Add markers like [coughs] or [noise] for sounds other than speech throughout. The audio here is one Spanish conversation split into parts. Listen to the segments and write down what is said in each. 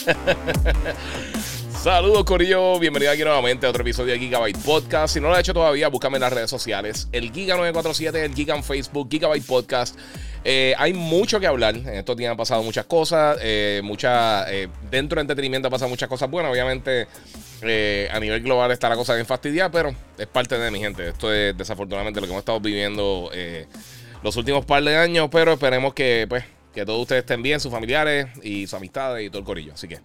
[laughs] Saludos Corillo, bienvenido aquí nuevamente a otro episodio de Gigabyte Podcast. Si no lo has hecho todavía, búscame en las redes sociales. El Giga947, el Giga en Facebook, Gigabyte Podcast. Eh, hay mucho que hablar. En estos días han pasado muchas cosas. Eh, eh, dentro de entretenimiento han pasado muchas cosas buenas. Obviamente, a nivel global está la cosa bien fastidiada, pero es parte de mi gente. Esto es desafortunadamente lo que hemos estado viviendo los últimos par de años, pero esperemos que, pues, que todos ustedes estén bien, sus familiares y sus amistades y todo el corillo. Así que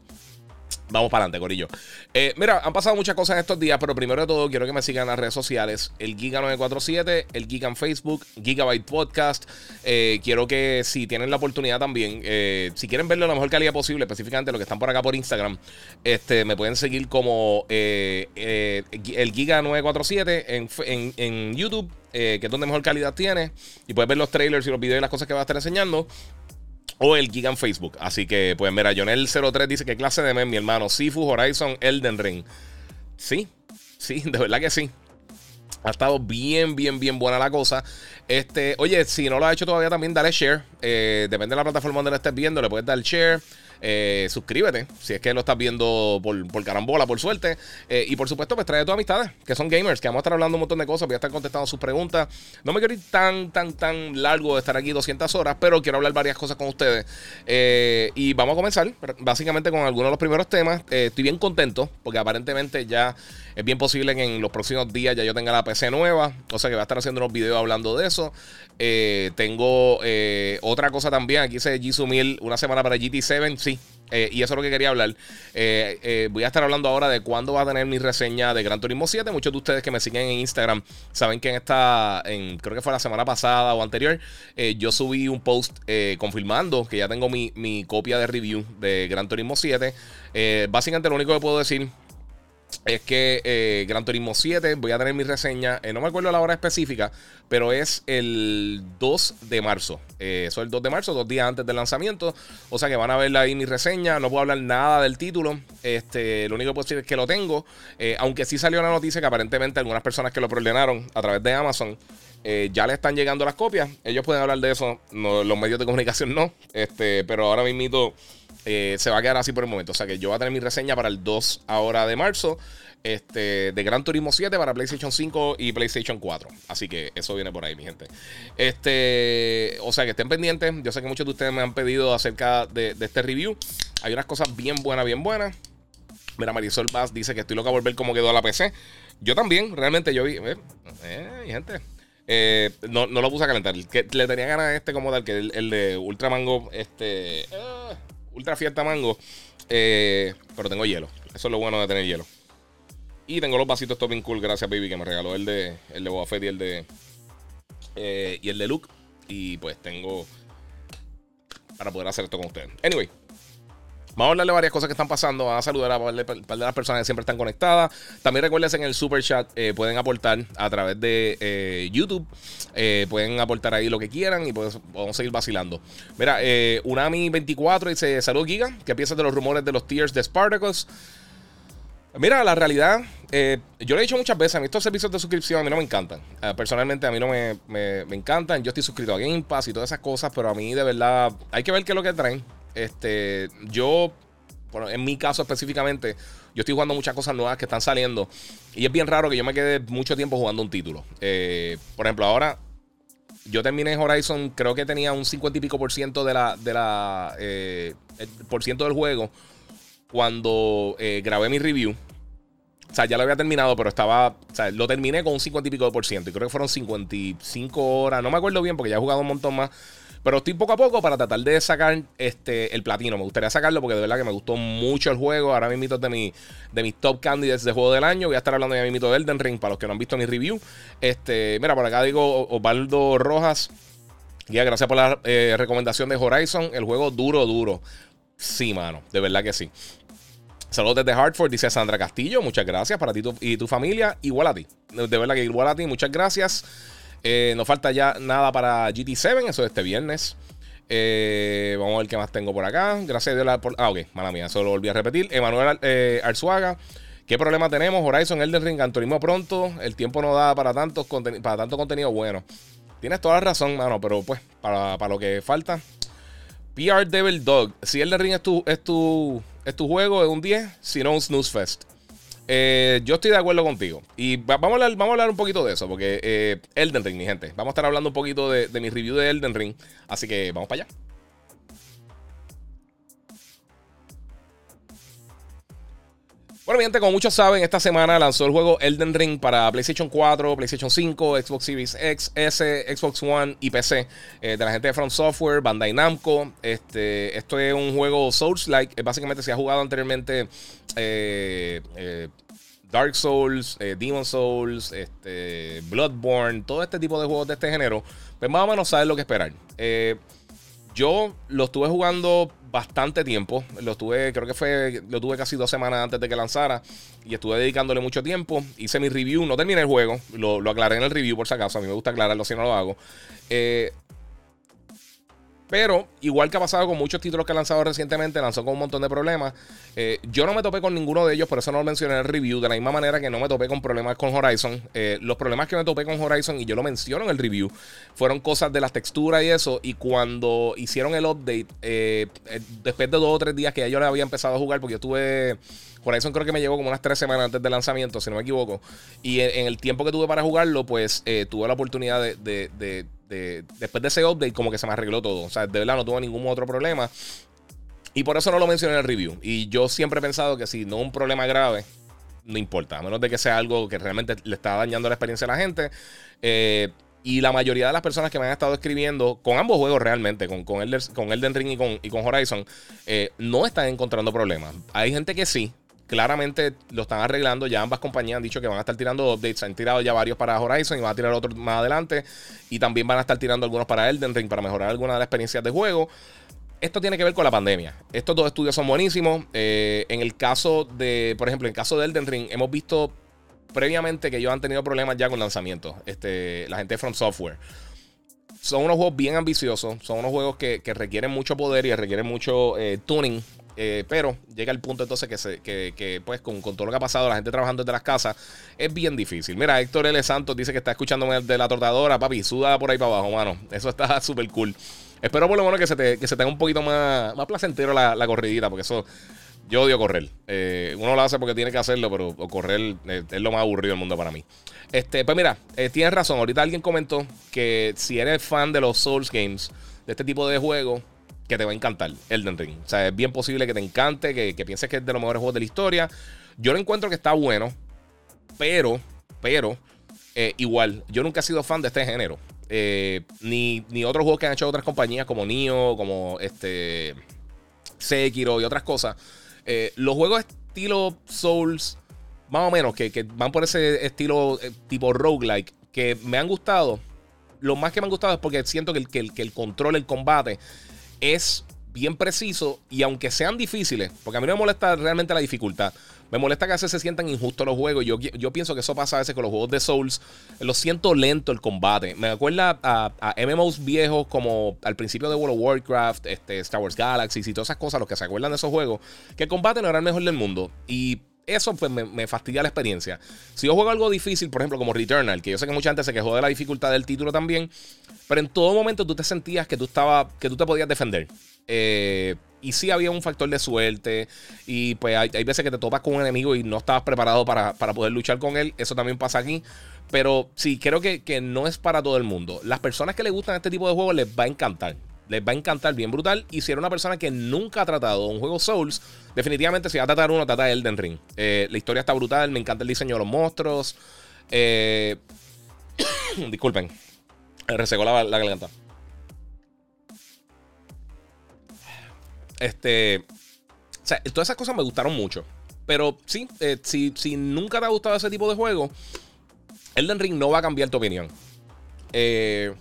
Vamos para adelante, Corillo. Eh, mira, han pasado muchas cosas en estos días, pero primero de todo quiero que me sigan en las redes sociales. El Giga947, el Giga en Facebook, Gigabyte Podcast. Eh, quiero que si tienen la oportunidad también, eh, si quieren verlo a la mejor calidad posible, específicamente los que están por acá por Instagram, este, me pueden seguir como el Giga947 en, en, en YouTube, que es donde mejor calidad tiene. Y puedes ver los trailers y los videos y las cosas que va a estar enseñando o el Giga en Facebook. Asasí que, pues mira, Jonel03 dice que clase de meme, mi hermano. Sifu, Horizon, Elden Ring. Sí, sí, [laughs] de verdad que sí. Ha estado bien, bien, bien buena la cosa. Este, oye, si no lo has hecho todavía, también dale share. Eh, depende de la plataforma donde lo estés viendo, le puedes dar share. Eh, suscríbete si es que lo estás viendo por, carambola, por suerte. Eh, y por supuesto, pues trae a tus amistades, que son gamers, que vamos a estar hablando un montón de cosas, voy a estar contestando sus preguntas. No me quiero ir tan, tan, tan largo de estar aquí 200 horas, pero quiero hablar varias cosas con ustedes. Eh, y vamos a comenzar básicamente con algunos de los primeros temas. estoy bien contento porque aparentemente ya es bien posible que en los próximos días ya yo tenga la PC nueva. O sea que voy a estar haciendo unos videos hablando de eso. tengo otra cosa también. Aquí dice Jisoo 1000, una semana para GT7. Sí, eh, y eso es lo que quería hablar. Eh, eh, voy a estar hablando ahora de cuándo va a tener mi reseña de Gran Turismo 7. Muchos de ustedes que me siguen en Instagram saben que en esta, en, creo que fue la semana pasada o anterior, yo subí un post confirmando que ya tengo mi, mi, copia de review de Gran Turismo 7. básicamente lo único que puedo decir es que eh, Gran Turismo 7, voy a tener mi reseña, eh, no me acuerdo la hora específica, pero es el 2 de marzo. Eh, eso es el 2 de marzo, dos días antes del lanzamiento. O sea que van a ver ahí mi reseña. No puedo hablar nada del título. Este, lo único que puedo decir es que lo tengo. aunque sí salió la noticia que aparentemente algunas personas que lo preordenaron a través de Amazon ya le están llegando las copias. Ellos pueden hablar de eso, los medios de comunicación no. Este, pero ahora mismo eh, se va a quedar así por el momento. O sea que yo voy a tener mi reseña para el 2 ahora de marzo. Este, de Gran Turismo 7 para PlayStation 5 y PlayStation 4. Así que eso viene por ahí, mi gente. Este, o sea que estén pendientes. Yo sé que muchos de ustedes me han pedido acerca de, este review. Hay unas cosas bien buenas, bien buenas. Mira, Marisol Bass dice que estoy loca a volver como quedó la PC. Yo también, realmente yo vi. Eh, eh gente. Eh, no, lo puse a calentar. Que le tenía ganas a este como tal, que el, el de Ultramango. Este. Ah, ultra fiesta mango. Eh, pero tengo hielo. Eso es lo bueno de tener hielo. Y tengo los vasitos Topping Cool, gracias, baby, que me regaló el de, el de Boba Fett y el de. Eh, y el de Luke. Y pues tengo. Para poder hacer esto con ustedes. Anyway, Vamos a hablarle varias cosas que están pasando. Vamos a saludar a un par de las personas que siempre están conectadas. También recuerden en el super chat eh, pueden aportar a través de eh, YouTube. Eh, pueden aportar ahí lo que quieran y pues, podemos seguir vacilando. Mira, Unami24 dice: Salud, Giga. ¿Qué piensas de los rumores de los tiers de Spartacus? Mira, la realidad, yo lo he dicho muchas veces, a mí estos servicios de suscripción a mí no me encantan. personalmente a mí no me, me, encantan. Yo estoy suscrito a Game Pass y todas esas cosas, pero a mí de verdad hay que ver qué es lo que traen. Este, yo, bueno, en mi caso específicamente, yo estoy jugando muchas cosas nuevas que están saliendo. Y es bien raro que yo me quede mucho tiempo jugando un título. Eh, por ejemplo, ahora yo terminé Horizon, creo que tenía un 50 y pico por ciento de la, de la eh, por ciento del juego cuando eh, grabé mi review. O sea, ya lo había terminado, pero estaba. O sea, lo terminé con un 50 y pico por ciento. Y creo que fueron 55 horas. No me acuerdo bien porque ya he jugado un montón más. Pero estoy poco a poco para tratar de sacar este, el platino. Me gustaría sacarlo porque de verdad que me gustó mucho el juego. Ahora mismo de, mi, de mis top candidates de juego del año. Voy a estar hablando ya mismo de Elden Ring para los que no han visto mi review. Este, mira, por acá digo Osvaldo Rojas. Guía, gracias por la eh, recomendación de Horizon. El juego duro, duro. Sí, mano. De verdad que sí. Saludos desde Hartford, dice Sandra Castillo. Muchas gracias para ti y tu familia. Igual a ti. De verdad que igual a ti. Muchas gracias. Eh, no falta ya nada para GT7. Eso es este viernes. Eh, vamos a ver qué más tengo por acá. Gracias a Dios por. Ah, ok, mala mía, eso lo volví a repetir. Emanuel eh, Arzuaga. ¿Qué problema tenemos? Horizon, Elden Ring, Antonismo pronto. El tiempo no da para, tantos para tanto contenido bueno. Tienes toda la razón, mano, pero pues, para, lo que falta. PR Devil Dog. Si Elden Ring es tu, es tu, es tu juego, es un 10. Si no, un Snooze Fest. Eh, yo estoy de acuerdo contigo. Y vamos a hablar, vamos a hablar un poquito de eso, porque eh, Elden Ring, mi gente. Vamos a estar hablando un poquito de, de mi review de Elden Ring. Así que vamos para allá. Bueno, mi gente, como muchos saben, esta semana lanzó el juego Elden Ring para PlayStation 4, PlayStation 5, Xbox Series X, S, Xbox One y PC eh, de la gente de Front Software, Bandai Namco. Este, esto es un juego Souls-like. Básicamente se ha jugado anteriormente eh, eh, Dark Souls, Demon Souls, este, Bloodborne, todo este tipo de juegos de este género. Pues más o menos sabes lo que esperar. yo lo estuve jugando bastante tiempo. Lo tuve, creo que fue, lo tuve casi dos semanas antes de que lanzara. Y estuve dedicándole mucho tiempo. Hice mi review, no terminé el juego. Lo, lo aclaré en el review por si acaso. A mí me gusta aclararlo si no lo hago. Eh, pero, igual que ha pasado con muchos títulos que ha lanzado recientemente, lanzó con un montón de problemas. Eh, yo no me topé con ninguno de ellos, por eso no lo mencioné en el review. De la misma manera que no me topé con problemas con Horizon. Eh, los problemas que me topé con Horizon, y yo lo menciono en el review, fueron cosas de las texturas y eso. Y cuando hicieron el update, eh, después de dos o tres días que ya yo le había empezado a jugar, porque yo tuve. Horizon creo que me llegó como unas tres semanas antes del lanzamiento, si no me equivoco. Y en, el tiempo que tuve para jugarlo, pues tuve la oportunidad de después de ese update, como que se me arregló todo. O sea, de verdad no tuve ningún otro problema. Y por eso no lo mencioné en el review. Y yo siempre he pensado que si no un problema grave, no importa. A menos de que sea algo que realmente le está dañando la experiencia a la gente. Eh, y la mayoría de las personas que me han estado escribiendo con ambos juegos realmente, con, con, Elden, Ring y con, y con Horizon, eh, no están encontrando problemas. Hay gente que sí, claramente lo están arreglando. Ya ambas compañías han dicho que van a estar tirando updates. Han tirado ya varios para Horizon y van a tirar otros más adelante. Y también van a estar tirando algunos para Elden Ring para mejorar algunas de las experiencias de juego. Esto tiene que ver con la pandemia. Estos dos estudios son buenísimos. Eh, en el caso de, por ejemplo, en el caso de Elden Ring, hemos visto previamente que ellos han tenido problemas ya con lanzamientos. Este, la gente de From Software. Son unos juegos bien ambiciosos. Son unos juegos que, requieren mucho poder y requieren mucho eh, tuning eh, pero llega el punto entonces que, se, que, pues con, todo lo que ha pasado, la gente trabajando desde las casas, es bien difícil. Mira, Héctor L. Santos dice que está escuchándome de la tortadora, papi, suda por ahí para abajo, mano. Eso está [laughs] súper cool. Espero por lo menos que se te, que se tenga un poquito más, más placentero la, la corridita, porque eso, yo odio correr. Eh, uno lo hace porque tiene que hacerlo, pero correr eh, es lo más aburrido del mundo para mí. Este, pues mira, tienes razón. Ahorita alguien comentó que si eres fan de los Souls Games, de este tipo de juegos, que te va a encantar Elden Ring. O sea, es bien posible que te encante, que, pienses que es de los mejores juegos de la historia. Yo lo encuentro que está bueno, pero, pero, eh, igual, yo nunca he sido fan de este género. Eh, ni, ni otros juegos que han hecho otras compañías como Nioh, como este Sekiro y otras cosas. Eh, los juegos estilo Souls, más o menos, que, van por ese estilo tipo roguelike, que me han gustado. Lo más que me han gustado es porque siento que el, que que el control, el combate, es bien preciso y aunque sean difíciles, porque a mí no me molesta realmente la dificultad, me molesta que a veces se sientan injustos los juegos. Yo, yo pienso que eso pasa a veces con los juegos de Souls. Lo siento lento el combate. Me acuerda a, a MMOs viejos como al principio de World of Warcraft, este, Star Wars Galaxy y todas esas cosas, los que se acuerdan de esos juegos, que el combate no era el mejor del mundo. Y eso pues me, fastidia la experiencia. Si yo juego algo difícil, por ejemplo, como Returnal, que yo sé que mucha gente se quejó de la dificultad del título también, pero en todo momento tú te sentías que tú, estaba, que tú te podías defender. Eh, y sí había un factor de suerte. Y pues hay, veces que te topas con un enemigo y no estabas preparado para, poder luchar con él. Eso también pasa aquí. Pero sí, creo que, que no es para todo el mundo. Las personas que les gustan este tipo de juegos les va a encantar les va a encantar bien brutal. Y si eres una persona que nunca ha tratado un juego Souls, definitivamente si va a tratar uno, trata Elden Ring. Eh, la historia está brutal, me encanta el diseño de los monstruos. Eh, [coughs] disculpen, resecó la, la, garganta. Este, o sea, todas esas cosas me gustaron mucho. Pero sí, eh, si, si nunca te ha gustado ese tipo de juego, Elden Ring no va a cambiar tu opinión. Eh,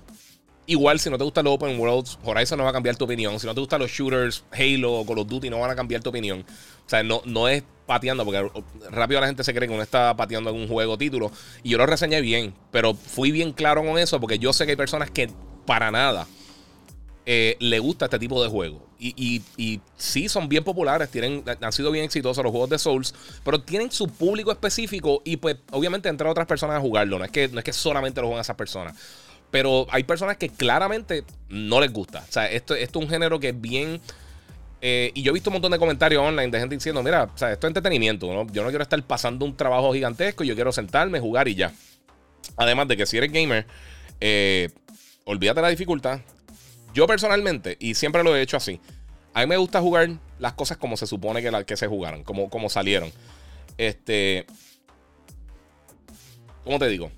Igual, si no te gusta los open worlds, Horizon no va a cambiar tu opinión. Si no te gustan los shooters, Halo o Call of Duty no van a cambiar tu opinión. O sea, no, no es pateando, porque rápido la gente se cree que uno está pateando un juego título. Y yo lo reseñé bien, pero fui bien claro con eso, porque yo sé que hay personas que para nada eh, le gusta este tipo de juego. Y, y, sí, son bien populares, tienen, han sido bien exitosos los juegos de Souls, pero tienen su público específico y pues obviamente entran otras personas a jugarlo. No es que, no es que solamente lo juegan esas personas. Pero hay personas que claramente no les gusta. O sea, esto, esto es un género que es bien... Eh, y yo he visto un montón de comentarios online de gente diciendo, mira, o sea, esto es entretenimiento, ¿no? Yo no quiero estar pasando un trabajo gigantesco, yo quiero sentarme, jugar y ya. Además de que si eres gamer, eh, olvídate la dificultad. Yo personalmente, y siempre lo he hecho así, a mí me gusta jugar las cosas como se supone que, que se jugaron, como, como salieron. Este... ¿Cómo te digo?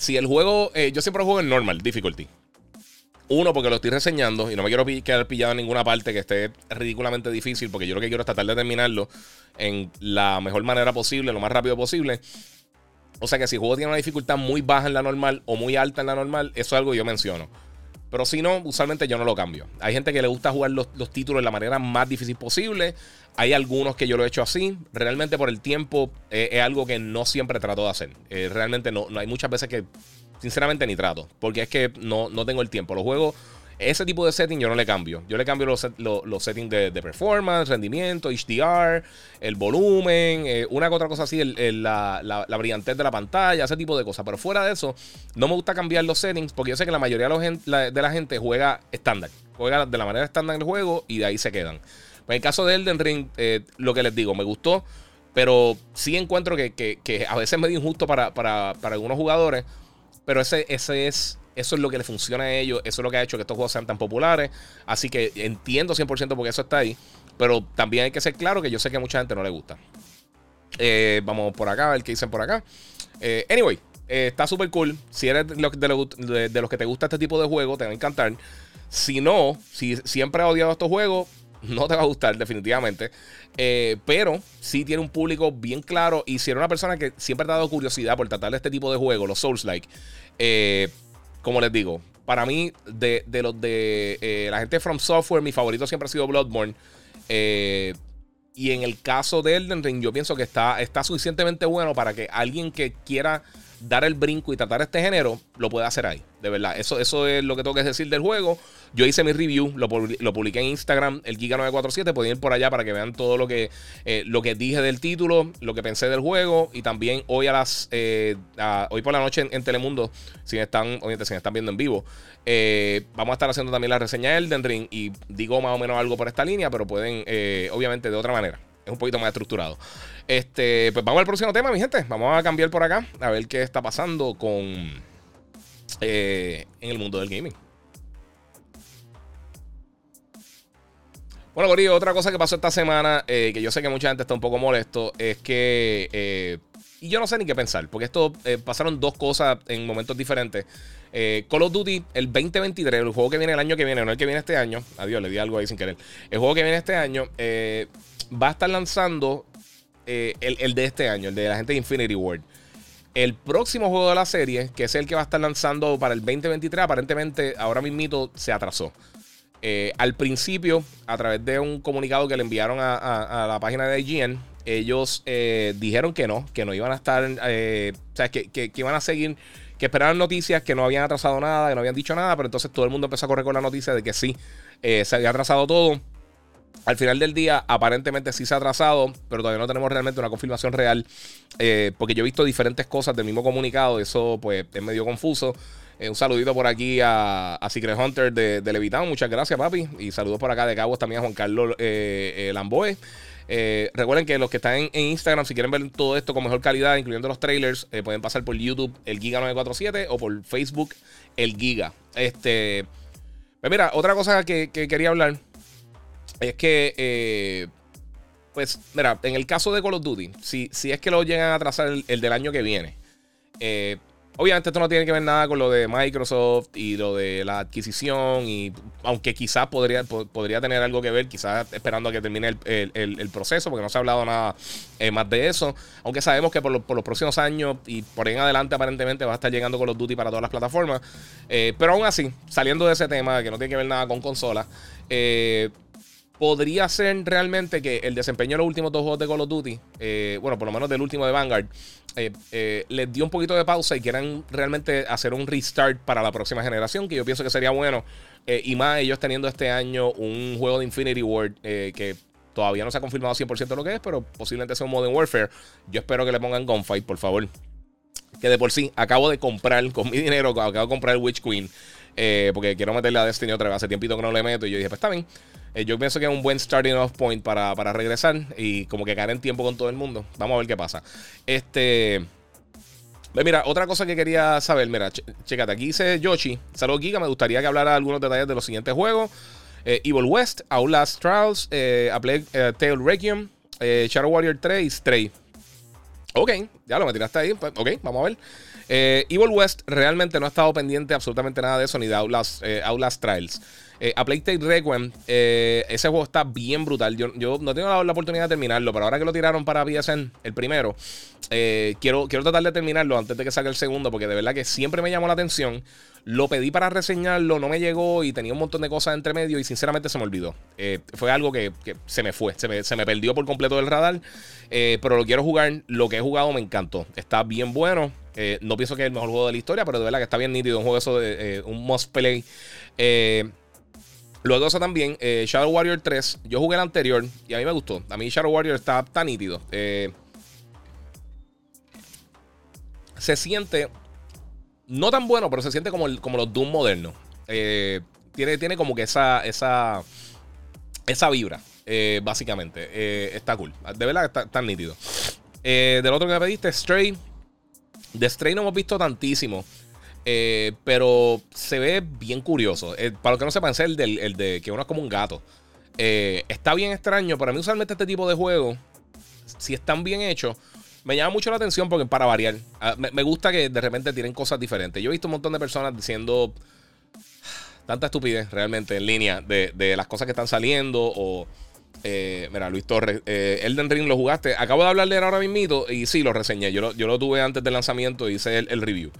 Si el juego, eh, yo siempre juego en normal difficulty. Uno, porque lo estoy reseñando y no me quiero quedar pillado en ninguna parte que esté ridículamente difícil, porque yo lo que quiero es tratar de terminarlo en la mejor manera posible, lo más rápido posible. O sea que si el juego tiene una dificultad muy baja en la normal o muy alta en la normal, eso es algo que yo menciono. Pero si no, usualmente yo no lo cambio. Hay gente que le gusta jugar los, títulos de la manera más difícil posible. Hay algunos que yo lo he hecho así. Realmente por el tiempo eh, es algo que no siempre trato de hacer. Eh, realmente no, no hay muchas veces que sinceramente ni trato. Porque es que no, no tengo el tiempo. Los juegos ese tipo de setting yo no le cambio. Yo le cambio los, los, settings de, performance, rendimiento, HDR, el volumen, eh, una que otra cosa así, la, la, brillantez de la pantalla, ese tipo de cosas. Pero fuera de eso, no me gusta cambiar los settings porque yo sé que la mayoría de, la, gente juega estándar. Juega de la manera estándar el juego y de ahí se quedan. en el caso de Elden Ring, eh, lo que les digo, me gustó. Pero sí encuentro que, a veces es medio injusto para, para, para algunos jugadores. Pero ese, ese es eso es lo que le funciona a ellos. Eso es lo que ha hecho que estos juegos sean tan populares. Así que entiendo 100% porque eso está ahí. Pero también hay que ser claro que yo sé que a mucha gente no le gusta. Eh, vamos por acá, a ver qué dicen por acá. Eh, anyway, eh, está súper cool. Si eres de los, de, los que te gusta este tipo de juego, te va a encantar. Si no, si siempre has odiado estos juegos, no te va a gustar, definitivamente. pero sí tiene un público bien claro. Y si eres una persona que siempre te ha dado curiosidad por tratar de este tipo de juegos, los Souls-like, eh, como les digo, para mí, de, los de eh, la gente de From Software, mi favorito siempre ha sido Bloodborne. Eh, y en el caso de Elden Ring, yo pienso que está, está suficientemente bueno para que alguien que quiera dar el brinco y tratar este género, lo puede hacer ahí. De verdad, eso, eso es lo que tengo que decir del juego. Yo hice mi review, lo, publiqué en Instagram, el Giga947. Pueden ir por allá para que vean todo lo que, eh, lo que dije del título, lo que pensé del juego. Y también hoy a las eh, hoy por la noche en, Telemundo, si me están, obviamente, si me están viendo en vivo, eh, vamos a estar haciendo también la reseña de Elden Ring. Y digo más o menos algo por esta línea, pero pueden, obviamente, de otra manera. Es un poquito más estructurado. Este, pues vamos al próximo tema, mi gente. Vamos a cambiar por acá a ver qué está pasando con en el mundo del gaming. Bueno, Corillo, otra cosa que pasó esta semana, eh, que yo sé que mucha gente está un poco molesto, es que. Eh, y yo no sé ni qué pensar, porque esto eh, pasaron dos cosas en momentos diferentes. Call of Duty, el 2023, el juego que viene el año que viene, no el que viene este año. Adiós, le di algo ahí sin querer. El juego que viene este año va a estar lanzando el, el, de este año, el de la gente de Infinity World. El próximo juego de la serie, que es el que va a estar lanzando para el 2023, aparentemente ahora mismito se atrasó. Eh, al principio, a través de un comunicado que le enviaron a, la página de IGN, ellos eh, dijeron que no, que no iban a estar, eh, o sea, que, iban a seguir, que esperaban noticias, que no habían atrasado nada, que no habían dicho nada, pero entonces todo el mundo empezó a correr con la noticia de que sí, se había atrasado todo. Al final del día, aparentemente sí se ha atrasado, pero todavía no tenemos realmente una confirmación real, porque yo he visto diferentes cosas del mismo comunicado, eso pues es medio confuso. Eh, un saludito por aquí a, Secret Hunter de, de Levitown. Muchas gracias, papi. Y saludos por acá de Cabos también a Juan Carlos eh, eh Lamboe. Eh, recuerden que los que están en, Instagram, si quieren ver todo esto con mejor calidad, incluyendo los trailers, pueden pasar por YouTube, el Giga947, o por Facebook, el Giga. Este. Pues mira, otra cosa que, quería hablar es que. pues, mira, en el caso de Call of Duty, si, si es que lo llegan a trazar el, el del año que viene, Obviamente esto no tiene que ver nada con lo de Microsoft y lo de la adquisición, y aunque quizás podría, podría tener algo que ver, quizás esperando a que termine el, proceso, porque no se ha hablado nada eh, más de eso, aunque sabemos que por, los próximos años y por ahí en adelante aparentemente va a estar llegando con los Duty para todas las plataformas, eh, pero aún así, saliendo de ese tema que no tiene que ver nada con consolas, eh, podría ser realmente que el desempeño de los últimos dos juegos de Call of Duty, bueno, por lo menos del último de Vanguard, eh, eh, les dio un poquito de pausa y quieran realmente hacer un restart para la próxima generación, que yo pienso que sería bueno. Eh, y más ellos teniendo este año un juego de Infinity Ward que todavía no se ha confirmado 100% lo que es, pero posiblemente sea un Modern Warfare. Yo espero que le pongan Gunfight, por favor. Que de por sí acabo de comprar con mi dinero, acabo de comprar el Witch Queen. porque quiero meterle a Destiny otra vez. Hace tiempito que no le meto. Y yo dije, pues está bien. Eh, yo pienso que es un buen starting off point para, regresar y como que caer en tiempo con todo el mundo. Vamos a ver qué pasa. Este. Mira, otra cosa que quería saber, mira, checate, aquí dice Yoshi. Saludos, Giga. Me gustaría que hablara algunos detalles de los siguientes juegos: eh, Evil West, Outlast Trials, eh, A Plague Tale Requiem, Shadow Warrior 3 y Stray. Ok, ya lo me tiraste ahí. Pues, ok, vamos a ver. Evil West realmente no ha estado pendiente absolutamente nada de eso, ni de Outlast, Outlast Trials. Eh, a Plague Requiem, eh, ese juego está bien brutal. Yo, no tengo la, oportunidad de terminarlo, pero ahora que lo tiraron para PSN, el primero, eh, quiero, quiero tratar de terminarlo antes de que salga el segundo, porque de verdad que siempre me llamó la atención. Lo pedí para reseñarlo, no me llegó y tenía un montón de cosas entre medio y sinceramente se me olvidó. fue algo que, se me fue, se me, perdió por completo del radar, pero lo quiero jugar. Lo que he jugado me encantó. Está bien bueno. no pienso que es el mejor juego de la historia, pero de verdad que está bien nítido. Un juego eso de un must play. Luego eso también, eh, Shadow Warrior 3. Yo jugué el anterior y a mí me gustó. A mí Shadow Warrior está tan nítido. Eh, se siente no tan bueno, pero se siente como, como los Doom modernos. Eh, tiene, tiene como que esa, esa, esa vibra, básicamente. está cool. De verdad está tan nítido. del otro que me pediste, Stray. De Stray no hemos visto tantísimo. Eh, pero se ve bien curioso. Eh, para los que no sepan, es el, del, de que uno es como un gato. Eh, está bien extraño. Para mí, usualmente este tipo de juegos, si están bien hechos, me llama mucho la atención porque para variar. Ah, me, gusta que de repente tienen cosas diferentes. Yo he visto un montón de personas diciendo tanta estupidez realmente en línea de, las cosas que están saliendo o... mira, Luis Torres, Elden Ring lo jugaste. Acabo de hablarle ahora mismo y sí, lo reseñé. Yo lo, yo lo tuve antes del lanzamiento y hice el review.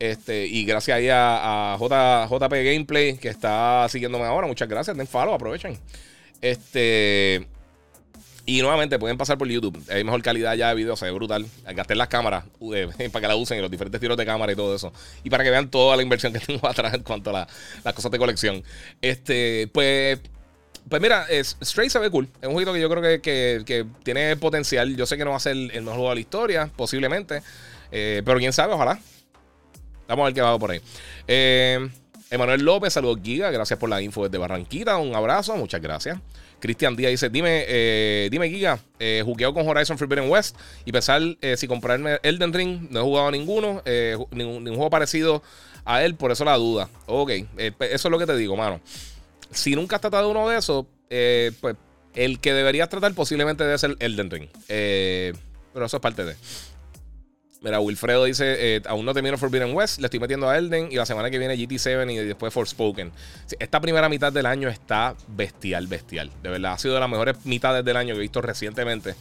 Este, y gracias ahí a, J, JP Gameplay que está siguiéndome ahora. Muchas gracias. Den follow, aprovechen. Este. Y nuevamente pueden pasar por YouTube. Hay mejor calidad ya de video, se ve brutal. Gasté las cámaras eh, [laughs] para que la usen y los diferentes tiros de cámara y todo eso. Y para que vean toda la inversión que [laughs] tengo atrás en cuanto a las cosas de colección. Este, pues. Pues mira, Stray se ve cool. Es un jueguito que yo creo que, tiene potencial. Yo sé que no va a ser el mejor juego de la historia, posiblemente. Eh, pero quién sabe, ojalá. Vamos a ver qué va por ahí. Eh, Emanuel López, saludos Giga, gracias por la info desde Barranquita, un abrazo, muchas gracias. Cristian Díaz dice, dime, eh, dime Giga, eh, jugueo con Horizon Forbidden West y pensar eh, si comprarme Elden Ring, no he jugado ninguno, ningún, ningún, juego parecido a él, por eso la duda. Ok, eso es lo que te digo, mano. Si nunca has tratado uno de esos, pues el que deberías tratar posiblemente debe ser Elden Ring. pero eso es parte de... Mira, Wilfredo dice: eh, Aún no termino Forbidden West, le estoy metiendo a Elden y la semana que viene GT7 y después Forspoken. Esta primera mitad del año está bestial, bestial. De verdad, ha sido de las mejores mitades del año que he visto recientemente.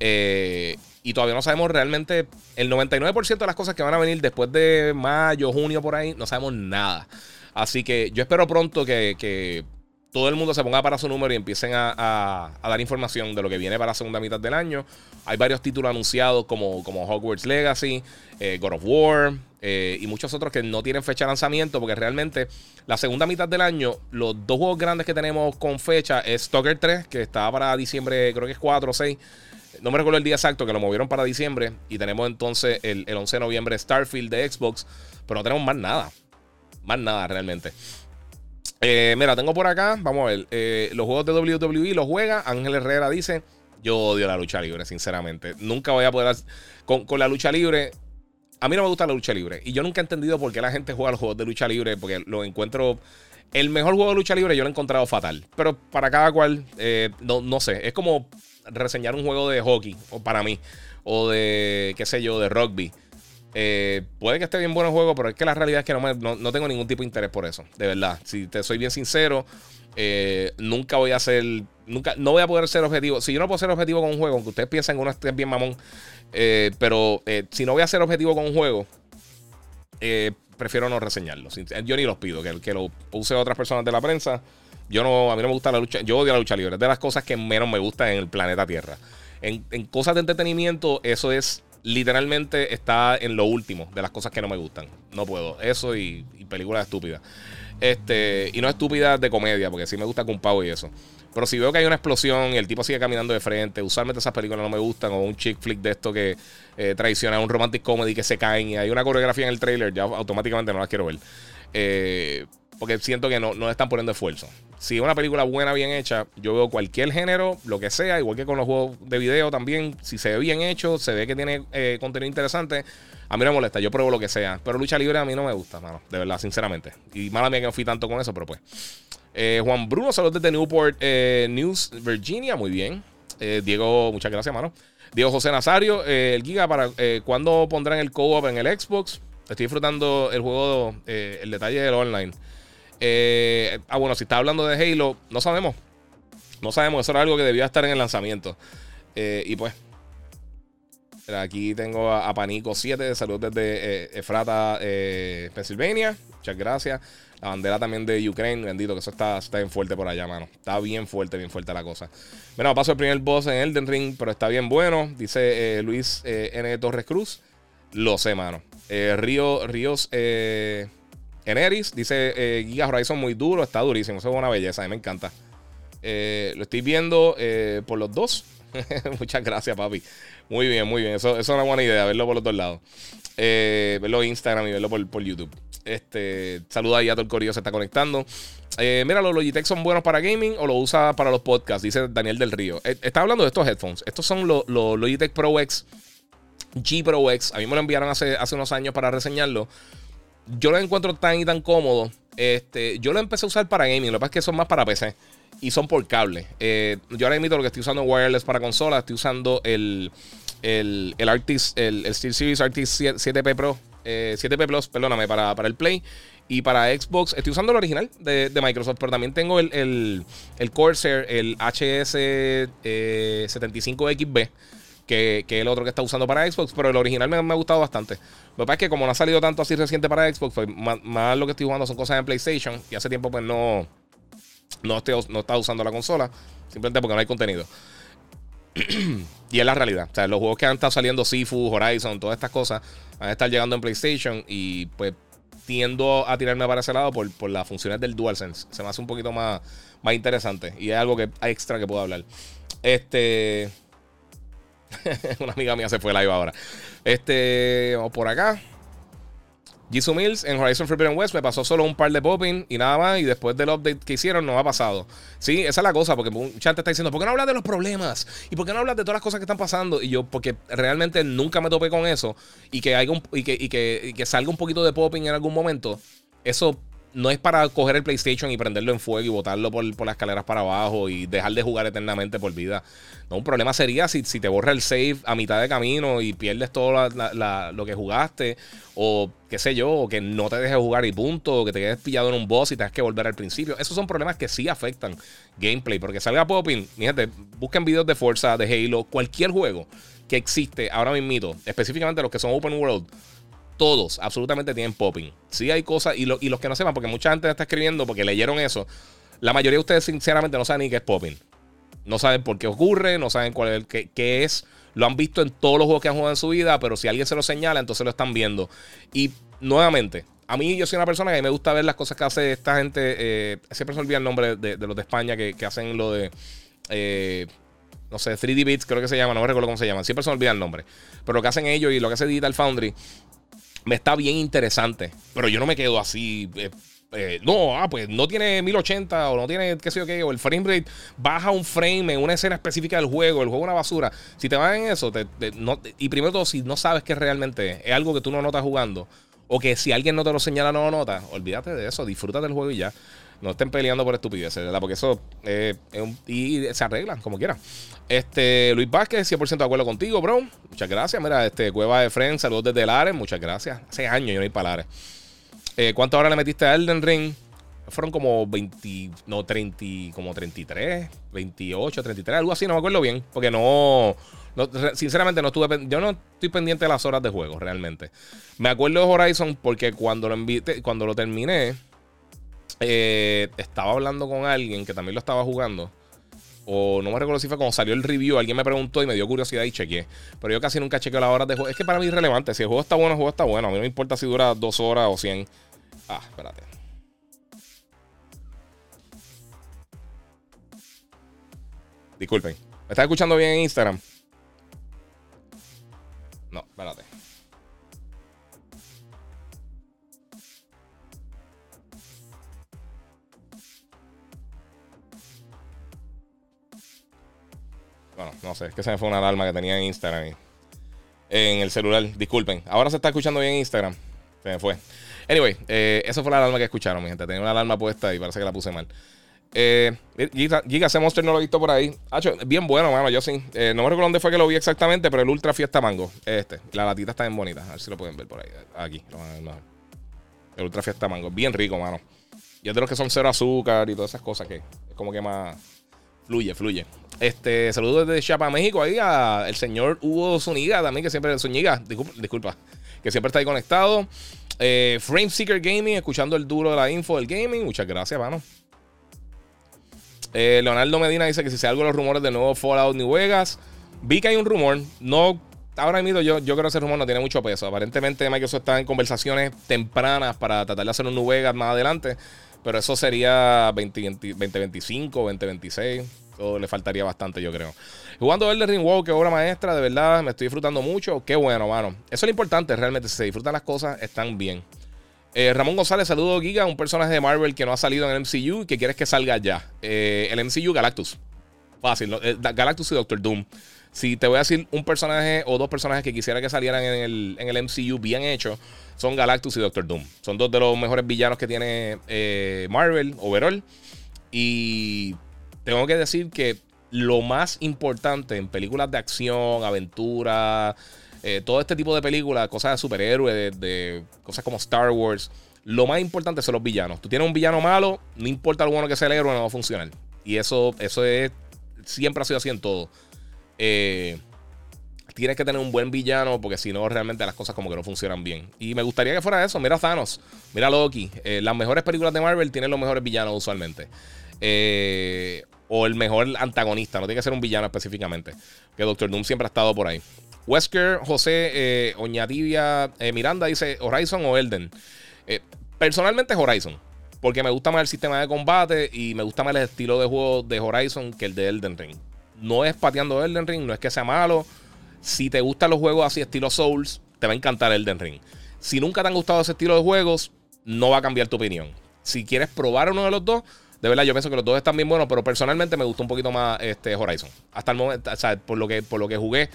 Eh, y todavía no sabemos realmente. El 99% de las cosas que van a venir después de mayo, junio, por ahí, no sabemos nada. Así que yo espero pronto que todo el mundo se ponga para su número y empiecen a, dar información de lo que viene para la segunda mitad del año. Hay varios títulos anunciados como, Hogwarts Legacy, eh, God of War eh, y muchos otros que no tienen fecha de lanzamiento porque realmente la segunda mitad del año, los dos juegos grandes que tenemos con fecha es Stalker 3, que está para diciembre, creo que es 4 o 6. No me recuerdo el día exacto que lo movieron para diciembre. Y tenemos entonces el, el 11 de noviembre Starfield de Xbox. Pero no tenemos más nada. Más nada realmente. Eh, mira, tengo por acá, vamos a ver, eh, los juegos de WWE los juega. Ángel Herrera dice, yo odio la lucha libre, sinceramente. Nunca voy a poder... Con, con, la lucha libre, a mí no me gusta la lucha libre. Y yo nunca he entendido por qué la gente juega los juegos de lucha libre, porque lo encuentro... El mejor juego de lucha libre yo lo he encontrado fatal. Pero para cada cual, eh, no, no sé, es como reseñar un juego de hockey, o para mí, o de, qué sé yo, de rugby. Eh, puede que esté bien bueno el juego, pero es que la realidad es que no, tengo ningún tipo de interés por eso. De verdad. Si te soy bien sincero, eh, nunca voy a ser. Nunca, no voy a poder ser objetivo. Si yo no puedo ser objetivo con un juego, aunque ustedes piensen que uno esté bien mamón. Eh, pero si no voy a ser objetivo con un juego, prefiero no reseñarlo. Yo ni los pido, que, que lo use otras personas de la prensa. Yo no, a mí no me gusta la lucha. Yo odio la lucha libre. Es de las cosas que menos me gusta en el planeta Tierra. En cosas de entretenimiento, eso es literalmente está en lo último de las cosas que no me gustan. No puedo. Eso y, películas estúpidas. Este, y no estúpidas de comedia, porque sí me gusta con pavo y eso. Pero si veo que hay una explosión y el tipo sigue caminando de frente, usualmente esas películas no me gustan, o un chick flick de esto que eh, traiciona, un romantic comedy que se caen y hay una coreografía en el trailer, ya automáticamente no las quiero ver. Eh, porque siento que no, no están poniendo esfuerzo. Si es una película buena, bien hecha, yo veo cualquier género, lo que sea, igual que con los juegos de video también. Si se ve bien hecho, se ve que tiene eh, contenido interesante, a mí no me molesta, yo pruebo lo que sea. Pero lucha libre a mí no me gusta, mano, de verdad, sinceramente. Y mala mía que no fui tanto con eso, pero pues. Eh, Juan Bruno, saludos desde Newport eh, News, Virginia, muy bien. Diego, muchas gracias, mano. Diego José Nazario, el Giga, para ¿cuándo pondrán el co-op en el Xbox? Estoy disfrutando el juego, el detalle del online. Eh, ah, bueno, si está hablando de Halo, no sabemos. No sabemos, eso era algo que debía estar en el lanzamiento. Eh, y pues, aquí tengo a, Panico 7, saludos desde eh, Efrata, Pennsylvania. Muchas gracias. La bandera también de Ukraine, bendito, que eso está, está bien fuerte por allá, mano. Está bien fuerte, bien fuerte la cosa. Bueno, paso el primer boss en Elden Ring, pero está bien bueno. Dice Luis N. Torres Cruz. Lo sé, mano. Río, Ríos. Eneris dice eh, Giga Horizon muy duro, está durísimo. Eso es una belleza, a me encanta. Eh, lo estoy viendo eh, por los dos. [laughs] Muchas gracias, papi. Muy bien, muy bien. Eso, es una buena idea, verlo por los dos lados. verlo en Instagram y verlo por, YouTube. Este, saluda ahí a todo el corillo, se está conectando. mira, los Logitech son buenos para gaming o lo usa para los podcasts, dice Daniel del Río. está hablando de estos headphones. Estos son los, Logitech Pro X, G Pro X. A mí me lo enviaron hace, hace unos años para reseñarlo yo lo encuentro tan y tan cómodo. Este, yo lo empecé a usar para gaming. Lo que pasa es que son más para PC. Y son por cable. Eh, yo ahora mismo lo que estoy usando wireless para consola. Estoy usando el, el, el Artist, el, el SteelSeries Artist 7P Pro. 7P eh, Plus, perdóname, para, para el Play. Y para Xbox, estoy usando el original de, Microsoft, pero también tengo el, el, el Corsair, el HS75XB. Eh, que, el otro que está usando para Xbox, pero el original me, me, ha gustado bastante. Lo que pasa es que como no ha salido tanto así reciente para Xbox, pues más, lo que estoy jugando son cosas en PlayStation y hace tiempo pues no, no, estoy, no estaba usando la consola, simplemente porque no hay contenido. [clears throat] y es la realidad. O sea, los juegos que han estado saliendo, Sifu, Horizon, todas estas cosas, van a estar llegando en PlayStation y pues tiendo a tirarme para ese lado por, por las funciones del DualSense. Se me hace un poquito más, más interesante y es algo que extra que puedo hablar. Este... [laughs] Una amiga mía se fue live ahora. Este, vamos por acá. Jisoo Mills en Horizon Forbidden West me pasó solo un par de popping y nada más. Y después del update que hicieron, no ha pasado. Sí, esa es la cosa, porque mucha gente está diciendo, ¿por qué no hablas de los problemas? ¿Y por qué no hablas de todas las cosas que están pasando? Y yo, porque realmente nunca me topé con eso. Y que, y que, y que salga un poquito de popping en algún momento. Eso no es para coger el PlayStation y prenderlo en fuego y botarlo por, las escaleras para abajo y dejar de jugar eternamente por vida. No, un problema sería si, si te borra el save a mitad de camino y pierdes todo lo que jugaste, o qué sé yo, o que no te dejes jugar y punto, o que te quedes pillado en un boss y tengas que volver al principio. Esos son problemas que sí afectan gameplay, porque salga popping, fíjate, busquen videos de Forza, de Halo, cualquier juego que existe ahora mismo, específicamente los que son open world todos, absolutamente tienen popping. Sí hay cosas, y, y los que no sepan, porque mucha gente está escribiendo porque leyeron eso, la mayoría de ustedes sinceramente no saben ni qué es popping. No saben por qué ocurre, no saben cuál es, qué, qué es. Lo han visto en todos los juegos que han jugado en su vida, pero si alguien se lo señala, entonces lo están viendo. Y nuevamente, a mí yo soy una persona que me gusta ver las cosas que hace esta gente. Eh, siempre se olvida el nombre de, los de España que, hacen lo de. Eh, no sé, 3D Bits, creo que se llama, no me recuerdo cómo se llama. Siempre se olvida el nombre. Pero lo que hacen ellos y lo que hace Digital Foundry me está bien interesante. Pero yo no me quedo así. Eh, eh, no, ah, pues no tiene 1080 o no tiene qué sé yo qué, o el frame rate baja un frame en una escena específica del juego, el juego es una basura. Si te vas en eso, te, y primero todo, si no sabes que realmente es algo que tú no notas jugando, o que si alguien no te lo señala no lo nota, olvídate de eso, disfruta del juego y ya. No estén peleando por estupideces, ¿verdad? Porque eso eh, es un, y se arreglan como quieran. Este, Luis Vázquez, 100% de acuerdo contigo, bro. Muchas gracias. Mira, este, Cueva de Friends, saludos desde Lares. Muchas gracias. Hace años yo no iba para Lares. Eh, ¿Cuántas horas le metiste a Elden Ring? Fueron como 20, no, 30, como 33, 28, 33, algo así, no me acuerdo bien. Porque no, sinceramente no estuve, yo no estoy pendiente de las horas de juego, realmente. Me acuerdo de Horizon porque cuando lo, invité, cuando lo terminé, eh, estaba hablando con alguien que también lo estaba jugando. O no me recuerdo si fue cuando salió el review. Alguien me preguntó y me dio curiosidad y chequeé. Pero yo casi nunca chequeo las horas de juego. Es que para mí es relevante. Si el juego está bueno, el juego está bueno. A mí no me importa si dura dos horas o cien. Ah, espérate. Disculpen. ¿Me estás escuchando bien en Instagram? No, espérate. No sé, es que se me fue una alarma que tenía en Instagram. en el celular, disculpen. Ahora se está escuchando bien en Instagram. Se me fue. Anyway, eh, eso fue la alarma que escucharon, mi gente. Tenía una alarma puesta y parece que la puse mal. Eh, Giga, ese monster no lo he visto por ahí. Bien bueno, mano. Yo sí. Eh, no me recuerdo dónde fue que lo vi exactamente, pero el Ultra Fiesta Mango. Este. La latita está bien bonita. A ver si lo pueden ver por ahí. Aquí. El Ultra Fiesta Mango. Bien rico, mano. Y es de los que son cero azúcar y todas esas cosas que es como que más fluye, fluye. Este, saludos desde Chiapas, México, ahí al señor Hugo Zuniga también, que siempre, Zuniga, disculpa, disculpa que siempre está ahí conectado. Eh, Frame Seeker Gaming, escuchando el duro de la info del gaming. Muchas gracias, mano. Eh, Leonardo Medina dice que si se algo los rumores de nuevo Fallout New Vegas. Vi que hay un rumor. No, ahora mismo yo, yo creo que ese rumor no tiene mucho peso. Aparentemente Microsoft está en conversaciones tempranas para tratar de hacer un New Vegas más adelante. Pero eso sería 2025, 2026. Eso le faltaría bastante, yo creo. Jugando Elden Ring, wow, qué obra maestra, de verdad, me estoy disfrutando mucho. Qué bueno, mano. Eso es lo importante, realmente. Si se disfrutan las cosas, están bien. Eh, Ramón González, saludo Giga, un personaje de Marvel que no ha salido en el MCU y que quieres que salga ya. Eh, el MCU Galactus. Fácil, eh, Galactus y Doctor Doom. Si te voy a decir un personaje o dos personajes que quisiera que salieran en el, en el MCU bien hecho, son Galactus y Doctor Doom. Son dos de los mejores villanos que tiene Marvel, overall. Y tengo que decir que lo más importante en películas de acción, aventura, eh, todo este tipo de películas, cosas de superhéroes, de, cosas como Star Wars, lo más importante son los villanos. Tú tienes un villano malo, no importa lo bueno que sea el héroe, no va a funcionar. Y eso, eso es, siempre ha sido así en todo. Eh, tienes que tener un buen villano porque si no, realmente las cosas como que no funcionan bien. Y me gustaría que fuera eso. Mira Thanos, mira Loki. Eh, las mejores películas de Marvel tienen los mejores villanos usualmente. O el mejor antagonista, no tiene que ser un villano específicamente. Que Doctor Doom siempre ha estado por ahí. Wesker José eh, Oñatibia eh, Miranda dice Horizon o Elden. Eh, personalmente Horizon. Porque me gusta más el sistema de combate y me gusta más el estilo de juego de Horizon que el de Elden Ring. No es pateando Elden Ring, no es que sea malo. Si te gustan los juegos así estilo Souls, te va a encantar Elden Ring. Si nunca te han gustado ese estilo de juegos, no va a cambiar tu opinión. Si quieres probar uno de los dos, de verdad yo pienso que los dos están bien buenos, pero personalmente me gustó un poquito más este Horizon. Hasta el momento, o sea, por lo que, por lo que jugué,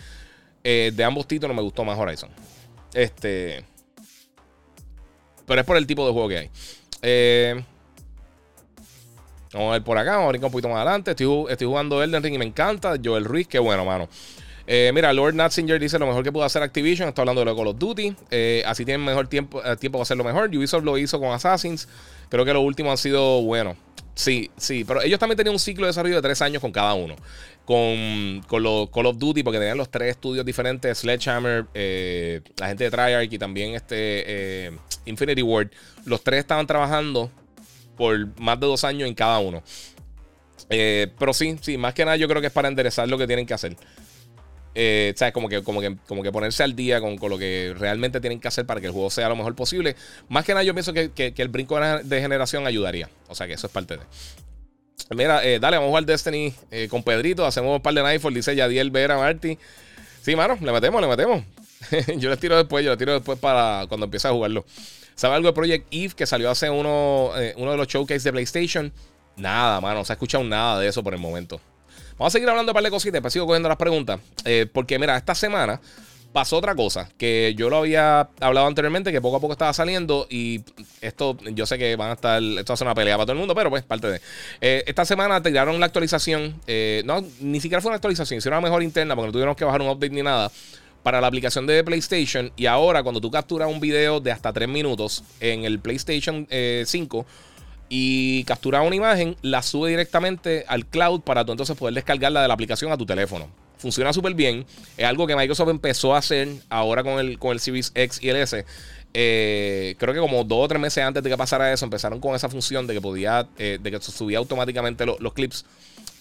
eh, de ambos títulos me gustó más Horizon. Este. Pero es por el tipo de juego que hay. Eh, vamos a ver por acá, vamos a ver un poquito más adelante. Estoy, estoy, jugando Elden Ring y me encanta. Joel Ruiz, qué bueno, mano. Eh, mira, Lord Natzinger dice lo mejor que pudo hacer Activision. Está hablando de lo Call of Duty. así tienen mejor tiempo, tiempo para hacerlo mejor. Ubisoft lo hizo con Assassins. Creo que los últimos han sido buenos. Sí, sí, pero ellos también tenían un ciclo de desarrollo de tres años con cada uno con, con los Call of Duty, porque tenían los tres estudios diferentes: Sledgehammer, eh, la gente de Treyarch y también este eh, Infinity Ward. Los tres estaban trabajando por más de dos años en cada uno. Eh, pero sí, sí, más que nada yo creo que es para enderezar lo que tienen que hacer. Eh, ¿sabes? Como que, como, que, como que ponerse al día con, con, lo que realmente tienen que hacer para que el juego sea lo mejor posible. Más que nada, yo pienso que, que, el brinco de generación ayudaría. O sea que eso es parte de. Mira, eh, dale, vamos a jugar Destiny eh, con Pedrito. Hacemos un par de Nightfall, dice Yadiel Vera Marty. Sí, mano, le metemos, le metemos. [laughs] yo les tiro después, yo les tiro después para cuando empiece a jugarlo. ¿Sabe algo de Project Eve que salió hace uno, uno de los showcases de PlayStation? Nada, mano, no se ha escuchado nada de eso por el momento. Vamos a seguir hablando de un par de cositas, después sigo cogiendo las preguntas. porque, mira, esta semana pasó otra cosa, que yo lo había hablado anteriormente, que poco a poco estaba saliendo y esto, yo sé que van a estar, esto va a ser una pelea para todo el mundo, pero pues parte de... Eh, esta semana tiraron la actualización, eh, no, ni siquiera fue una actualización, hicieron una mejor interna porque no tuvieron que bajar un update ni nada para la aplicación de PlayStation y ahora cuando tú capturas un video de hasta 3 minutos en el PlayStation 5 y capturas una imagen, la sube directamente al cloud para tú entonces poder descargarla de la aplicación a tu teléfono funciona súper bien. Es algo que Microsoft empezó a hacer ahora con el, con el Series X y el S. Eh, creo que como dos o tres meses antes de que pasara eso, empezaron con esa función de que podía, eh, de que subía automáticamente los clips.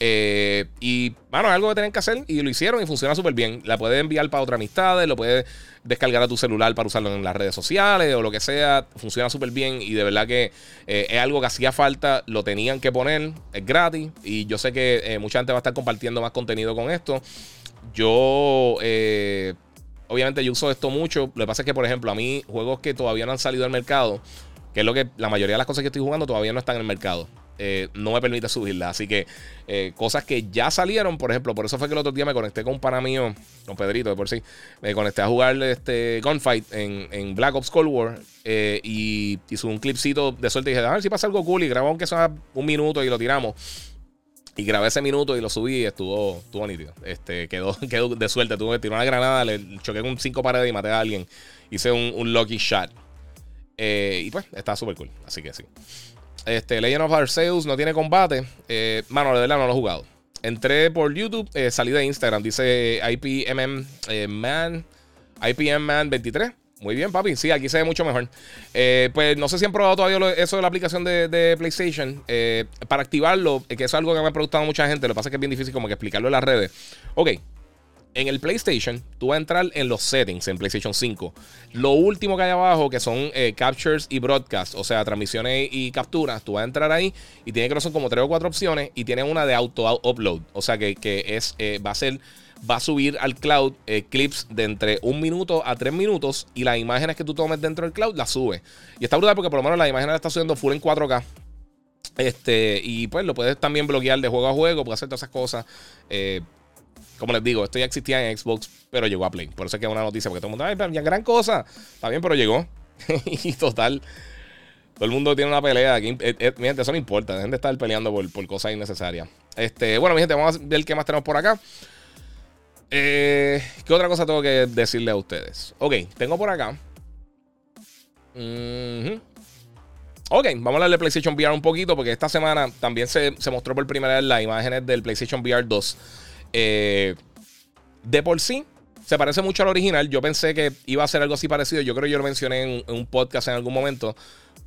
Eh, y bueno, es algo que tienen que hacer y lo hicieron y funciona súper bien. La puedes enviar para otras amistades, lo puedes descargar a tu celular para usarlo en las redes sociales o lo que sea. Funciona súper bien y de verdad que es algo que hacía falta, lo tenían que poner, es gratis y yo sé que mucha gente va a estar compartiendo más contenido con esto. Yo obviamente yo uso esto mucho. Lo que pasa es que, por ejemplo, a mí, juegos que todavía no han salido al mercado, que es lo que la mayoría de las cosas que estoy jugando todavía no están en el mercado. Eh, no me permite subirla. Así que eh, cosas que ya salieron, por ejemplo, por eso fue que el otro día me conecté con un pana mío, con Pedrito, de por sí. Me conecté a jugar este Gunfight en, Black Ops Cold War eh, y hizo un clipcito de suerte y dije, a ver si pasa algo cool y grabamos aunque sea un minuto y lo tiramos. Y grabé ese minuto y lo subí y estuvo, estuvo nítido. Este, quedó, [laughs] quedó de suerte. Tuve tiré una granada, le choqué con cinco paredes y maté a alguien. Hice un, lucky shot. Eh, y pues, está súper cool. Así que sí. Este, Legend of Arceus no tiene combate. Eh, mano, de verdad no lo he jugado. Entré por YouTube, eh, salí de Instagram. Dice IPMM Man. IPM Man 23. Muy bien, papi. Sí, aquí se ve mucho mejor. Eh, pues no sé si han probado todavía eso de la aplicación de, PlayStation. Eh, para activarlo, eh, que es algo que me ha preguntado mucha gente. Lo que pasa es que es bien difícil como que explicarlo en las redes. Ok. En el PlayStation, tú vas a entrar en los settings en PlayStation 5. Lo último que hay abajo, que son captures y broadcast, o sea, transmisiones y capturas, tú vas a entrar ahí y tiene que son como tres o cuatro opciones y tiene una de auto upload. O sea, que, que es, va a ser va a subir al cloud eh, clips de entre un minuto a tres minutos y las imágenes que tú tomes dentro del cloud las sube. Y está brutal porque por lo menos las imágenes las está subiendo full en 4K. Este, y pues lo puedes también bloquear de juego a juego, puedes hacer todas esas cosas. Eh, como les digo, esto ya existía en Xbox, pero llegó a Play. Por eso es que es una noticia, porque todo el mundo, ay, ya gran cosa. Está bien, pero llegó. [laughs] y total. Todo el mundo tiene una pelea. Aquí, eh, mi gente, eso no importa. Dejen de estar peleando por, cosas innecesarias. Este, bueno, mi gente, vamos a ver qué más tenemos por acá. Eh, ¿Qué otra cosa tengo que decirle a ustedes? Ok, tengo por acá. Ok, vamos a hablar de PlayStation VR un poquito porque esta semana también se, mostró por primera vez las imágenes del PlayStation VR 2. Eh, de por sí, se parece mucho al original. Yo pensé que iba a ser algo así parecido. Yo creo que yo lo mencioné en, un podcast en algún momento.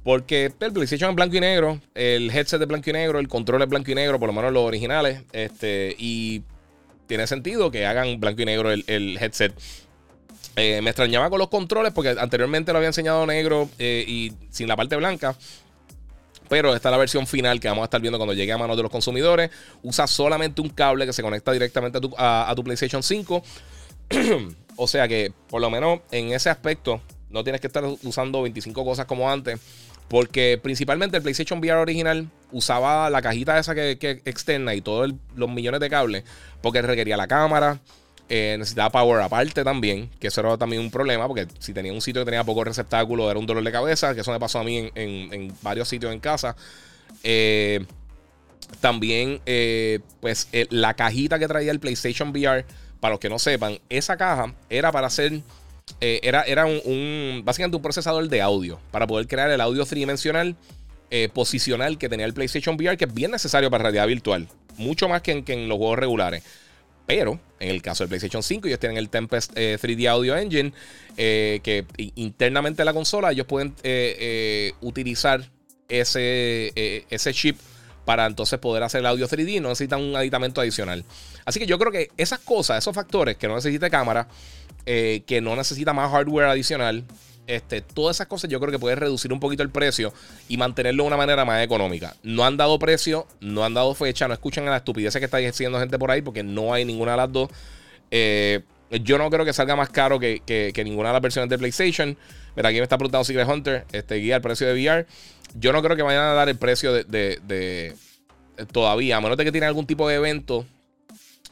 Porque el PlayStation es blanco y negro, el headset es blanco y negro, el control es blanco y negro, por lo menos los originales. Este, y tiene sentido que hagan blanco y negro el, headset. Eh, me extrañaba con los controles porque anteriormente lo había enseñado negro eh, y sin la parte blanca. Pero esta es la versión final que vamos a estar viendo cuando llegue a manos de los consumidores. Usa solamente un cable que se conecta directamente a tu, PlayStation 5. [clears throat] o sea que, por lo menos en ese aspecto, no tienes que estar usando 25 cosas como antes. Porque principalmente el PlayStation VR original usaba la cajita esa que, externa y todos los millones de cables. Porque requería la cámara. Eh, necesitaba power aparte también. Que eso era también un problema. Porque si tenía un sitio que tenía poco receptáculo, era un dolor de cabeza. Que eso me pasó a mí en, varios sitios en casa. Eh, también, eh, pues, la cajita que traía el PlayStation VR. Para los que no sepan, esa caja era para hacer era, era un, básicamente un procesador de audio para poder crear el audio tridimensional posicional que tenía el PlayStation VR, que es bien necesario para realidad virtual, mucho más que en, que en los juegos regulares. Pero en el caso del PlayStation 5, ellos tienen el Tempest 3D eh, Audio Engine, que internamente en la consola ellos pueden utilizar ese, ese chip para entonces poder hacer el audio 3D. No necesitan un aditamento adicional. Así que yo creo que esas cosas, esos factores que no necesita cámara, eh, que no necesita más hardware adicional. Este, todas esas cosas yo creo que puede reducir un poquito el precio y mantenerlo de una manera más económica. No han dado precio, no han dado fecha, no escuchan a la estupidez que está diciendo gente por ahí porque no hay ninguna de las dos. Eh, yo no creo que salga más caro que, ninguna de las versiones de PlayStation. Mira, aquí me está preguntando Secret Hunter, este guía el precio de VR. Yo no creo que vayan a dar el precio de, todavía, a menos de que tienen algún tipo de evento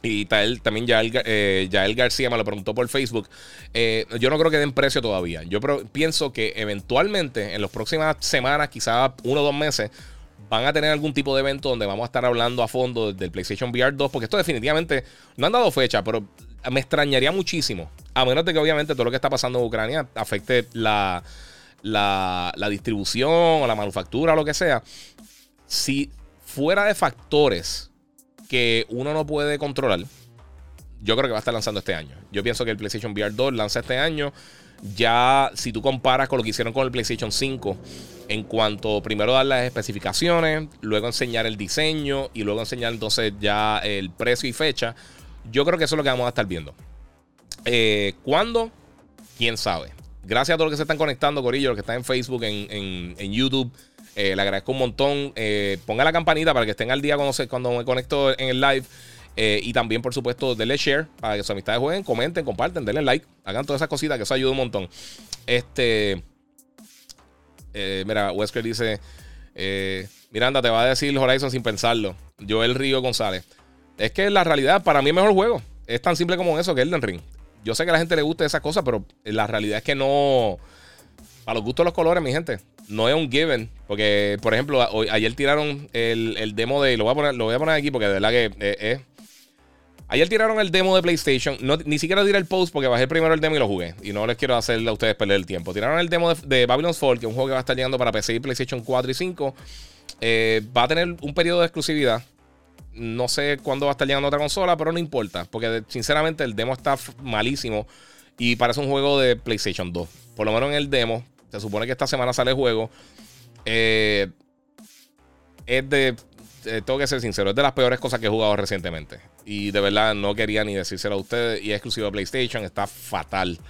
Y también ya eh, Yael García me lo preguntó por Facebook. Eh, yo no creo que den precio todavía. Yo pienso que eventualmente, en las próximas semanas, quizás uno o dos meses, van a tener algún tipo de evento donde vamos a estar hablando a fondo del PlayStation VR 2. Porque esto definitivamente no han dado fecha, pero me extrañaría muchísimo. A menos de que obviamente todo lo que está pasando en Ucrania afecte la, la, la distribución o la manufactura o lo que sea. Si fuera de factores que uno no puede controlar, yo creo que va a estar lanzando este año. Yo pienso que el PlayStation VR 2 lanza este año. Ya, si tú comparas con lo que hicieron con el PlayStation 5, en cuanto primero dar las especificaciones, luego enseñar el diseño y luego enseñar entonces ya el precio y fecha, yo creo que eso es lo que vamos a estar viendo. Eh, ¿Cuándo? ¿Quién sabe? Gracias a todos los que se están conectando, Corillo, los que están en Facebook, en, en YouTube. Eh, le agradezco un montón. Eh, ponga la campanita para que estén al día cuando, cuando me conecto en el live. Eh, y también, por supuesto, denle share para que sus amistades jueguen, comenten, comparten, denle like, hagan todas esas cositas que eso ayuda un montón. Este. mira, Wesker dice: Miranda, te va a decir Horizon sin pensarlo. Joel Río González. Es que la realidad, para mí, es mejor juego. Es tan simple como eso que Elden Ring. Yo sé que a la gente le gusta esas cosas, pero la realidad es que no. A los gustos los colores, mi gente no es un given. Porque, por ejemplo, ayer tiraron el, demo de. Lo voy, a poner, lo voy a poner aquí porque de verdad que eh, es. Ayer tiraron el demo de PlayStation. ni siquiera tiré el post porque bajé primero el demo y lo jugué. Y no les quiero hacer a ustedes perder el tiempo. Tiraron el demo de, Babylon's Fall, que es un juego que va a estar llegando para PC y PlayStation 4 y 5. Eh, va a tener un periodo de exclusividad. No sé cuándo va a estar llegando otra consola, pero no importa. Porque sinceramente el demo está malísimo. Y parece un juego de PlayStation 2. Por lo menos en el demo. Se supone que esta semana sale el juego. Eh, es de. Eh, tengo que ser sincero, es de las peores cosas que he jugado recientemente. Y de verdad no quería ni decírselo a ustedes. Y es exclusivo de PlayStation, está fatal.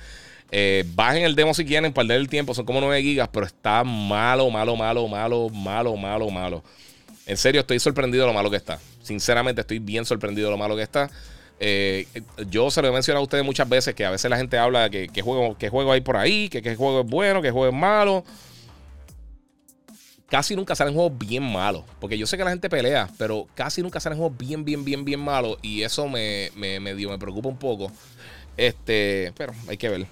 Eh, bajen el demo si quieren, perder el tiempo, son como 9 gigas, pero está malo, malo, malo, malo, malo, malo, malo. En serio, estoy sorprendido de lo malo que está. Sinceramente, estoy bien sorprendido de lo malo que está. Eh, yo se lo he mencionado a ustedes muchas veces que a veces la gente habla de que, juego, que juego hay por ahí, que qué juego es bueno, que juego es malo. Casi nunca salen juegos bien malos. Porque yo sé que la gente pelea, pero casi nunca salen juegos bien, bien, bien, bien malos. Y eso me, me, me, me preocupa un poco. Este, pero hay que ver.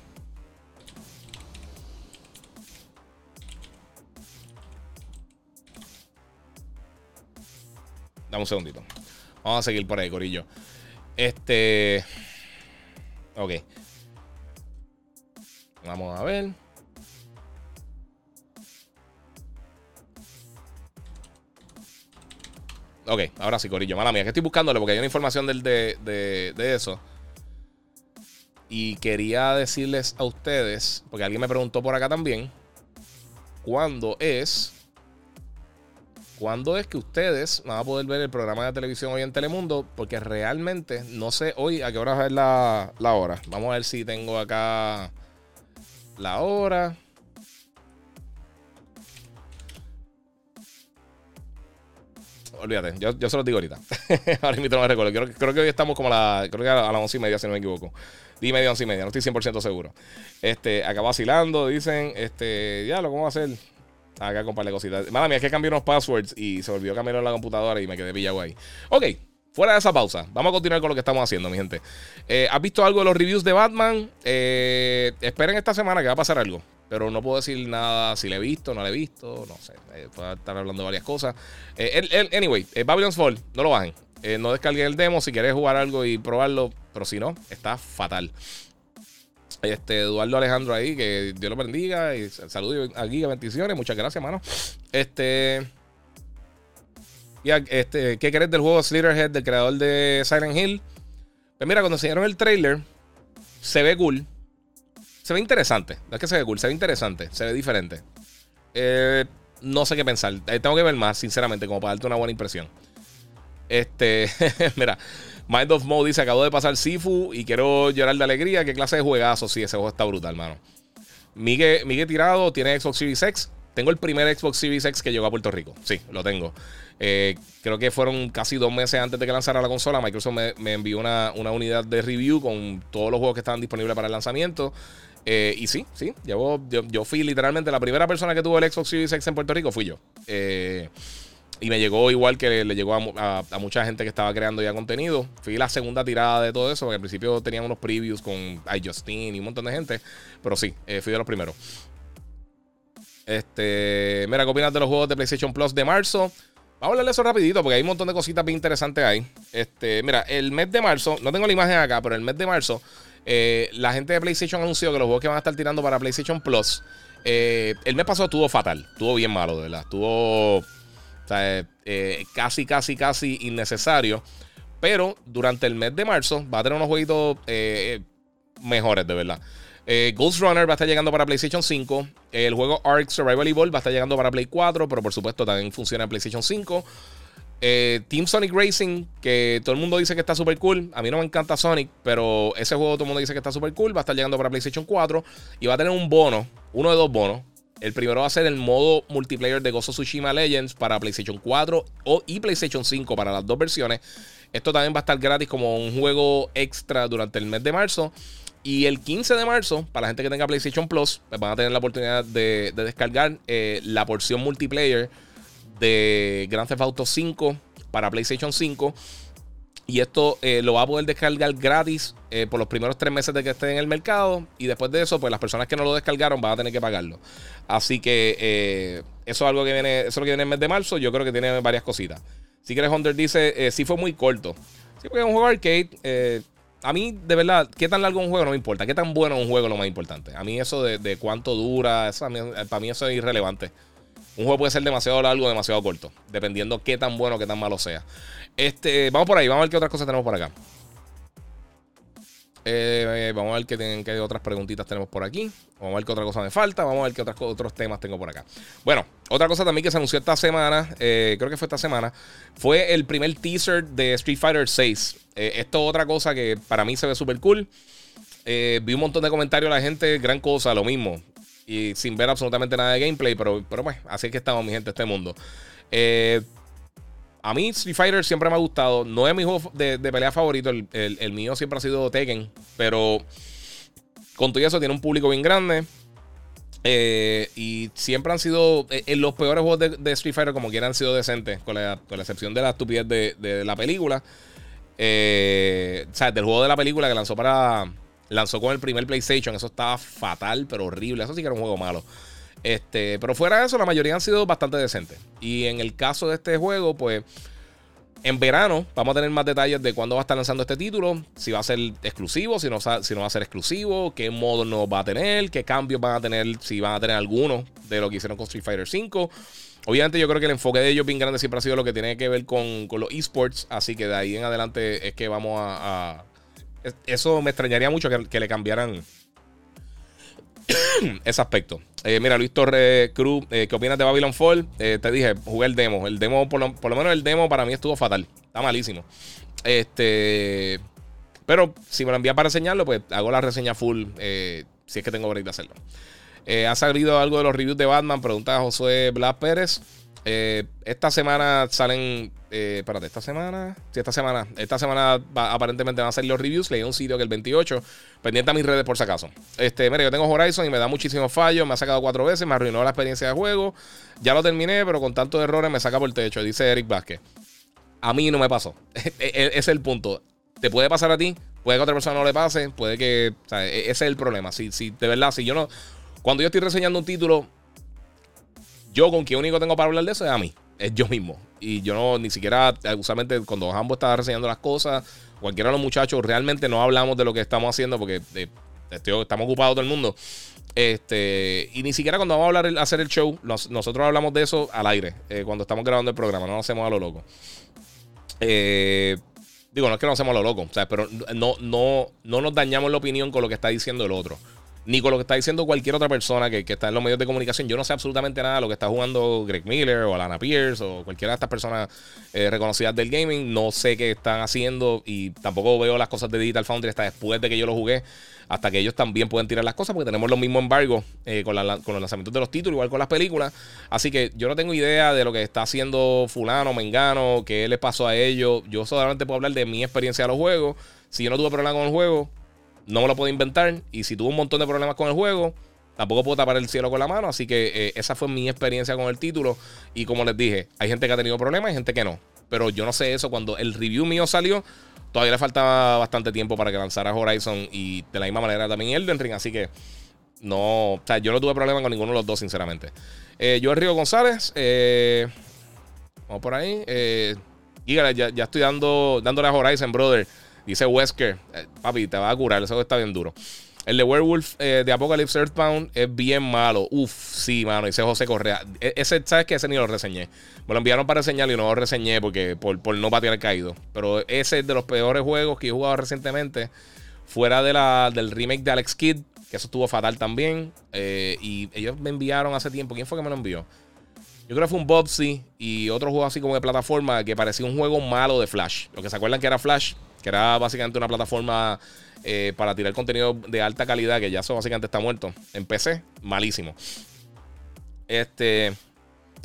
Dame un segundito. Vamos a seguir por ahí, Corillo. Este. Ok. Vamos a ver. Ok, ahora sí, Corillo. Mala mía, que estoy buscándole porque hay una información del, de, de, de eso. Y quería decirles a ustedes, porque alguien me preguntó por acá también, ¿cuándo es ¿Cuándo es que ustedes van a poder ver el programa de televisión hoy en Telemundo? Porque realmente no sé hoy a qué hora es la, la hora. Vamos a ver si tengo acá la hora. Olvídate, yo, yo se los digo ahorita. [laughs] Ahora mismo no me recuerdo. Creo, creo, que hoy estamos como a la, creo que a las once y media, si no me equivoco. Di media, once y media, no estoy 100% seguro. Este, acá vacilando, dicen, este, ya, lo cómo va a hacer. Acá con par de cositas. Mala mía, es que cambié unos passwords y se olvidó cambiar la computadora y me quedé pillado ahí. Ok, fuera de esa pausa, vamos a continuar con lo que estamos haciendo, mi gente. Eh, ¿Has visto algo de los reviews de Batman? Eh, esperen esta semana que va a pasar algo. Pero no puedo decir nada si le he visto, no le he visto, no sé. Eh, puedo estar hablando de varias cosas. anyway, Babylon's Fall, no lo bajen. no descarguen el demo si quieres jugar algo y probarlo. Pero si no, está fatal. Este, Eduardo Alejandro ahí, que Dios lo bendiga. Y saludos aquí, bendiciones. Muchas gracias, mano. Este. este, ¿Qué crees del juego Slitherhead, del creador de Silent Hill? Pues mira, cuando enseñaron el trailer, se ve cool. Se ve interesante. No es que se ve cool, se ve interesante. Se ve diferente. Eh, no sé qué pensar. Eh, tengo que ver más, sinceramente, como para darte una buena impresión. Este, [laughs] mira, Mind of Mo dice: Acabo de pasar Sifu y quiero llorar de alegría. ¿Qué clase de juegazo? Sí, ese juego está brutal, mano. Miguel, Tirado tiene Xbox Series X. Tengo el primer Xbox Series X que llegó a Puerto Rico. Sí, lo tengo. Eh, creo que fueron casi dos meses antes de que lanzara la consola. Microsoft me, envió una, unidad de review con todos los juegos que estaban disponibles para el lanzamiento. Eh, y sí, sí, yo, yo, fui literalmente la primera persona que tuvo el Xbox Series X en Puerto Rico, fui yo. Eh, Y me llegó igual que le, llegó a, mucha gente que estaba creando ya contenido. Fui la segunda tirada de todo eso, porque al principio tenían unos previews con iJustin y un montón de gente. Pero sí, eh, fui de los primeros. Este, mira, ¿qué opinas de los juegos de PlayStation Plus de marzo? Vamos a hablar de eso rapidito porque hay un montón de cositas bien interesantes ahí. Este, mira, el mes de marzo, no tengo la imagen acá, pero el mes de marzo, eh, la gente de PlayStation anunció que los juegos que van a estar tirando para PlayStation Plus, eh, el mes pasado estuvo fatal, estuvo bien malo, de verdad, estuvo eh, casi, casi, casi innecesario. Pero durante el mes de marzo va a tener unos jueguitos mejores, de verdad. Eh, Ghost Runner va a estar llegando para PlayStation 5. El juego Ark Survival Evolved va a estar llegando para Play 4, pero por supuesto también funciona en PlayStation 5. Eh, Team Sonic Racing, que todo el mundo dice que está súper cool. A mí no me encanta Sonic, pero ese juego todo el mundo dice que está súper cool. Va a estar llegando para PlayStation 4 y va a tener un bono, uno de dos bonos. El primero va a ser el modo multiplayer de Gozo Tsushima Legends para PlayStation 4 o, y PlayStation 5 para las dos versiones. Esto también va a estar gratis como un juego extra durante el mes de marzo. Y el 15 de marzo, para la gente que tenga PlayStation Plus, pues van a tener la oportunidad de, descargar eh, la porción multiplayer de Grand Theft Auto 5 para PlayStation 5. Y esto eh, lo va a poder descargar gratis eh, por los primeros tres meses de que esté en el mercado. Y después de eso, pues las personas que no lo descargaron van a tener que pagarlo. Así que eso es algo que viene, eso es lo que viene en el mes de marzo. Yo creo que tiene varias cositas. Si quieres, Hunter dice, sí fue muy corto. Sí, porque es un juego arcade a mí, de verdad, qué tan largo es un juego no me importa. Qué tan bueno es un juego es lo más importante. A mí eso de, cuánto dura, para mí eso es irrelevante. Un juego puede ser demasiado largo o demasiado corto, dependiendo qué tan bueno o qué tan malo sea. Este, vamos por ahí, vamos a ver qué otras cosas tenemos por acá. Eh, vamos a ver qué, otras preguntitas tenemos por aquí. Vamos a ver qué otra cosa me falta. Vamos a ver qué otras, otros temas tengo por acá. Bueno, otra cosa también que se anunció esta semana, eh, creo que fue esta semana, fue el primer teaser de Street Fighter 6. Eh, esto es otra cosa que para mí se ve súper cool. vi un montón de comentarios de la gente, gran cosa, lo mismo. Y sin ver absolutamente nada de gameplay, pero, pero bueno, así es que estamos, mi gente, este mundo. Eh, a mí Street Fighter siempre me ha gustado. No es mi juego de, pelea favorito. El, mío siempre ha sido Tekken. Pero con todo eso tiene un público bien grande. Eh, y siempre han sido. En eh, los peores juegos de, Street Fighter, como quieran, han sido decentes. Con la, excepción de la estupidez de, la película. Eh, o sea, del juego de la película que lanzó para. Lanzó con el primer PlayStation. Eso estaba fatal, pero horrible. Eso sí que era un juego malo. Este, pero fuera de eso, la mayoría han sido bastante decentes. Y en el caso de este juego, pues en verano vamos a tener más detalles de cuándo va a estar lanzando este título, si va a ser exclusivo, si no, si no va a ser exclusivo, qué modo no va a tener, qué cambios van a tener, si van a tener alguno de lo que hicieron con Street Fighter V. Obviamente yo creo que el enfoque de ellos bien grande siempre ha sido lo que tiene que ver con, los esports, así que de ahí en adelante es que vamos a... eso me extrañaría mucho que le cambiaran [coughs] ese aspecto. Eh, mira, Luis Torres Cruz, eh, ¿qué opinas de Babylon Fall? Eh, te dije, jugué el demo. El demo, por lo, menos el demo para mí estuvo fatal. Está malísimo. Este. Pero si me lo envían para enseñarlo, pues hago la reseña full. si es que tengo break de hacerlo. ¿Ha salido algo de los reviews de Batman? Pregunta José Blas Pérez. Esta semana salen eh, espérate, esta semana. Sí, esta semana. Esta semana aparentemente van a salir los reviews. Leí un sitio que el 28. Pendiente a mis redes por si acaso. Este, mira, yo tengo Horizon y me da muchísimos fallos. Me ha sacado cuatro veces. Me arruinó la experiencia de juego. Ya lo terminé, pero con tantos errores me saca por el techo. Dice Eric Vázquez. A mí no me pasó. [laughs] E, e, ese es el punto. Te puede pasar a ti. Puede que otra persona no le pase. Puede que. O sea, e, ese es el problema. Si, si de verdad, si yo no. Cuando yo estoy reseñando un título. Yo con quien único tengo para hablar de eso es a mí. Es yo mismo. Y yo no, ni siquiera, usualmente cuando ambos está reseñando las cosas, cualquiera de los muchachos, realmente no hablamos de lo que estamos haciendo porque eh, estamos ocupados todo el mundo. Este, y ni siquiera cuando vamos a hablar, hacer el show, nosotros hablamos de eso al aire, eh, cuando estamos grabando el programa, no lo hacemos a lo loco. Eh, digo, no es que no hacemos a lo loco, pero no, no, no nos dañamos la opinión con lo que está diciendo el otro ni con lo que está diciendo cualquier otra persona que, está en los medios de comunicación. Yo no sé absolutamente nada de lo que está jugando Greg Miller o Alana Pierce o cualquiera de estas personas eh, reconocidas del gaming. No sé qué están haciendo y tampoco veo las cosas de Digital Foundry hasta después de que yo lo jugué. Hasta que ellos también pueden tirar las cosas porque tenemos los mismos embargos eh, con, los lanzamientos de los títulos, igual con las películas. Así que yo no tengo idea de lo que está haciendo Fulano, Mengano, qué les pasó a ellos. Yo solamente puedo hablar de mi experiencia de los juegos. Si yo no tuve problema con el juego, no me lo puedo inventar. Y si tuvo un montón de problemas con el juego, Tampoco puedo tapar el cielo con la mano, así que eh, esa fue mi experiencia con el título. Y como les dije, hay gente que ha tenido problemas y gente que no. Pero yo no sé eso. Cuando el review mío salió, todavía le faltaba bastante tiempo para que lanzara Horizon y de la misma manera también Elden Ring. Así que no, o sea, yo no tuve problema con ninguno de los dos, sinceramente. Eh, yo, Río González, eh, vamos por ahí. Eh, ya, ya, estoy dando, dándole a Horizon, brother. Dice Wesker, eh, papi, te va a curar, eso está bien duro. El de Werewolf eh, de Apocalypse Earthbound es bien malo. Uf, sí, mano. Dice José Correa. E, ese, ¿sabes qué? Ese ni lo reseñé. Me lo enviaron para reseñar y no lo reseñé porque por, por no patear caído. Pero ese es de los peores juegos que he jugado recientemente. Fuera de la, del remake de Alex Kidd, que eso estuvo fatal también. Eh, y ellos me enviaron hace tiempo. ¿Quién fue que me lo envió? Yo creo que fue un Bobsy y otro juego así como de plataforma que parecía un juego malo de Flash. Lo que se acuerdan que era Flash, que era básicamente una plataforma eh, para tirar contenido de alta calidad, que ya eso básicamente está muerto. En PC, malísimo. Este.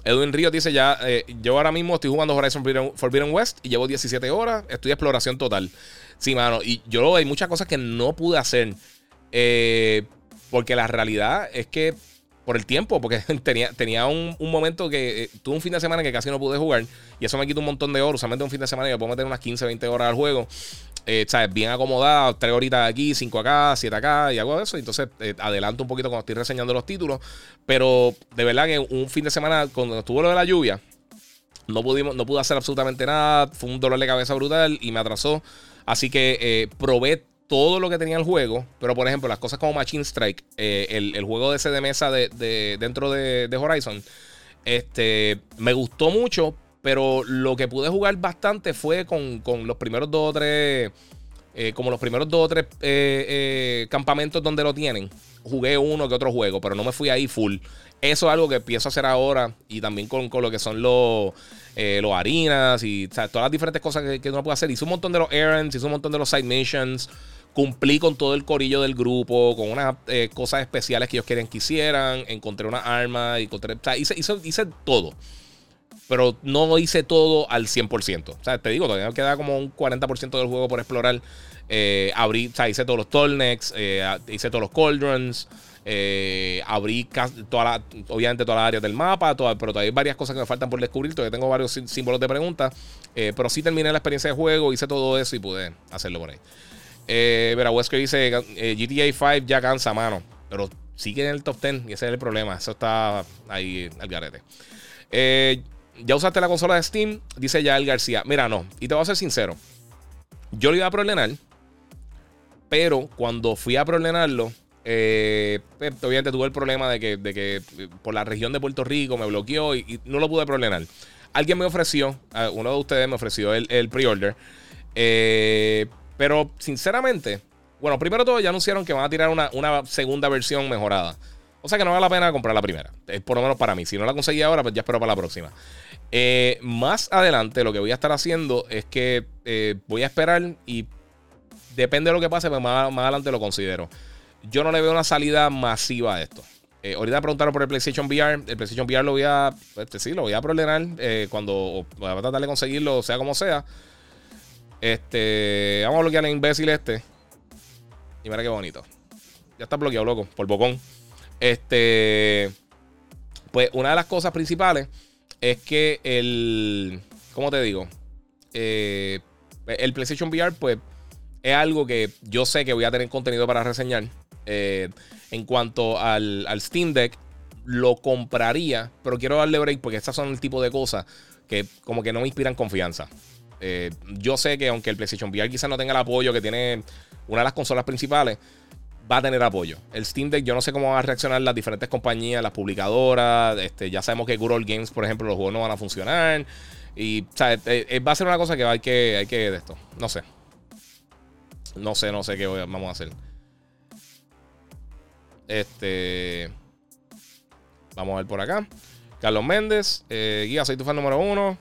Edwin Río dice ya, eh, yo ahora mismo estoy jugando Horizon Forbidden West y llevo 17 horas, estoy de exploración total. Sí, mano, y yo hay muchas cosas que no pude hacer. Eh, porque la realidad es que por el tiempo, porque [laughs] tenía, tenía un, momento que tuve un fin de semana que casi no pude jugar y eso me quita un montón de horas. Usualmente un fin de semana que puedo meter unas 15, 20 horas al juego eh, ¿sabes? Bien acomodado, tres horitas aquí, cinco acá, siete acá y hago eso. Entonces eh, adelanto un poquito cuando estoy reseñando los títulos. Pero de verdad que un fin de semana, cuando estuvo lo de la lluvia, no, pudimos, no pude hacer absolutamente nada. Fue un dolor de cabeza brutal y me atrasó. Así que eh, probé todo lo que tenía el juego. Pero por ejemplo, las cosas como Machine Strike, eh, el, juego de ese de mesa de, dentro de, de Horizon, este, me gustó mucho pero lo que pude jugar bastante fue con, los primeros dos o tres. Eh, como los primeros dos o tres eh, campamentos donde lo tienen. Jugué uno que otro juego, pero no me fui ahí full. Eso es algo que pienso hacer ahora. Y también con, lo que son los, los harinas y todas las diferentes cosas que, que uno puede hacer. Hice un montón de los errands, hice un montón de los side missions cumplí con todo el corillo del grupo, con unas cosas especiales que ellos querían que hicieran, encontré una arma, encontré, o sea, hice, hice, todo pero no hice todo al 100%. O sea, te digo, todavía queda como un 40% del juego por explorar. Eh, o sea, hice todos los Tolnex, eh, hice todos los Cauldrons, eh, abrí toda la, obviamente todas las áreas del mapa, pero todavía hay varias cosas que me faltan por descubrir. Todavía tengo varios símbolos de pregunta, pero sí terminé la experiencia de juego, hice todo eso y pude hacerlo por ahí. Eh, Vera Wesker dice: GTA 5 ya cansa, mano, pero sigue en el top 10 y ese es el problema. Eso está ahí al garete. Eh, ¿Ya usaste la consola de Steam? Dice Yael García. Mira, no. Y te voy a ser sincero. Yo lo iba a proordenar. Pero cuando fui a proordenarlo, eh, pues, obviamente tuve el problema de que, de que, eh, por la región de Puerto Rico me bloqueó y, no lo pude proordenar. Alguien me ofreció, uno de ustedes me ofreció el, el pre-order. Eh, pero sinceramente, bueno, primero todo ya anunciaron que van a tirar una, una segunda versión mejorada. O sea que no vale la pena comprar la primera. Es por lo menos para mí. Si no la conseguí ahora, pues ya espero para la próxima. Eh, más adelante, lo que voy a estar haciendo es que eh, voy a esperar y depende de lo que pase, pues más, adelante lo considero. Yo no le veo una salida masiva a esto. Eh, ahorita preguntaron por el PlayStation VR. El PlayStation VR lo voy a. Este, sí, lo voy a problemar cuando. Voy a tratar de conseguirlo, sea como sea. Este. Vamos a bloquear al imbécil este. Y mira qué bonito. Ya está bloqueado, loco, por bocón. Este. Pues una de las cosas principales es que el. ¿Cómo te digo? Eh, el PlayStation VR, pues, es algo que yo sé que voy a tener contenido para reseñar. Eh, en cuanto al, Steam Deck, lo compraría, pero quiero darle break porque estas son el tipo de cosas que como que no me inspiran confianza. Eh, yo sé que aunque el PlayStation VR quizás no tenga el apoyo que tiene una de las consolas principales, va a tener apoyo. El Steam Deck, yo no sé cómo van a reaccionar las diferentes compañías, las publicadoras. Este, ya sabemos que Good Games, por ejemplo, los juegos no van a funcionar. Y, o sea, eh, eh, va a ser una cosa que hay que, hay que de esto. No sé. No sé, no sé qué vamos a hacer. Este. Vamos a ver por acá. Carlos Méndez. Guía, soy tu fan número uno.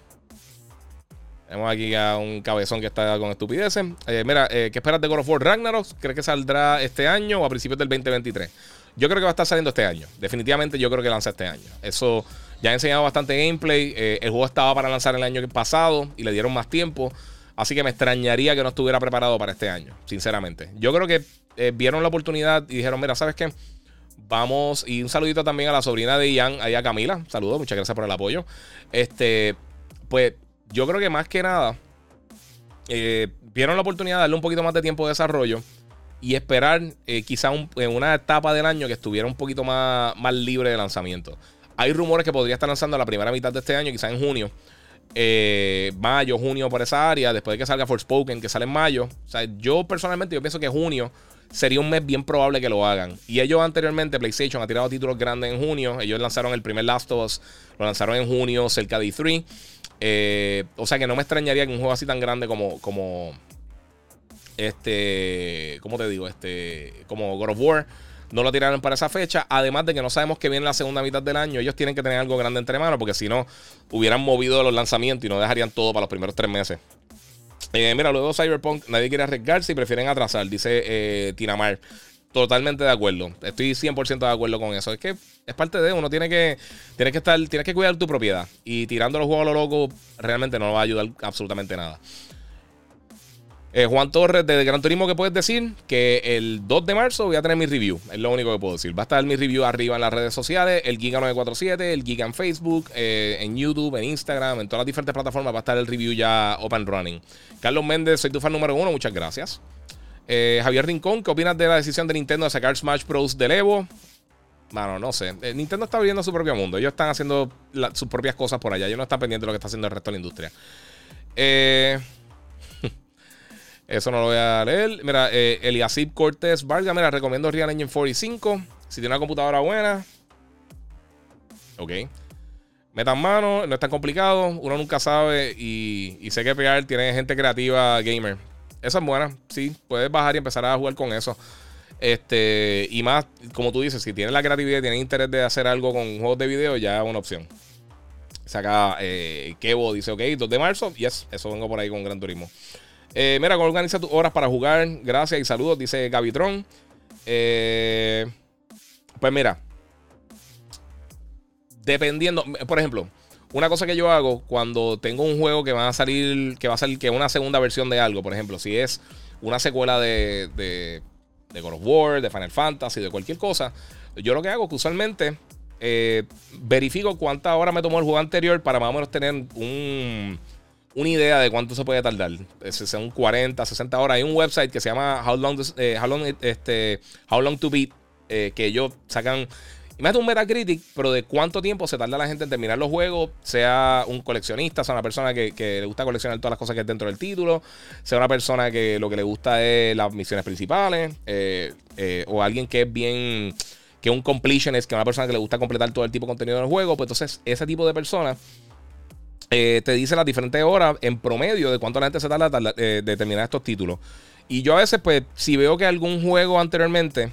Tenemos aquí a un cabezón que está con estupideces. Eh, mira, eh, ¿qué esperas de God of War Ragnarok? ¿Crees que saldrá este año o a principios del 2023? Yo creo que va a estar saliendo este año. Definitivamente yo creo que lanza este año. Eso ya ha enseñado bastante gameplay. Eh, el juego estaba para lanzar el año pasado y le dieron más tiempo. Así que me extrañaría que no estuviera preparado para este año, sinceramente. Yo creo que vieron la oportunidad y dijeron, mira, ¿sabes qué? Vamos, y un saludito también a la sobrina de Ian, ahí a Camila. Saludos, muchas gracias por el apoyo. Este, pues yo creo que más que nada, eh, vieron la oportunidad de darle un poquito más de tiempo de desarrollo y esperar eh, quizá en una etapa del año que estuviera un poquito más, más libre de lanzamiento. Hay rumores que podría estar lanzando la primera mitad de este año, quizá en junio. Eh, mayo, junio por esa área, después de que salga Forspoken, que sale en mayo. O sea, yo personalmente yo pienso que junio sería un mes bien probable que lo hagan. Y ellos anteriormente, PlayStation ha tirado títulos grandes en junio. Ellos lanzaron el primer Last of Us, lo lanzaron en junio, cerca de E3. Eh, o sea que no me extrañaría que un juego así tan grande como, este, ¿cómo te digo? Este, como God of War, no lo tiraron para esa fecha. Además de que no sabemos que viene la segunda mitad del año, ellos tienen que tener algo grande entre manos, porque si no, hubieran movido los lanzamientos y no dejarían todo para los primeros tres meses. Eh, mira, luego Cyberpunk, nadie quiere arriesgarse y prefieren atrasar, dice eh, Tinamar. Totalmente de acuerdo. Estoy 100% de acuerdo con eso. Es que es parte de uno. Tiene que, tiene que estar, tienes que cuidar tu propiedad. Y tirando los juegos a lo loco realmente no va a ayudar absolutamente nada. Eh, Juan Torres de Gran Turismo, ¿qué puedes decir? Que el 2 de marzo voy a tener mi review. Es lo único que puedo decir. Va a estar mi review arriba en las redes sociales: el Giga947, el Giga en Facebook, eh, en YouTube, en Instagram, en todas las diferentes plataformas. Va a estar el review ya open running. Carlos Méndez, soy tu fan número uno. Muchas gracias. Eh, Javier Rincón, ¿qué opinas de la decisión de Nintendo de sacar Smash Bros. del Evo? Bueno, no sé. Nintendo está viviendo su propio mundo. Ellos están haciendo sus propias cosas por allá. Ellos no están pendientes de lo que está haciendo el resto de la industria. Eh. [laughs] Eso no lo voy a leer. Mira, eh, Eliasip Cortés Vargas, mira, recomiendo Real Engine 45. Si tiene una computadora buena. Ok. Metan mano, no es tan complicado. Uno nunca sabe y, y sé que pegar tiene gente creativa gamer. Esa es buena, sí. Puedes bajar y empezar a jugar con eso. Este, y más, como tú dices, si tienes la creatividad y tienes interés de hacer algo con juegos de video, ya es una opción. Saca eh, Kevo, dice, ok, 2 de marzo, yes, eso vengo por ahí con Gran Turismo. Eh, mira, organiza tus horas para jugar. Gracias y saludos, dice Gavitron. Eh, pues mira, dependiendo, por ejemplo, una cosa que yo hago cuando tengo un juego que va a salir, que va a salir, que es una segunda versión de algo, por ejemplo, si es una secuela de, de, God of War, de Final Fantasy, de cualquier cosa, yo lo que hago es que usualmente eh, verifico cuántas horas me tomó el juego anterior para más o menos tener un una idea de cuánto se puede tardar. Son 40, 60 horas. Hay un website que se llama How Long, eh, How Long, este, How Long to Beat, eh, que ellos sacan. Imagínate un Metacritic, pero de cuánto tiempo se tarda la gente en terminar los juegos, sea un coleccionista, sea una persona que, le gusta coleccionar todas las cosas que hay dentro del título, sea una persona que lo que le gusta es las misiones principales, eh, o alguien que es bien, que un completionist, que es una persona que le gusta completar todo el tipo de contenido del juego, pues entonces ese tipo de personas eh, te dice las diferentes horas en promedio de cuánto la gente se tarda eh, de terminar estos títulos. Y yo a veces, pues, si veo que algún juego anteriormente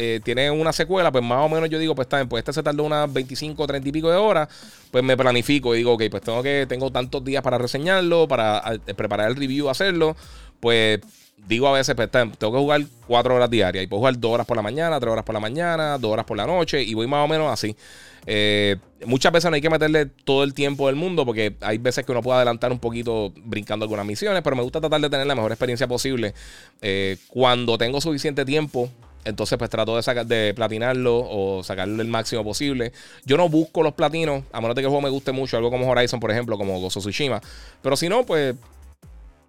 eh, tiene una secuela, pues más o menos yo digo, pues está pues este se tardó unas 25, 30 y pico de horas, pues me planifico y digo, ok, pues tengo que, tengo tantos días para reseñarlo, para preparar el review, hacerlo, pues digo a veces, pues tengo que jugar 4 horas diarias y puedo jugar 2 horas por la mañana, 3 horas por la mañana, 2 horas por la noche y voy más o menos así. Eh, muchas veces no hay que meterle todo el tiempo del mundo porque hay veces que uno puede adelantar un poquito brincando algunas misiones, pero me gusta tratar de tener la mejor experiencia posible. Eh, cuando tengo suficiente tiempo, entonces pues trato de, sacar, de platinarlo o sacarle el máximo posible. Yo no busco los platinos, a menos de que el juego me guste mucho, algo como Horizon, por ejemplo, como Gozo Tsushima. Pero si no, pues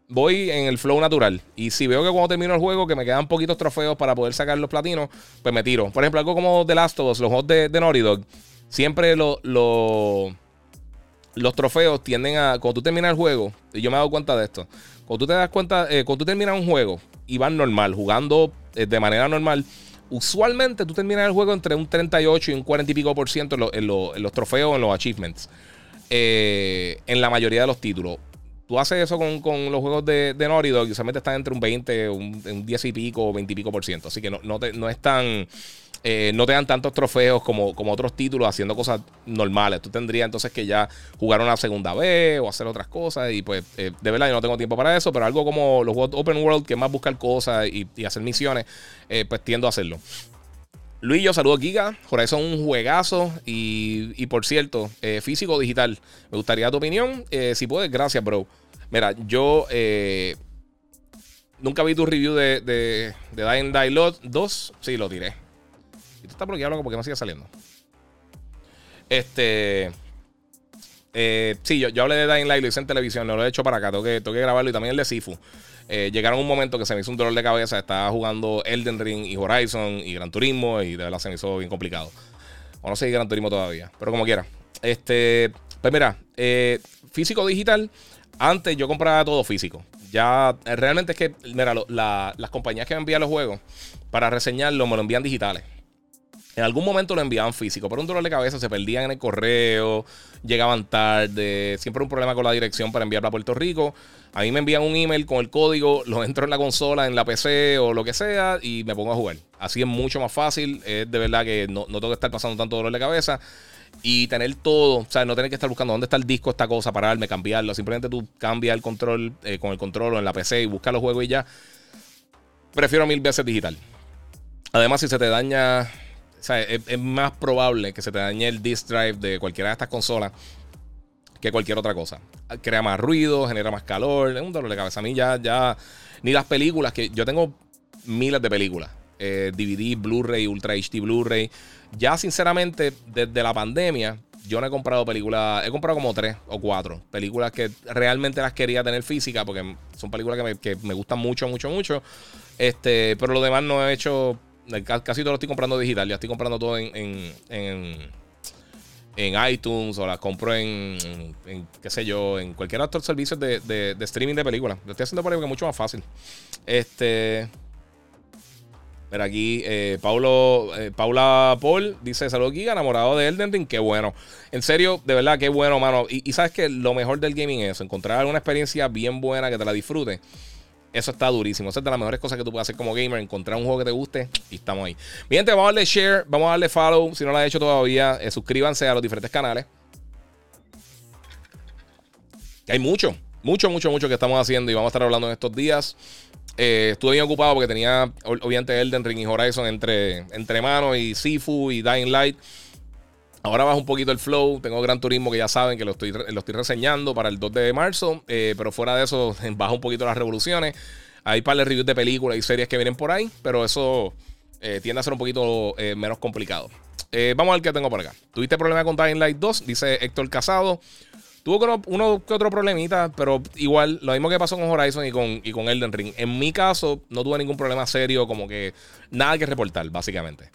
voy en el flow natural. Y si veo que cuando termino el juego, que me quedan poquitos trofeos para poder sacar los platinos, pues me tiro. Por ejemplo, algo como The Last of Us, los juegos de, de Dog siempre los trofeos tienden a. Cuando tú terminas el juego, y yo me he dado cuenta de esto. Cuando tú te das cuenta, eh, cuando tú terminas un juego y vas normal, jugando de manera normal, usualmente tú terminas el juego entre un 38 y un 40 y pico por ciento en, los trofeos, en los achievements. Eh, en la mayoría de los títulos. Tú haces eso con, los juegos de, de Naughty Dog usualmente están entre un 20, un, un 10 y pico, 20 y pico por ciento. Así que no, no, no es tan eh, no te dan tantos trofeos como, como otros títulos haciendo cosas normales. Tú tendrías entonces que ya jugar una segunda vez o hacer otras cosas. Y pues, eh, de verdad, yo no tengo tiempo para eso. Pero algo como los juegos Open World, que es más buscar cosas y, hacer misiones, eh, pues tiendo a hacerlo. Luis, yo saludo a Giga. Horizon un juegazo. Y, por cierto, físico o digital. Me gustaría tu opinión. si puedes, gracias, bro. Mira, yo nunca vi tu review de, de, de Dying Die 2. Sí, lo tiré Esto está bloqueado, loco, porque no sigue saliendo. Este. Eh, sí, yo, yo hablé de Dying Light, lo hice en televisión, no lo he hecho para acá, tengo que grabarlo y también el de Sifu. Eh, llegaron un momento que se me hizo un dolor de cabeza, estaba jugando Elden Ring y Horizon y Gran Turismo y de verdad se me hizo bien complicado. O no sé si Gran Turismo todavía, pero como quiera. Este, pues mira, eh, físico digital, antes yo compraba todo físico. Ya eh, realmente es que, mira, las compañías que me envían los juegos para reseñarlo me lo envían digitales. En algún momento lo enviaban físico, pero un dolor de cabeza, se perdían en el correo, llegaban tarde, siempre un problema con la dirección para enviarlo a Puerto Rico. A mí me envían un email con el código, lo entro en la consola, en la PC o lo que sea y me pongo a jugar. Así es mucho más fácil, es de verdad que no, no tengo que estar pasando tanto dolor de cabeza y tener todo, o sea, no tener que estar buscando dónde está el disco, esta cosa, pararme, cambiarlo. Simplemente tú cambias el control eh, con el control o en la PC y buscas los juegos y ya. Prefiero mil veces digital. Además, si se te daña o sea, es, más probable que se te dañe el disk drive de cualquiera de estas consolas que cualquier otra cosa. Crea más ruido, genera más calor, es un dolor de cabeza. A mí ya, ya, ni las películas, que yo tengo miles de películas, DVD, eh, Blu-ray, Ultra HD Blu-ray. Ya sinceramente, desde la pandemia, yo no he comprado películas, he comprado como tres o cuatro películas que realmente las quería tener física porque son películas que me, que me gustan mucho, mucho, mucho. Este, pero lo demás no he hecho Casi todo lo estoy comprando digital. Ya estoy comprando todo en, en, en, iTunes o las compro en, en, qué sé yo, en cualquier otro servicio de, de, streaming de películas. Lo estoy haciendo por ahí porque es mucho más fácil. Este. Mira aquí, eh, eh, Paula Paul dice: Saludos, Giga, enamorado de Elden Ring. Qué bueno. En serio, de verdad, qué bueno, mano. Y, sabes que lo mejor del gaming es encontrar alguna experiencia bien buena que te la disfrutes. Eso está durísimo. Esa es de las mejores cosas que tú puedes hacer como gamer. Encontrar un juego que te guste y estamos ahí. Bien, vamos a darle share, vamos a darle follow. Si no lo has hecho todavía, eh, suscríbanse a los diferentes canales. hay mucho, mucho, mucho, mucho que estamos haciendo y vamos a estar hablando en estos días. Eh, estuve bien ocupado porque tenía, obviamente, Elden Ring y Horizon entre, entre manos y Sifu y Dying Light. Ahora baja un poquito el flow. Tengo Gran Turismo que ya saben que lo estoy, reseñando para el 2 de marzo. Eh, pero fuera de eso, [laughs] baja un poquito las revoluciones. Hay par de reviews de películas y series que vienen por ahí. Pero eso eh, tiende a ser un poquito eh, menos complicado. vamos a ver qué tengo por acá. ¿Tuviste problema con Dying Light 2? Dice Héctor Casado. Tuvo uno, que otro problemita, pero igual, lo mismo que pasó con Horizon y con Elden Ring. En mi caso, no tuve ningún problema serio, como que nada que reportar, básicamente.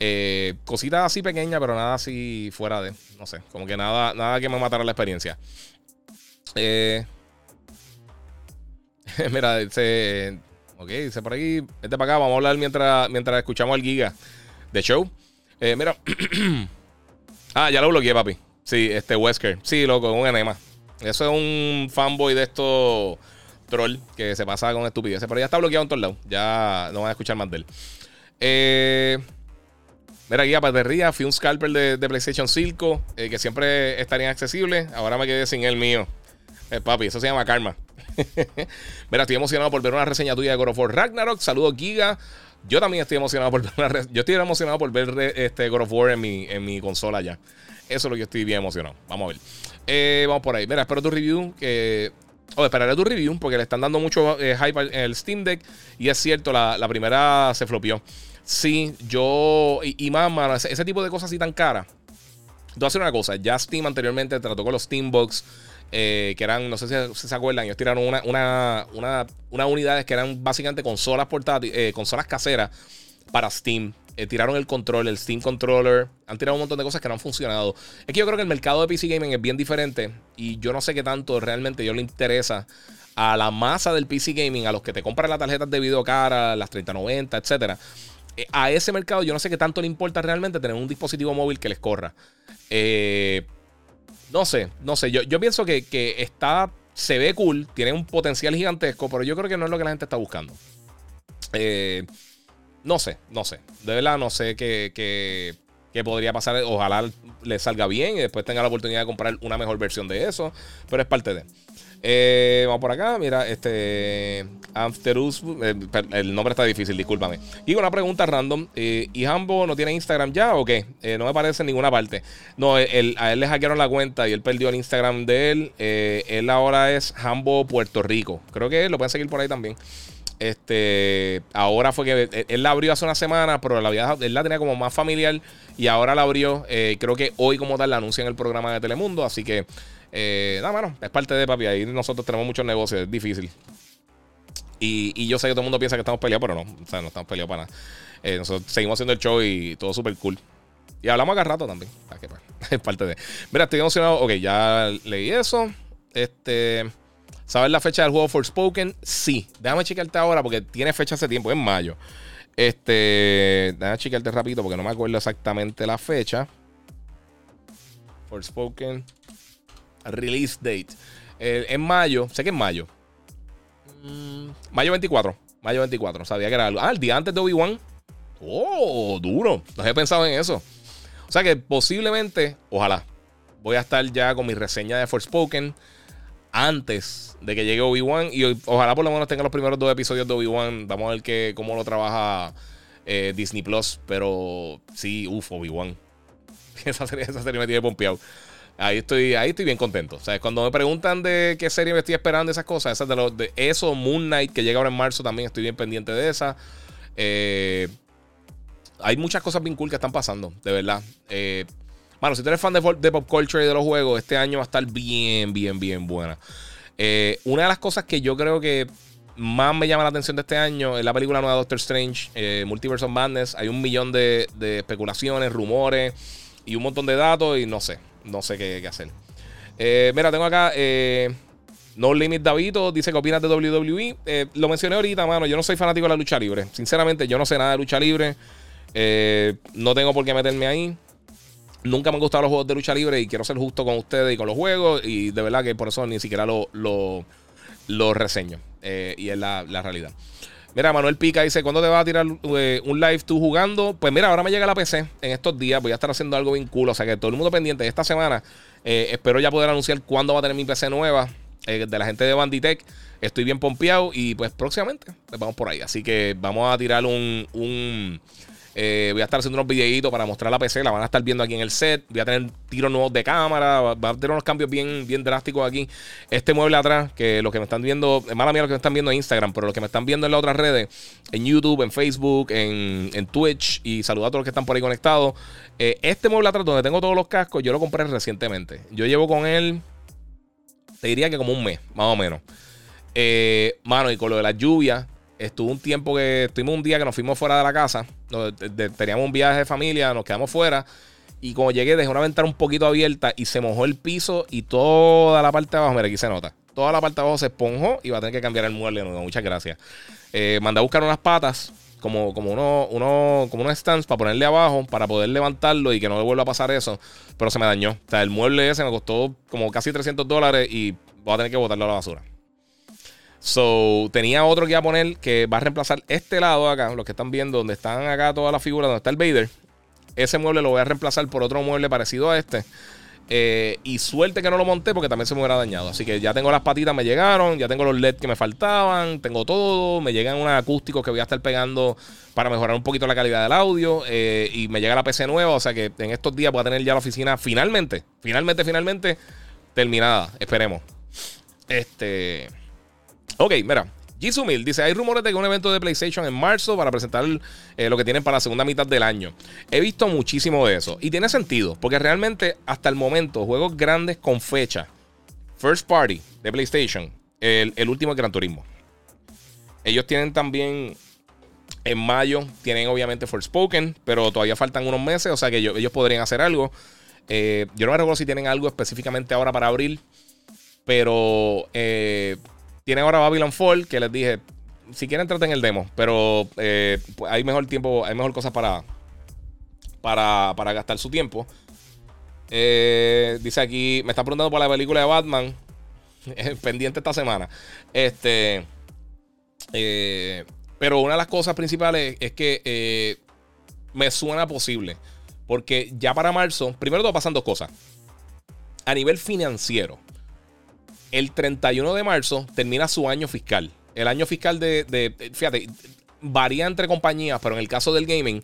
Eh, cositas así pequeñas, pero nada así fuera de. No sé, como que nada, nada que me matara la experiencia. Eh, [laughs] mira, dice. Ok, dice por aquí. Vete para acá, vamos a hablar mientras, mientras escuchamos al Giga de show. Eh, mira. [clears throat] ah, ya lo bloqueé, papi. Sí, este Wesker. Sí, loco, un enema. Eso es un fanboy de estos troll que se pasa con estupideces. Pero ya está bloqueado en todos lados. Ya no van a escuchar más de él. Eh. Mira, guía para fui un scalper de, PlayStation 5 eh, que siempre estaría accesible. Ahora me quedé sin el mío. Eh, papi, eso se llama karma. [laughs] Mira, estoy emocionado por ver una reseña tuya de God of War Ragnarok. Saludos, Giga. Yo también estoy emocionado por ver una Yo estoy emocionado por ver este God of War en mi, en mi consola ya. Eso es lo que yo estoy bien emocionado. Vamos a ver. Eh, vamos por ahí. Mira, espero tu review. O esperaré tu review porque le están dando mucho hype al el Steam Deck. Y es cierto, la, la primera se flopió. Sí, yo. Y, más, mano, ese, tipo de cosas así tan caras. Tú hacer una cosa. Ya Steam anteriormente trató con los Steambox. Eh, que eran, no sé si, se acuerdan, ellos tiraron una, una, una, unas unidades que eran básicamente consolas portátiles, eh, consolas caseras para Steam. Eh, tiraron el control, el Steam Controller. Han tirado un montón de cosas que no han funcionado. Es que yo creo que el mercado de PC Gaming es bien diferente. Y yo no sé qué tanto realmente yo le interesa a la masa del PC Gaming, a los que te compran las tarjetas de video cara, las 3090, etcétera a ese mercado yo no sé qué tanto le importa realmente tener un dispositivo móvil que les corra. Eh, no sé, no sé. Yo, yo pienso que, está, se ve cool, tiene un potencial gigantesco, pero yo creo que no es lo que la gente está buscando. Eh, no sé, no sé. De verdad no sé qué, qué, podría pasar. Ojalá le salga bien y después tenga la oportunidad de comprar una mejor versión de eso, pero es parte de... Eh, vamos por acá, mira, este. Afterus. Eh, el nombre está difícil, discúlpame. Y una pregunta random. Eh, ¿Y Hambo no tiene Instagram ya o qué? no me aparece en ninguna parte. No, a él le hackearon la cuenta y él perdió el Instagram de él. él ahora es Hambo Puerto Rico. Creo que lo pueden seguir por ahí también. Este, ahora fue que él, la abrió hace una semana, pero la vida, él la tenía como más familiar y ahora la abrió. Eh, creo que hoy, como tal, la anuncia en el programa de Telemundo. Así que, eh, nada, mano, es parte de papi. Ahí nosotros tenemos muchos negocios, es difícil. Y, yo sé que todo el mundo piensa que estamos peleados, pero no, o sea, no estamos peleados para nada. Eh, nosotros seguimos haciendo el show y todo súper cool. Y hablamos acá rato también. Pues, [laughs] es parte de. Mira, estoy emocionado. Ok, ya leí eso. Este. ¿Sabes la fecha del juego Forspoken? Sí. Déjame chequearte ahora porque tiene fecha hace tiempo, en mayo. Este. Déjame chequearte rápido porque no me acuerdo exactamente la fecha. Forspoken. Release date. Eh, en mayo. Sé que es mayo. Mayo 24. Mayo 24. Sabía que era algo. Ah, el día antes de Obi-Wan. Oh, duro. No había pensado en eso. O sea que posiblemente, ojalá, voy a estar ya con mi reseña de Forspoken antes de que llegue Obi-Wan. Y ojalá por lo menos tenga los primeros dos episodios de Obi-Wan. Vamos a ver que, cómo lo trabaja eh, Disney Plus. Pero sí, uff, Obi-Wan. [laughs] Esa serie, esa serie me tiene pompeado. Ahí estoy, ahí estoy bien contento. O sea, cuando me preguntan de qué serie me estoy esperando, esas cosas, esas de, los, de eso, Moon Knight, que llega ahora en marzo, también estoy bien pendiente de esa. Eh, hay muchas cosas bien cool que están pasando, de verdad. Eh, bueno, si tú eres fan de, pop culture y de los juegos, este año va a estar bien, bien, bien buena. Eh, una de las cosas que yo creo que más me llama la atención de este año es la película nueva Doctor Strange, eh, Multiverse of Madness. Hay un millón de, especulaciones, rumores y un montón de datos y no sé, no sé qué, hacer. Eh, mira, tengo acá No Limit Davito, dice que opinas de WWE. lo mencioné ahorita, mano, yo no soy fanático de la lucha libre. Sinceramente, yo no sé nada de lucha libre. no tengo por qué meterme ahí. Nunca me han gustado los juegos de lucha libre y quiero ser justo con ustedes y con los juegos. Y de verdad que por eso ni siquiera lo, reseño. Eh, y es la, realidad. Mira, Manuel Pica dice: ¿Cuándo te vas a tirar eh, un live tú jugando? Pues mira, ahora me llega la PC en estos días. Voy a estar haciendo algo bien cool. O sea que todo el mundo pendiente. Esta semana eh, espero ya poder anunciar cuándo va a tener mi PC nueva. de la gente de Banditech. Estoy bien pompeado. Y pues próximamente pues vamos por ahí. Así que vamos a tirar un eh, voy a estar haciendo unos videitos para mostrar la PC. La van a estar viendo aquí en el set. Voy a tener tiros nuevos de cámara. Va, a tener unos cambios bien, bien drásticos aquí. Este mueble atrás, que los que me están viendo, mala mía los que me están viendo en Instagram, pero los que me están viendo en las otras redes, en YouTube, en Facebook, en, Twitch, y saludar a todos los que están por ahí conectados. Eh, este mueble atrás, donde tengo todos los cascos, yo lo compré recientemente. Yo llevo con él, te diría que como un mes, más o menos. Eh, mano, y con lo de la lluvia, Estuvo un tiempo que estuvimos un día que nos fuimos fuera de la casa. teníamos un viaje de familia, nos quedamos fuera. Y cuando llegué, dejé una ventana un poquito abierta y se mojó el piso y toda la parte de abajo, mira, aquí se nota. Toda la parte de abajo se esponjó y va a tener que cambiar el mueble. muchas gracias. Eh, mandé a buscar unas patas, como, como, uno, uno, como unos stands para ponerle abajo, para poder levantarlo y que no le vuelva a pasar eso. Pero se me dañó. O sea, el mueble ese me costó como casi 300 dólares y voy a tener que botarlo a la basura. So, tenía otro que iba a poner que va a reemplazar este lado acá, los que están viendo, donde están acá todas las figuras, donde está el Vader. Ese mueble lo voy a reemplazar por otro mueble parecido a este. Eh, y suerte que no lo monté porque también se me hubiera dañado. Así que ya tengo las patitas, me llegaron, ya tengo los LED que me faltaban, tengo todo, me llegan unos acústicos que voy a estar pegando para mejorar un poquito la calidad del audio eh, y me llega la PC nueva, o sea que en estos días voy a tener ya la oficina finalmente, finalmente, finalmente terminada, esperemos. Este... Ok, mira. Jisumil dice: Hay rumores de que un evento de PlayStation en marzo para presentar eh, lo que tienen para la segunda mitad del año. He visto muchísimo de eso. Y tiene sentido, porque realmente hasta el momento, juegos grandes con fecha, first party de PlayStation, el, último es Gran Turismo. Ellos tienen también en mayo, tienen obviamente Forspoken, pero todavía faltan unos meses, o sea que ellos, podrían hacer algo. Eh, yo no me recuerdo si tienen algo específicamente ahora para abril, pero eh, tiene ahora Babylon Fall, que les dije, si quieren traten el demo, pero eh, pues, hay mejor tiempo, hay mejor cosas para, para, gastar su tiempo. Eh, dice aquí, me está preguntando por la película de Batman, [laughs] pendiente esta semana. Este, eh, pero una de las cosas principales es que me suena posible, porque ya para marzo, primero todo pasan dos cosas. A nivel financiero, el 31 de marzo termina su año fiscal. El año fiscal de, fíjate, varía entre compañías, pero en el caso del gaming,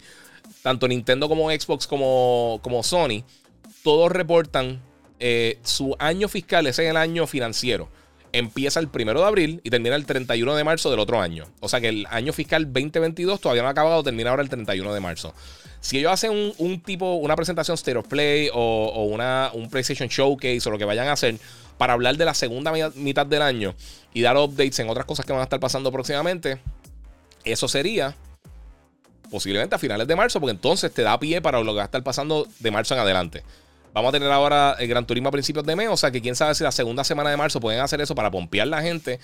tanto Nintendo como Xbox como, como Sony, todos reportan eh, su año fiscal, ese es el año financiero. empieza el primero de abril y termina el 31 de marzo del otro año. O sea que el año fiscal 2022 todavía no ha acabado, termina ahora el 31 de marzo. Si ellos hacen un, tipo, una presentación State of Play o, una, un PlayStation Showcase o lo que vayan a hacer para hablar de la segunda mitad del año y dar updates en otras cosas que van a estar pasando próximamente, eso sería posiblemente a finales de marzo, porque entonces te da pie para lo que va a estar pasando de marzo en adelante. Vamos a tener ahora el Gran Turismo a principios de mes, o sea que quién sabe si la segunda semana de marzo pueden hacer eso para pompear la gente,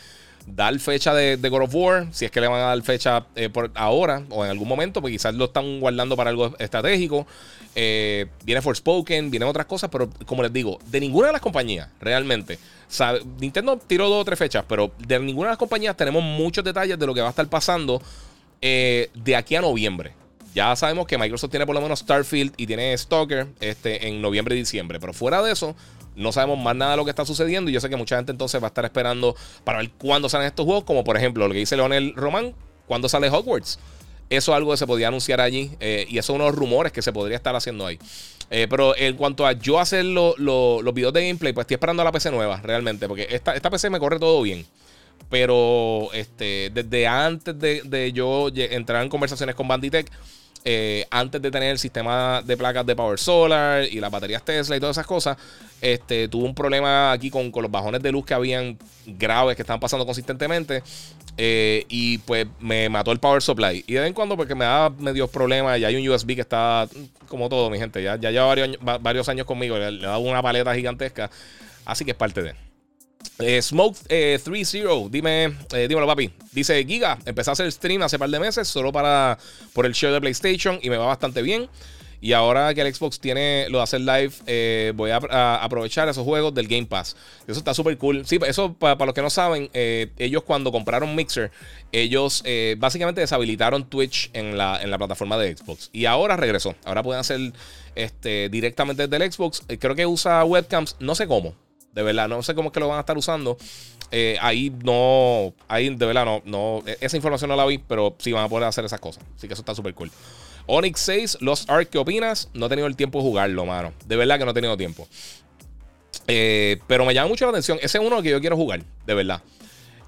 dar fecha de, God of War, si es que le van a dar fecha eh, ahora o en algún momento, porque quizás lo están guardando para algo estratégico. Eh, viene Forspoken, vienen otras cosas, pero como les digo, de ninguna de las compañías, realmente. Nintendo tiró dos o tres fechas, pero de ninguna de las compañías tenemos muchos detalles de lo que va a estar pasando eh, de aquí a noviembre. Ya sabemos que Microsoft tiene por lo menos Starfield y tiene Stalker este, en noviembre y diciembre. Pero fuera de eso, no sabemos más nada de lo que está sucediendo. Y yo sé que mucha gente entonces va a estar esperando para ver cuándo salen estos juegos. Como por ejemplo lo que dice Leonel Román, cuándo sale Hogwarts. Eso es algo que se podía anunciar allí. Eh, y eso es unos rumores que se podría estar haciendo ahí. Eh, pero en cuanto a yo hacer los videos de gameplay, pues estoy esperando a la PC nueva, realmente. Porque esta, esta PC me corre todo bien. Pero este, desde antes de, de yo entrar en conversaciones con Banditech eh, antes de tener el sistema de placas de Power Solar y las baterías Tesla y todas esas cosas, este, tuvo un problema aquí con, los bajones de luz que habían graves que estaban pasando consistentemente. Eh, y pues me mató el power supply. Y de vez en cuando, porque me da medios problemas, ya hay un USB que está como todo, mi gente. Ya, ya lleva varios, varios años conmigo, le, le dado una paleta gigantesca. Así que es parte de. Eh, Smoke 30, eh, dime, eh, dímelo papi. Dice Giga, empecé a hacer stream hace par de meses solo para por el show de PlayStation y me va bastante bien. Y ahora que el Xbox tiene lo de hacer live, voy a, aprovechar esos juegos del Game Pass. Eso está súper cool. Sí, eso para, los que no saben, ellos cuando compraron Mixer, ellos básicamente deshabilitaron Twitch en la, en la plataforma de Xbox. Y ahora regresó. Ahora pueden hacer este, directamente desde el Xbox. creo que usa webcams, no sé cómo. De verdad, no sé cómo es que lo van a estar usando. Eh, ahí no, ahí de verdad no, no, esa información no la vi, pero sí van a poder hacer esas cosas. Así que eso está súper cool. Onyx 6, Lost Ark, ¿qué opinas? No he tenido el tiempo de jugarlo, mano. De verdad que no he tenido tiempo. Eh, pero me llama mucho la atención. Ese es uno que yo quiero jugar, de verdad.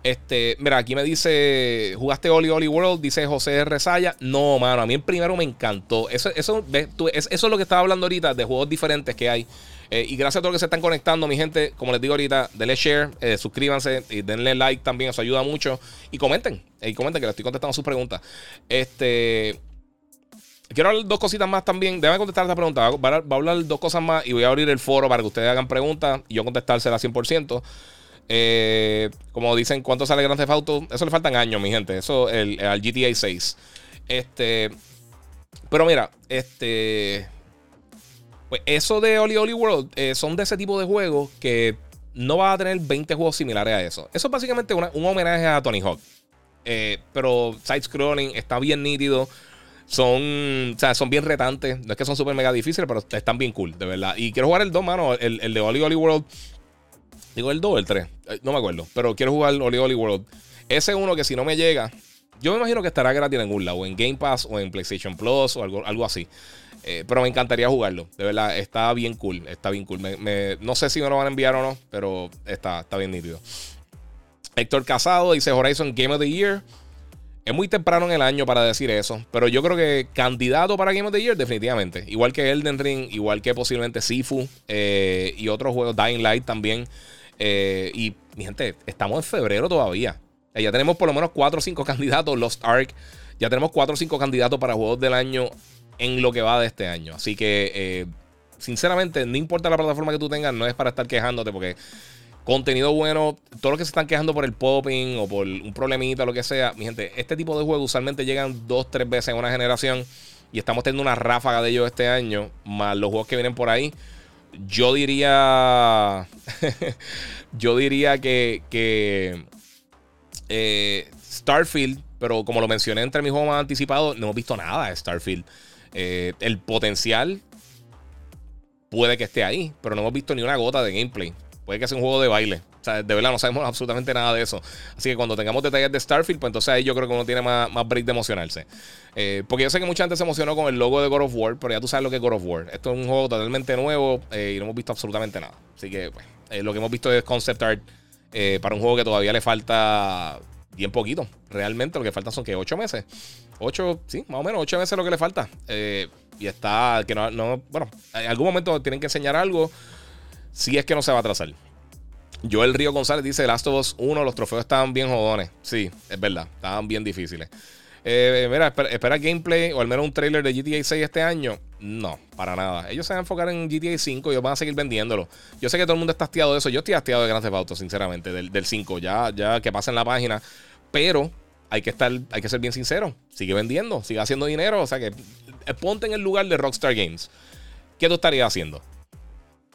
Este, mira, aquí me dice, ¿jugaste Oli Oli World? Dice José Rezaya. No, mano, a mí el primero me encantó. Eso, eso, eso es lo que estaba hablando ahorita de juegos diferentes que hay. Eh, y gracias a todos los que se están conectando, mi gente. Como les digo ahorita, denle share, eh, suscríbanse y denle like también, eso ayuda mucho. Y comenten, y comenten que les estoy contestando sus preguntas. Este. Quiero hablar dos cositas más también. Déjame contestar esta pregunta. Va a, hablar dos cosas más y voy a abrir el foro para que ustedes hagan preguntas y yo contestárselas 100%. Eh, como dicen, ¿cuánto sale Grand Theft Auto? Eso le faltan años, mi gente. Eso al GTA 6. Este. Pero mira, este. Pues eso de Oli Oli World eh, son de ese tipo de juegos que no va a tener 20 juegos similares a eso. Eso es básicamente un homenaje a Tony Hawk. Eh, pero side-scrolling está bien nítido. Son, o sea, son bien retantes. No es que son súper mega difíciles, pero están bien cool, de verdad. Y quiero jugar el 2, mano. El, el de Oli Oli World. Digo el 2 o el 3. Eh, no me acuerdo. Pero quiero jugar Oli Oli World. Ese uno que si no me llega. Yo me imagino que estará gratis en algún lado. O en Game Pass o en PlayStation Plus o algo, algo así. Eh, pero me encantaría jugarlo. De verdad, está bien cool. Está bien cool. no sé si me lo van a enviar o no, pero está, está bien nítido. Héctor Casado dice Horizon Game of the Year. Es muy temprano en el año para decir eso, pero yo creo que candidato para Game of the Year definitivamente. Igual que Elden Ring, igual que posiblemente Sifu eh, y otros juegos, Dying Light también. Eh, y mi gente, estamos en febrero todavía. ya tenemos por lo menos 4 o 5 [laughs] candidatos, Lost Ark. Ya tenemos 4 o 5 candidatos para juegos del año en lo que va de este año. Así que, eh, sinceramente, no importa la plataforma que tú tengas, no es para estar quejándote porque contenido bueno, todos los que se están quejando por el popping o por un problemita lo que sea, mi gente, este tipo de juegos usualmente llegan dos, tres veces en una generación y estamos teniendo una ráfaga de ellos este año, más los juegos que vienen por ahí. Yo diría, [laughs] yo diría que, que eh, Starfield, pero como lo mencioné entre mis juegos más anticipados, no hemos visto nada de Starfield. Eh, el potencial puede que esté ahí, pero no hemos visto ni una gota de gameplay. Puede que sea un juego de baile. De verdad no sabemos [laughs] absolutamente nada de eso. Así que cuando tengamos detalles de Starfield, pues entonces ahí yo creo que uno tiene más, más break de emocionarse. Eh, porque yo sé que mucha gente se emocionó con el logo de God of War, pero ya tú sabes lo que es God of War. Esto es un juego totalmente nuevo eh, y no hemos visto absolutamente nada. Así que, pues, lo que hemos visto es concept art eh, para un juego que todavía le falta bien poquito. Realmente lo que falta son que 8 meses. 8, sí, más o menos 8 meses lo que le falta. Eh, y está, que no, no, bueno, en algún momento tienen que enseñar algo. Si es que no se va a atrasar. Joel Río González dice: Last of Us 1, los trofeos estaban bien jodones. Sí, es verdad, estaban bien difíciles. Eh, mira, espera, gameplay o al menos un trailer de GTA 6 este año. No, para nada. Ellos se van a enfocar en GTA 5 y ellos van a seguir vendiéndolo. Yo sé que todo el mundo está hastiado de eso. Yo estoy hastiado de Grand Theft sinceramente, del, del 5. Ya, ya que pasa en la página. Pero hay que estar, hay que ser bien sincero. Sigue vendiendo, sigue haciendo dinero. O sea que eh, ponte en el lugar de Rockstar Games. ¿Qué tú estarías haciendo?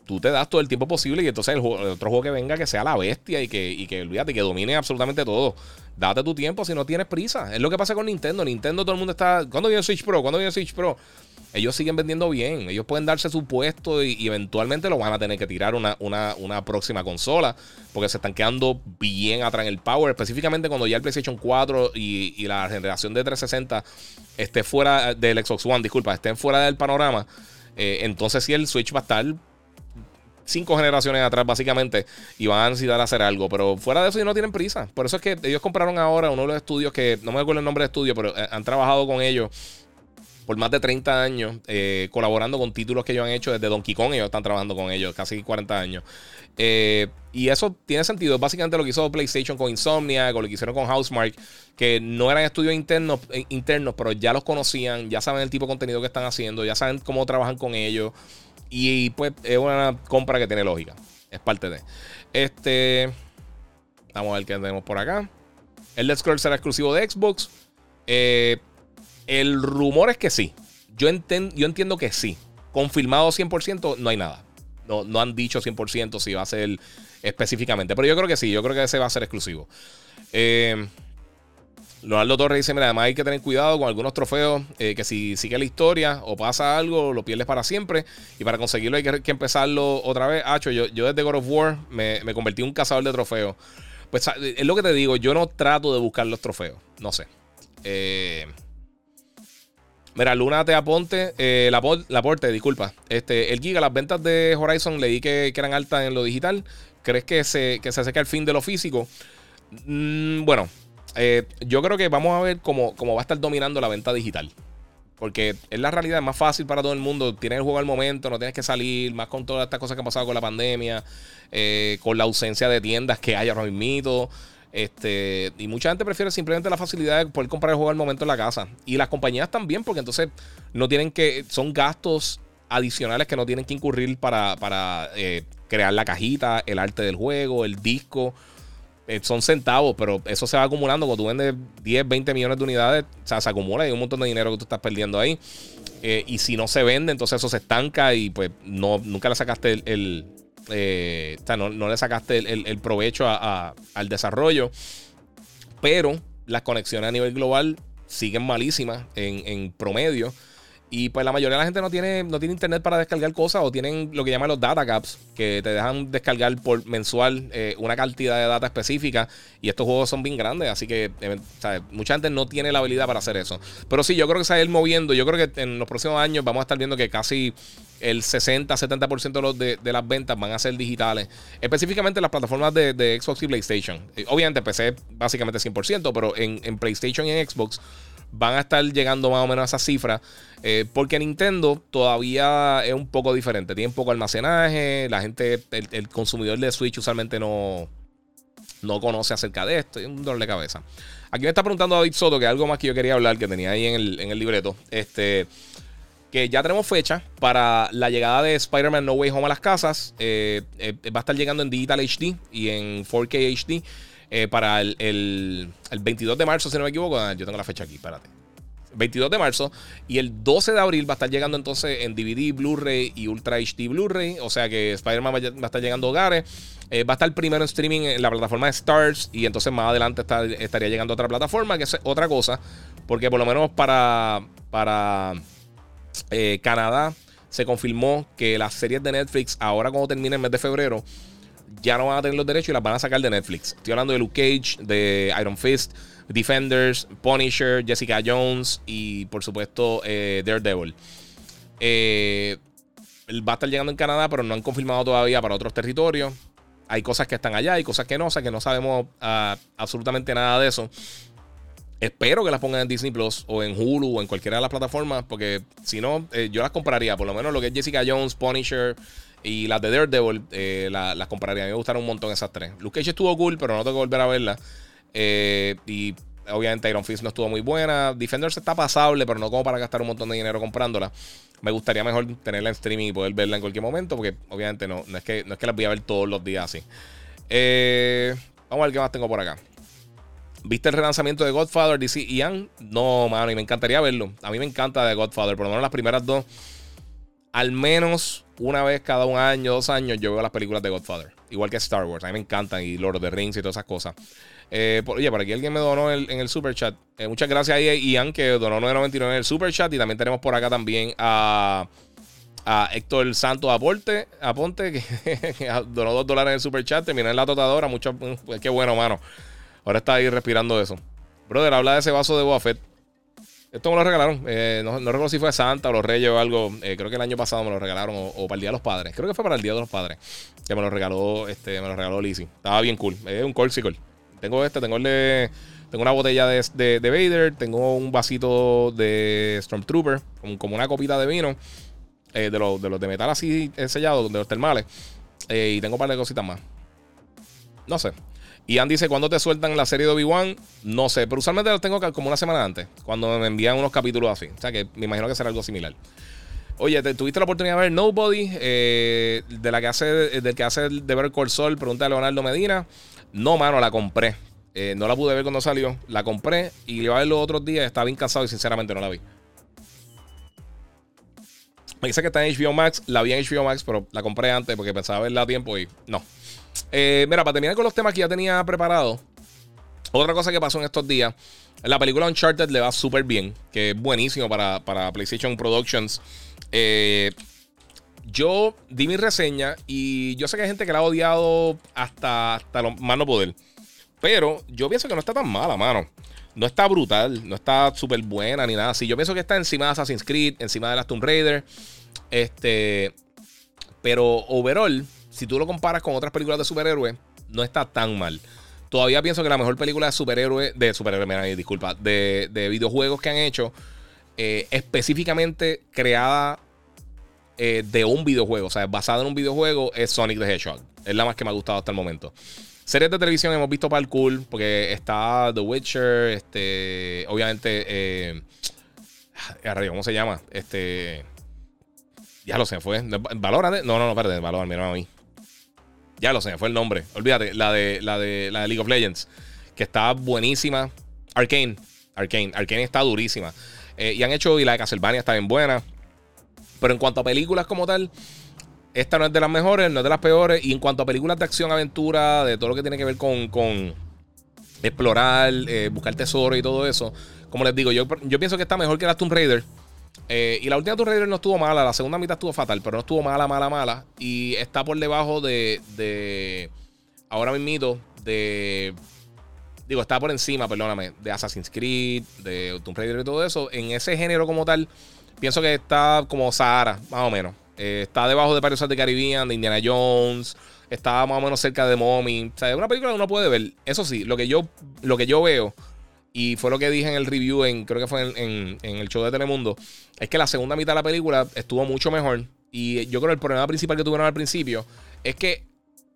Tú te das todo el tiempo posible y entonces el, otro juego que venga que sea la bestia y que, y que olvídate, que domine absolutamente todo. Date tu tiempo si no tienes prisa. Es lo que pasa con Nintendo. Nintendo todo el mundo está. ¿Cuándo viene Switch Pro? ¿Cuándo viene Switch Pro? Ellos siguen vendiendo bien. Ellos pueden darse su puesto y, eventualmente lo van a tener que tirar una, una, próxima consola. Porque se están quedando bien atrás en el power. Específicamente cuando ya el PlayStation 4 y, la generación de 360 esté fuera del Xbox One, disculpa, estén fuera del panorama. Eh, entonces sí el Switch va a estar cinco generaciones atrás, básicamente, y van a necesitar hacer algo. Pero fuera de eso, ellos no tienen prisa. Por eso es que ellos compraron ahora uno de los estudios que no me acuerdo el nombre de estudio, pero eh, han trabajado con ellos por más de 30 años, eh, colaborando con títulos que ellos han hecho desde Donkey Kong. Ellos están trabajando con ellos casi 40 años. Eh, y eso tiene sentido. Básicamente lo que hizo PlayStation con Insomnia, con lo que hicieron con Housemark, que no eran estudios internos, internos, pero ya los conocían, ya saben el tipo de contenido que están haciendo, ya saben cómo trabajan con ellos. Y pues es una compra que tiene lógica. Es parte de. Este. Vamos a ver qué tenemos por acá. El Let's Scroll será exclusivo de Xbox. Eh, el rumor es que sí. Yo, yo entiendo que sí. Confirmado 100%, no hay nada. No, no han dicho 100% si va a ser específicamente. Pero yo creo que sí. Yo creo que ese va a ser exclusivo. Eh. Leonardo Torres dice: Mira, además hay que tener cuidado con algunos trofeos eh, que si sigue la historia o pasa algo, lo pierdes para siempre. Y para conseguirlo hay que, empezarlo otra vez. Hacho, yo, desde God of War me, convertí en un cazador de trofeos. Pues es lo que te digo, yo no trato de buscar los trofeos. No sé. Eh, mira, Luna te aponte, eh, la, aporte, disculpa. Este, el Giga, las ventas de Horizon leí que, que eran altas en lo digital. ¿Crees que se, que se acerca el fin de lo físico? Mm, bueno, eh, yo creo que vamos a ver cómo, va a estar dominando la venta digital. Porque es la realidad, es más fácil para todo el mundo. Tienes el juego al momento, no tienes que salir, más con todas estas cosas que han pasado con la pandemia, eh, con la ausencia de tiendas que hay ahora mismo. Este, y mucha gente prefiere simplemente la facilidad de poder comprar el juego al momento en la casa. Y las compañías también, porque entonces no tienen que. Son gastos adicionales que no tienen que incurrir para, para eh, crear la cajita, el arte del juego, el disco. Eh, son centavos, pero eso se va acumulando. Cuando tú vendes 10, 20 millones de unidades, o sea, se acumula y hay un montón de dinero que tú estás perdiendo ahí. Eh, y si no se vende, entonces eso se estanca y pues no, nunca le sacaste el. Eh, o sea, no, le sacaste el, provecho al desarrollo. Pero las conexiones a nivel global siguen malísimas en promedio. Y pues la mayoría de la gente no tiene, no tiene internet para descargar cosas o tienen lo que llaman los data caps, que te dejan descargar por mensual eh, una cantidad de data específica. Y estos juegos son bien grandes, así que eh, mucha gente no tiene la habilidad para hacer eso. Pero sí, yo creo que se va a ir moviendo. Yo creo que en los próximos años vamos a estar viendo que casi el 60-70% de, de, las ventas van a ser digitales. Específicamente las plataformas de, Xbox y PlayStation. Eh, obviamente PC básicamente 100%, pero en PlayStation y en Xbox van a estar llegando más o menos a esa cifra. Eh, porque Nintendo todavía es un poco diferente. Tiene poco almacenaje. La gente, el, consumidor de Switch usualmente no, no conoce acerca de esto. Es un dolor de cabeza. Aquí me está preguntando David Soto, que algo más que yo quería hablar, que tenía ahí en el, libreto. Este. Que ya tenemos fecha para la llegada de Spider-Man No Way Home a las casas. Eh, eh, va a estar llegando en Digital HD y en 4K HD. Eh, para el, el, 22 de marzo, si no me equivoco. Ah, yo tengo la fecha aquí, espérate. 22 de marzo. Y el 12 de abril va a estar llegando entonces en DVD, Blu-ray y Ultra HD Blu-ray. O sea que Spider-Man va, a estar llegando a hogares. Eh, va a estar primero en streaming en la plataforma de Stars. Y entonces más adelante estaría llegando a otra plataforma, que es otra cosa. Porque por lo menos para, para eh, Canadá se confirmó que las series de Netflix, ahora cuando termine el mes de febrero, ya no van a tener los derechos y las van a sacar de Netflix. Estoy hablando de Luke Cage, de Iron Fist, Defenders, Punisher, Jessica Jones y por supuesto eh, Daredevil. Eh, va a estar llegando en Canadá, pero no han confirmado todavía para otros territorios. hay cosas que están allá, hay cosas que no, o sea que no sabemos ah, absolutamente nada de eso. Espero que las pongan en Disney Plus o en Hulu o en cualquiera de las plataformas, porque si no, eh, yo las compraría. Por lo menos lo que es Jessica Jones, Punisher y las de Daredevil, eh, las compraría. A mí me gustaron un montón esas tres. Luke Cage estuvo cool, pero no tengo que volver a verla. Eh, y obviamente Iron Fist no estuvo muy buena. Defenders está pasable, pero no como para gastar un montón de dinero comprándola. Me gustaría mejor tenerla en streaming y poder verla en cualquier momento, porque obviamente no, no, es, que, no es que las voy a ver todos los días así. vamos a ver qué más tengo por acá. ¿Viste el relanzamiento de Godfather, DC Ian? No, mano, y me encantaría verlo. A mí me encanta de Godfather, por lo menos las primeras dos. Al menos una vez cada un año, dos años, yo veo las películas de Godfather. Igual que Star Wars. A mí me encantan. Y Lord of the Rings y todas esas cosas. Eh, oye, por aquí alguien me donó en el super chat. Eh, muchas gracias a Ian que donó 9.99 en el super chat. Y también tenemos por acá también a, a Héctor Santos Aporte, Aponte, que, [laughs] donó 2 dólares en el super chat. Terminó en la totadora. Mucho, qué bueno, mano. Ahora está ahí respirando eso. Brother, habla de ese vaso de Boba Esto me lo regalaron. Eh, no, recuerdo si fue Santa o los Reyes o algo. Eh, creo que el año pasado me lo regalaron. O, para el Día de los Padres. Creo que fue para el Día de los Padres. Que me lo regaló, este, me lo regaló Lizzie. Estaba bien cool. Es un Corsicle. Tengo este, tengo el de. Tengo una botella de, de, Vader. Tengo un vasito de Stormtrooper. Como, una copita de vino. Eh, de, los, de los de metal así sellados, de los termales. y tengo un par de cositas más. No sé. Andy dice, ¿cuándo te sueltan la serie de Obi-Wan? No sé, pero usualmente lo tengo como una semana antes, cuando me envían unos capítulos así. O sea que me imagino que será algo similar. Oye, ¿tuviste la oportunidad de ver Nobody? Eh, de la que hace, del que hace de ver Sol, pregunta de Leonardo Medina. No, mano, la compré. Eh, no la pude ver cuando salió. La compré y iba a ver los otros días. Estaba bien cansado y sinceramente no la vi. Me dice que está en HBO Max. La vi en HBO Max, pero la compré antes porque pensaba verla a tiempo y no. Eh, mira, para terminar con los temas que ya tenía preparado, otra cosa que pasó en estos días, la película Uncharted le va súper bien, que es buenísimo para, PlayStation Productions. Eh, yo di mi reseña y yo sé que hay gente que la ha odiado hasta, hasta lo más no poder. Pero yo pienso que no está tan mala, mano. No está brutal, no está súper buena ni nada así. Yo pienso que está encima de Assassin's Creed, encima de la Tomb Raider. Este. Pero overall, si tú lo comparas con otras películas de superhéroes, no está tan mal. Todavía pienso que la mejor película de superhéroes, de superhéroes, disculpa, de, videojuegos que han hecho, eh, específicamente creada eh, de un videojuego, o sea, basada en un videojuego, es Sonic the Hedgehog. Es la más que me ha gustado hasta el momento. Series de televisión hemos visto cool, porque está The Witcher, este, obviamente, eh, ¿cómo se llama? Este, ya lo sé, fue. ¿Valora? No, no, no, espérate, Valora, mira a mí. Ya lo sé, fue el nombre. Olvídate, la de, la de, la de League of Legends, que está buenísima. Arcane, Arcane, Arcane está durísima. Eh, y han hecho, y la de Castlevania está bien buena. Pero en cuanto a películas como tal, esta no es de las mejores, no es de las peores. Y en cuanto a películas de acción, aventura, de todo lo que tiene que ver con, con explorar, eh, buscar tesoro y todo eso, como les digo, yo, yo pienso que está mejor que la Tomb Raider. Eh, y la última Tomb Raider no estuvo mala, la segunda mitad estuvo fatal, pero no estuvo mala, mala, mala. Y está por debajo de. de ahora mismo, de. Digo, está por encima, perdóname, de Assassin's Creed, de Tomb Raider y todo eso. En ese género como tal, pienso que está como Sahara, más o menos. Eh, está debajo de Pirates de Caribbean, de Indiana Jones. Está más o menos cerca de Mommy. O sea, es una película que uno puede ver. Eso sí, lo que yo, lo que yo veo y fue lo que dije en el review, en, creo que fue en, el show de Telemundo, es que la segunda mitad de la película estuvo mucho mejor. Y yo creo que el problema principal que tuvieron al principio es que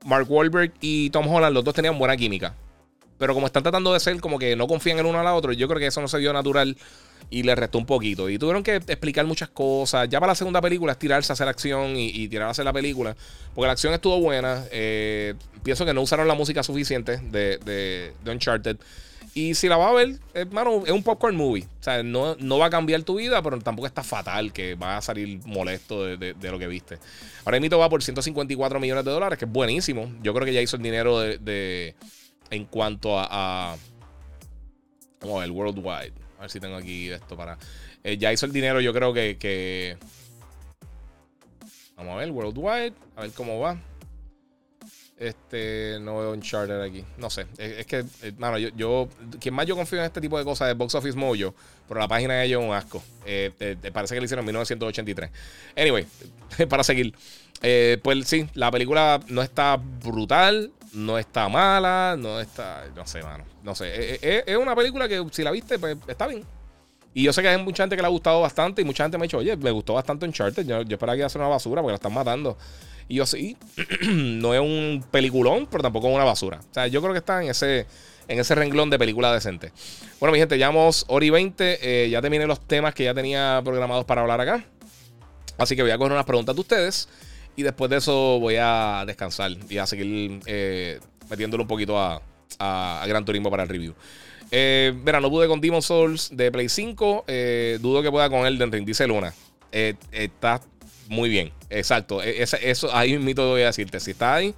Mark Wahlberg y Tom Holland, los dos tenían buena química. Pero como están tratando de ser como que no confían el uno al otro, yo creo que eso no se dio natural y le restó un poquito. Y tuvieron que explicar muchas cosas. Ya para la segunda película es tirarse a hacer acción y, tirar a hacer la película. Porque la acción estuvo buena. Eh, pienso que no usaron la música suficiente de, de, de Uncharted. Y si la vas a ver, hermano, es un popcorn movie. O sea, no, no, va a cambiar tu vida, pero tampoco está fatal que va a salir molesto de, lo que viste. Ahora mismo va por 154 millones de dólares, que es buenísimo. Yo creo que ya hizo el dinero de, en cuanto a, Vamos a ver, worldwide. A ver si tengo aquí esto para. Eh, ya hizo el dinero, yo creo que. Vamos a ver, worldwide. A ver cómo va. Este, no veo un charter aquí. No sé. Es, que, hermano, yo, yo, quien más yo confío en este tipo de cosas es Box Office Mojo, pero la página de ellos es un asco. Eh, parece que lo hicieron en 1983. Anyway, [laughs] para seguir. Eh, pues sí, la película no está brutal, no está mala, no está. No sé, mano. No sé. Eh, eh, es, una película que si la viste, pues está bien. Y yo sé que hay mucha gente que le ha gustado bastante y mucha gente me ha dicho, oye, me gustó bastante Uncharted. Yo, yo esperaba que iba una basura porque la están matando. Y yo sí, [clears throat] no es un peliculón, pero tampoco es una basura. O sea, yo creo que está en ese, en ese renglón de película decente. Bueno, mi gente, llevamos hora y 20. ya terminé los temas que ya tenía programados para hablar acá. Así que voy a coger unas preguntas de ustedes. Y después de eso voy a descansar y a seguir eh, metiéndolo un poquito a, Gran Turismo para el review. Eh, verá, no pude con Demon Souls de Play 5. Eh, dudo que pueda con Elden Ring, dice Luna. Eh, está muy bien, exacto. E, eso, ahí mito voy a decirte. Si está ahí,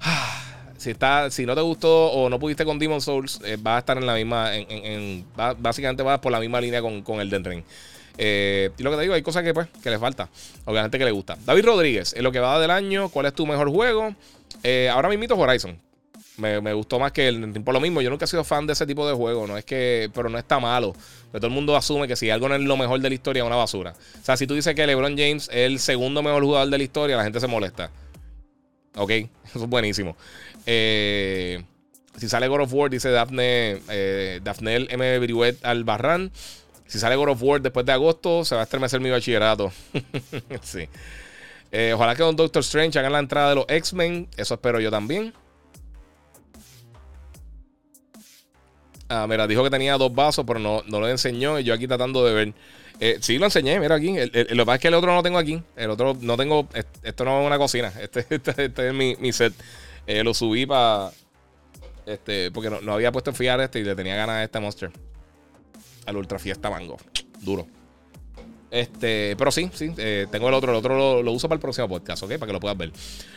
[sighs] si, está, si no te gustó o no pudiste con Demon Souls, va a estar en la misma. En, básicamente va por la misma línea con, con Elden Ring. Eh, y lo que te digo, hay cosas que, pues, que les falta. Obviamente que le gusta. David Rodríguez, en lo que va del año, ¿cuál es tu mejor juego? Eh, ahora mismo Horizon. Me, gustó más que el por lo mismo. Yo nunca he sido fan de ese tipo de juego. No es que. Pero no está malo. Todo el mundo asume que si algo no es lo mejor de la historia, es una basura. O sea, si tú dices que LeBron James es el segundo mejor jugador de la historia, la gente se molesta. Ok, [laughs] eso es buenísimo. Eh, si sale God of War, dice Daphne, eh, Daphne M. Brihuet Albarrán. Si sale God of War después de agosto, se va a estremecer mi bachillerato. [laughs] sí. Eh, ojalá que Don Doctor Strange haga la entrada de los X-Men. Eso espero yo también. Ah, mira, dijo que tenía dos vasos, pero no, no lo enseñó. Y yo aquí tratando de ver. Eh, sí, lo enseñé, mira aquí. lo que pasa es que el otro no lo tengo aquí. El otro no tengo. Esto no es una cocina. [laughs] Este, este, este es mi, set. Eh, lo subí para. Este, porque no, había puesto en fiar este y le tenía ganas a este monster al Ultra Fiesta Mango. Duro. Este, pero sí, sí, eh, tengo el otro, el otro lo, uso para el próximo podcast, ¿ok? Para que lo puedas ver.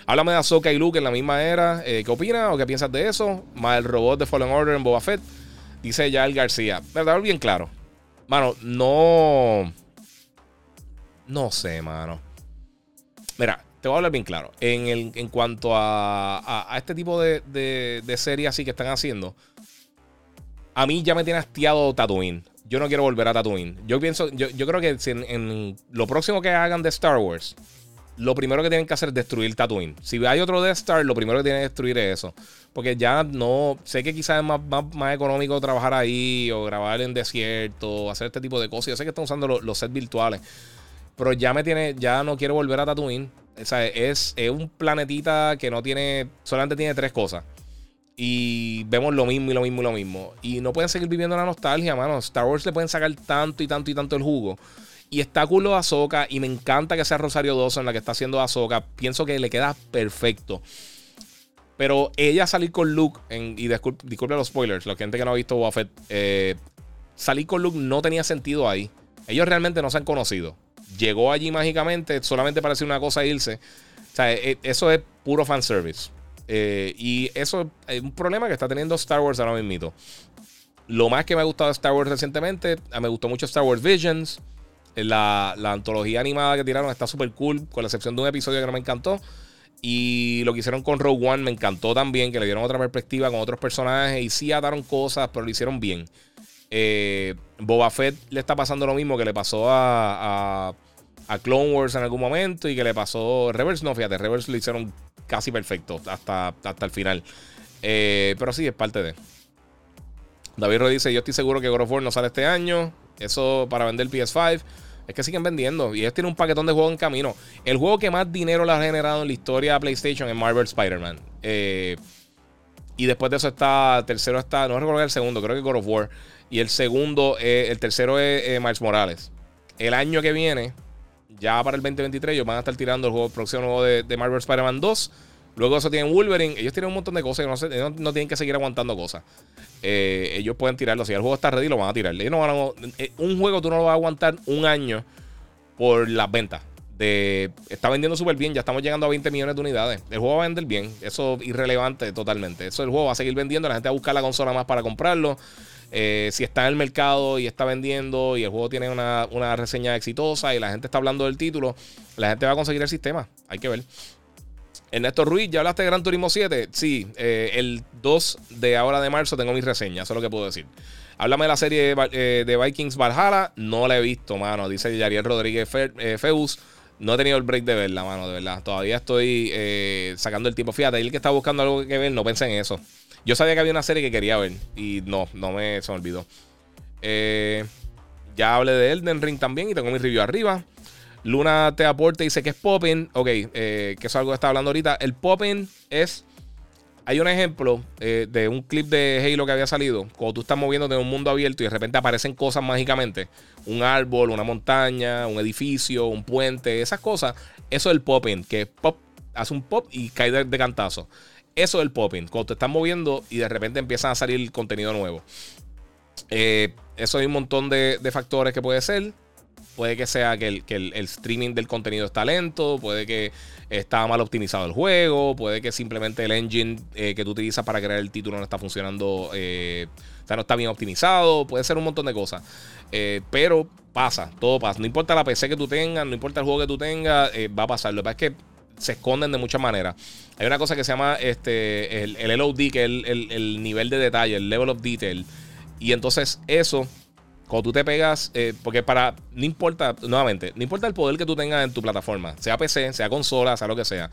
Háblame de Ahsoka y Luke en la misma era. Eh, ¿Qué opinas o qué piensas de eso? Más el robot de Fallen Order en Boba Fett. Dice ya el García. Verdad, bien claro. Mano, no. No sé, mano. Mira, te voy a hablar bien claro. En, el, en cuanto a, a, este tipo de, de, series así que están haciendo, a mí ya me tiene hastiado Tatooine yo no quiero volver a Tatooine. Yo pienso, yo, creo que en, lo próximo que hagan de Star Wars, lo primero que tienen que hacer es destruir Tatooine. Si hay otro Death Star, lo primero que tienen que destruir es eso. Porque ya no. Sé que quizás es más, más, económico trabajar ahí o grabar en desierto, hacer este tipo de cosas. Yo sé que están usando los, sets virtuales. Pero ya me tiene. Ya no quiero volver a Tatooine. O sea, es, es un planetita que no tiene. Solamente tiene tres cosas. Y vemos lo mismo y lo mismo y lo mismo. Y no pueden seguir viviendo la nostalgia, mano. Star Wars le pueden sacar tanto y tanto y tanto el jugo. Y está cool lo. Y me encanta que sea Rosario Dawson la que está haciendo Ahsoka. Pienso que le queda perfecto. Pero ella salir con Luke. y disculpe, los spoilers, la gente que no ha visto Buffett. Eh, salir con Luke no tenía sentido ahí. Ellos realmente no se han conocido. Llegó allí mágicamente, solamente para decir una cosa e irse. O sea, e, eso es puro fanservice. Eh, y eso es un problema que está teniendo Star Wars ahora mismo. Lo más que me ha gustado de Star Wars recientemente, ah, me gustó mucho Star Wars Visions. Eh, la, la antología animada que tiraron está súper cool, con la excepción de un episodio que no me encantó. Y lo que hicieron con Rogue One me encantó también, que le dieron otra perspectiva con otros personajes. Y sí ataron cosas, pero lo hicieron bien. Eh, Boba Fett le está pasando lo mismo que le pasó a, a, Clone Wars en algún momento y que le pasó Reverse. No, fíjate, Reverse lo hicieron casi perfecto hasta, hasta el final. Eh, pero sí, es parte de. David Roy dice: Yo estoy seguro que God of War no sale este año. Eso para vender PS5. Es que siguen vendiendo. Y ellos tienen un paquetón de juegos en camino. El juego que más dinero le ha generado en la historia de PlayStation es Marvel Spider-Man. Eh, y después de eso está. Tercero está. No recuerdo el segundo, creo que God of War. Y el segundo, eh, el tercero es Miles Morales. El año que viene, ya para el 2023 ellos van a estar tirando el juego próximo de, de Marvel Spider-Man 2. Luego eso tienen Wolverine. Ellos tienen un montón de cosas no, no, tienen que seguir aguantando cosas. Eh, ellos pueden tirarlo. Si el juego está ready, lo van a tirar. no eh, un juego tú no lo vas a aguantar un año por las ventas. Está vendiendo súper bien. Ya estamos llegando a 20 millones de unidades. El juego va a vender bien. Eso es irrelevante totalmente. Eso el juego va a seguir vendiendo. La gente va a buscar la consola más para comprarlo. Eh, si está en el mercado y está vendiendo y el juego tiene una, reseña exitosa y la gente está hablando del título, la gente va a conseguir el sistema. Hay que ver. Ernesto Ruiz, ¿ya hablaste de Gran Turismo 7? Sí, eh, el 2 de ahora de marzo tengo mi reseña, eso es lo que puedo decir. Háblame de la serie de, eh, Vikings Valhalla, no la he visto, mano. Dice Yariel Rodríguez Feus. No he tenido el break de verla, mano, de verdad. Todavía estoy eh, sacando el tiempo. Fíjate, el que está buscando algo que ver, no pensé en eso. Yo sabía que había una serie que quería ver y no, no me, se me olvidó. Eh, ya hablé de Elden Ring también y tengo mi review arriba. Luna te aporta y dice que es popping. Ok, eh, que es algo que está hablando ahorita. El popping es. Hay un ejemplo eh, de un clip de Halo que había salido. Cuando tú estás moviéndote en un mundo abierto y de repente aparecen cosas mágicamente. Un árbol, una montaña, un edificio, un puente, esas cosas. Eso es el popping, que pop, hace un pop y cae de, cantazo. Eso es el popping. Cuando te estás moviendo y de repente empiezan a salir contenido nuevo. Eh, eso hay un montón de, factores que puede ser. Puede que sea que, el, streaming del contenido está lento, puede que está mal optimizado el juego, puede que simplemente el engine eh, que tú utilizas para crear el título no está funcionando, eh, o sea, no está bien optimizado, puede ser un montón de cosas. pero pasa, todo pasa. No importa la PC que tú tengas, no importa el juego que tú tengas, va a pasar. Lo que pasa es que se esconden de muchas maneras. Hay una cosa que se llama este, el, el LOD, que es el, el nivel de detalle, el level of detail y entonces eso, cuando tú te pegas, eh, porque para, no importa, nuevamente, no importa el poder que tú tengas en tu plataforma, sea PC, sea consola, sea lo que sea,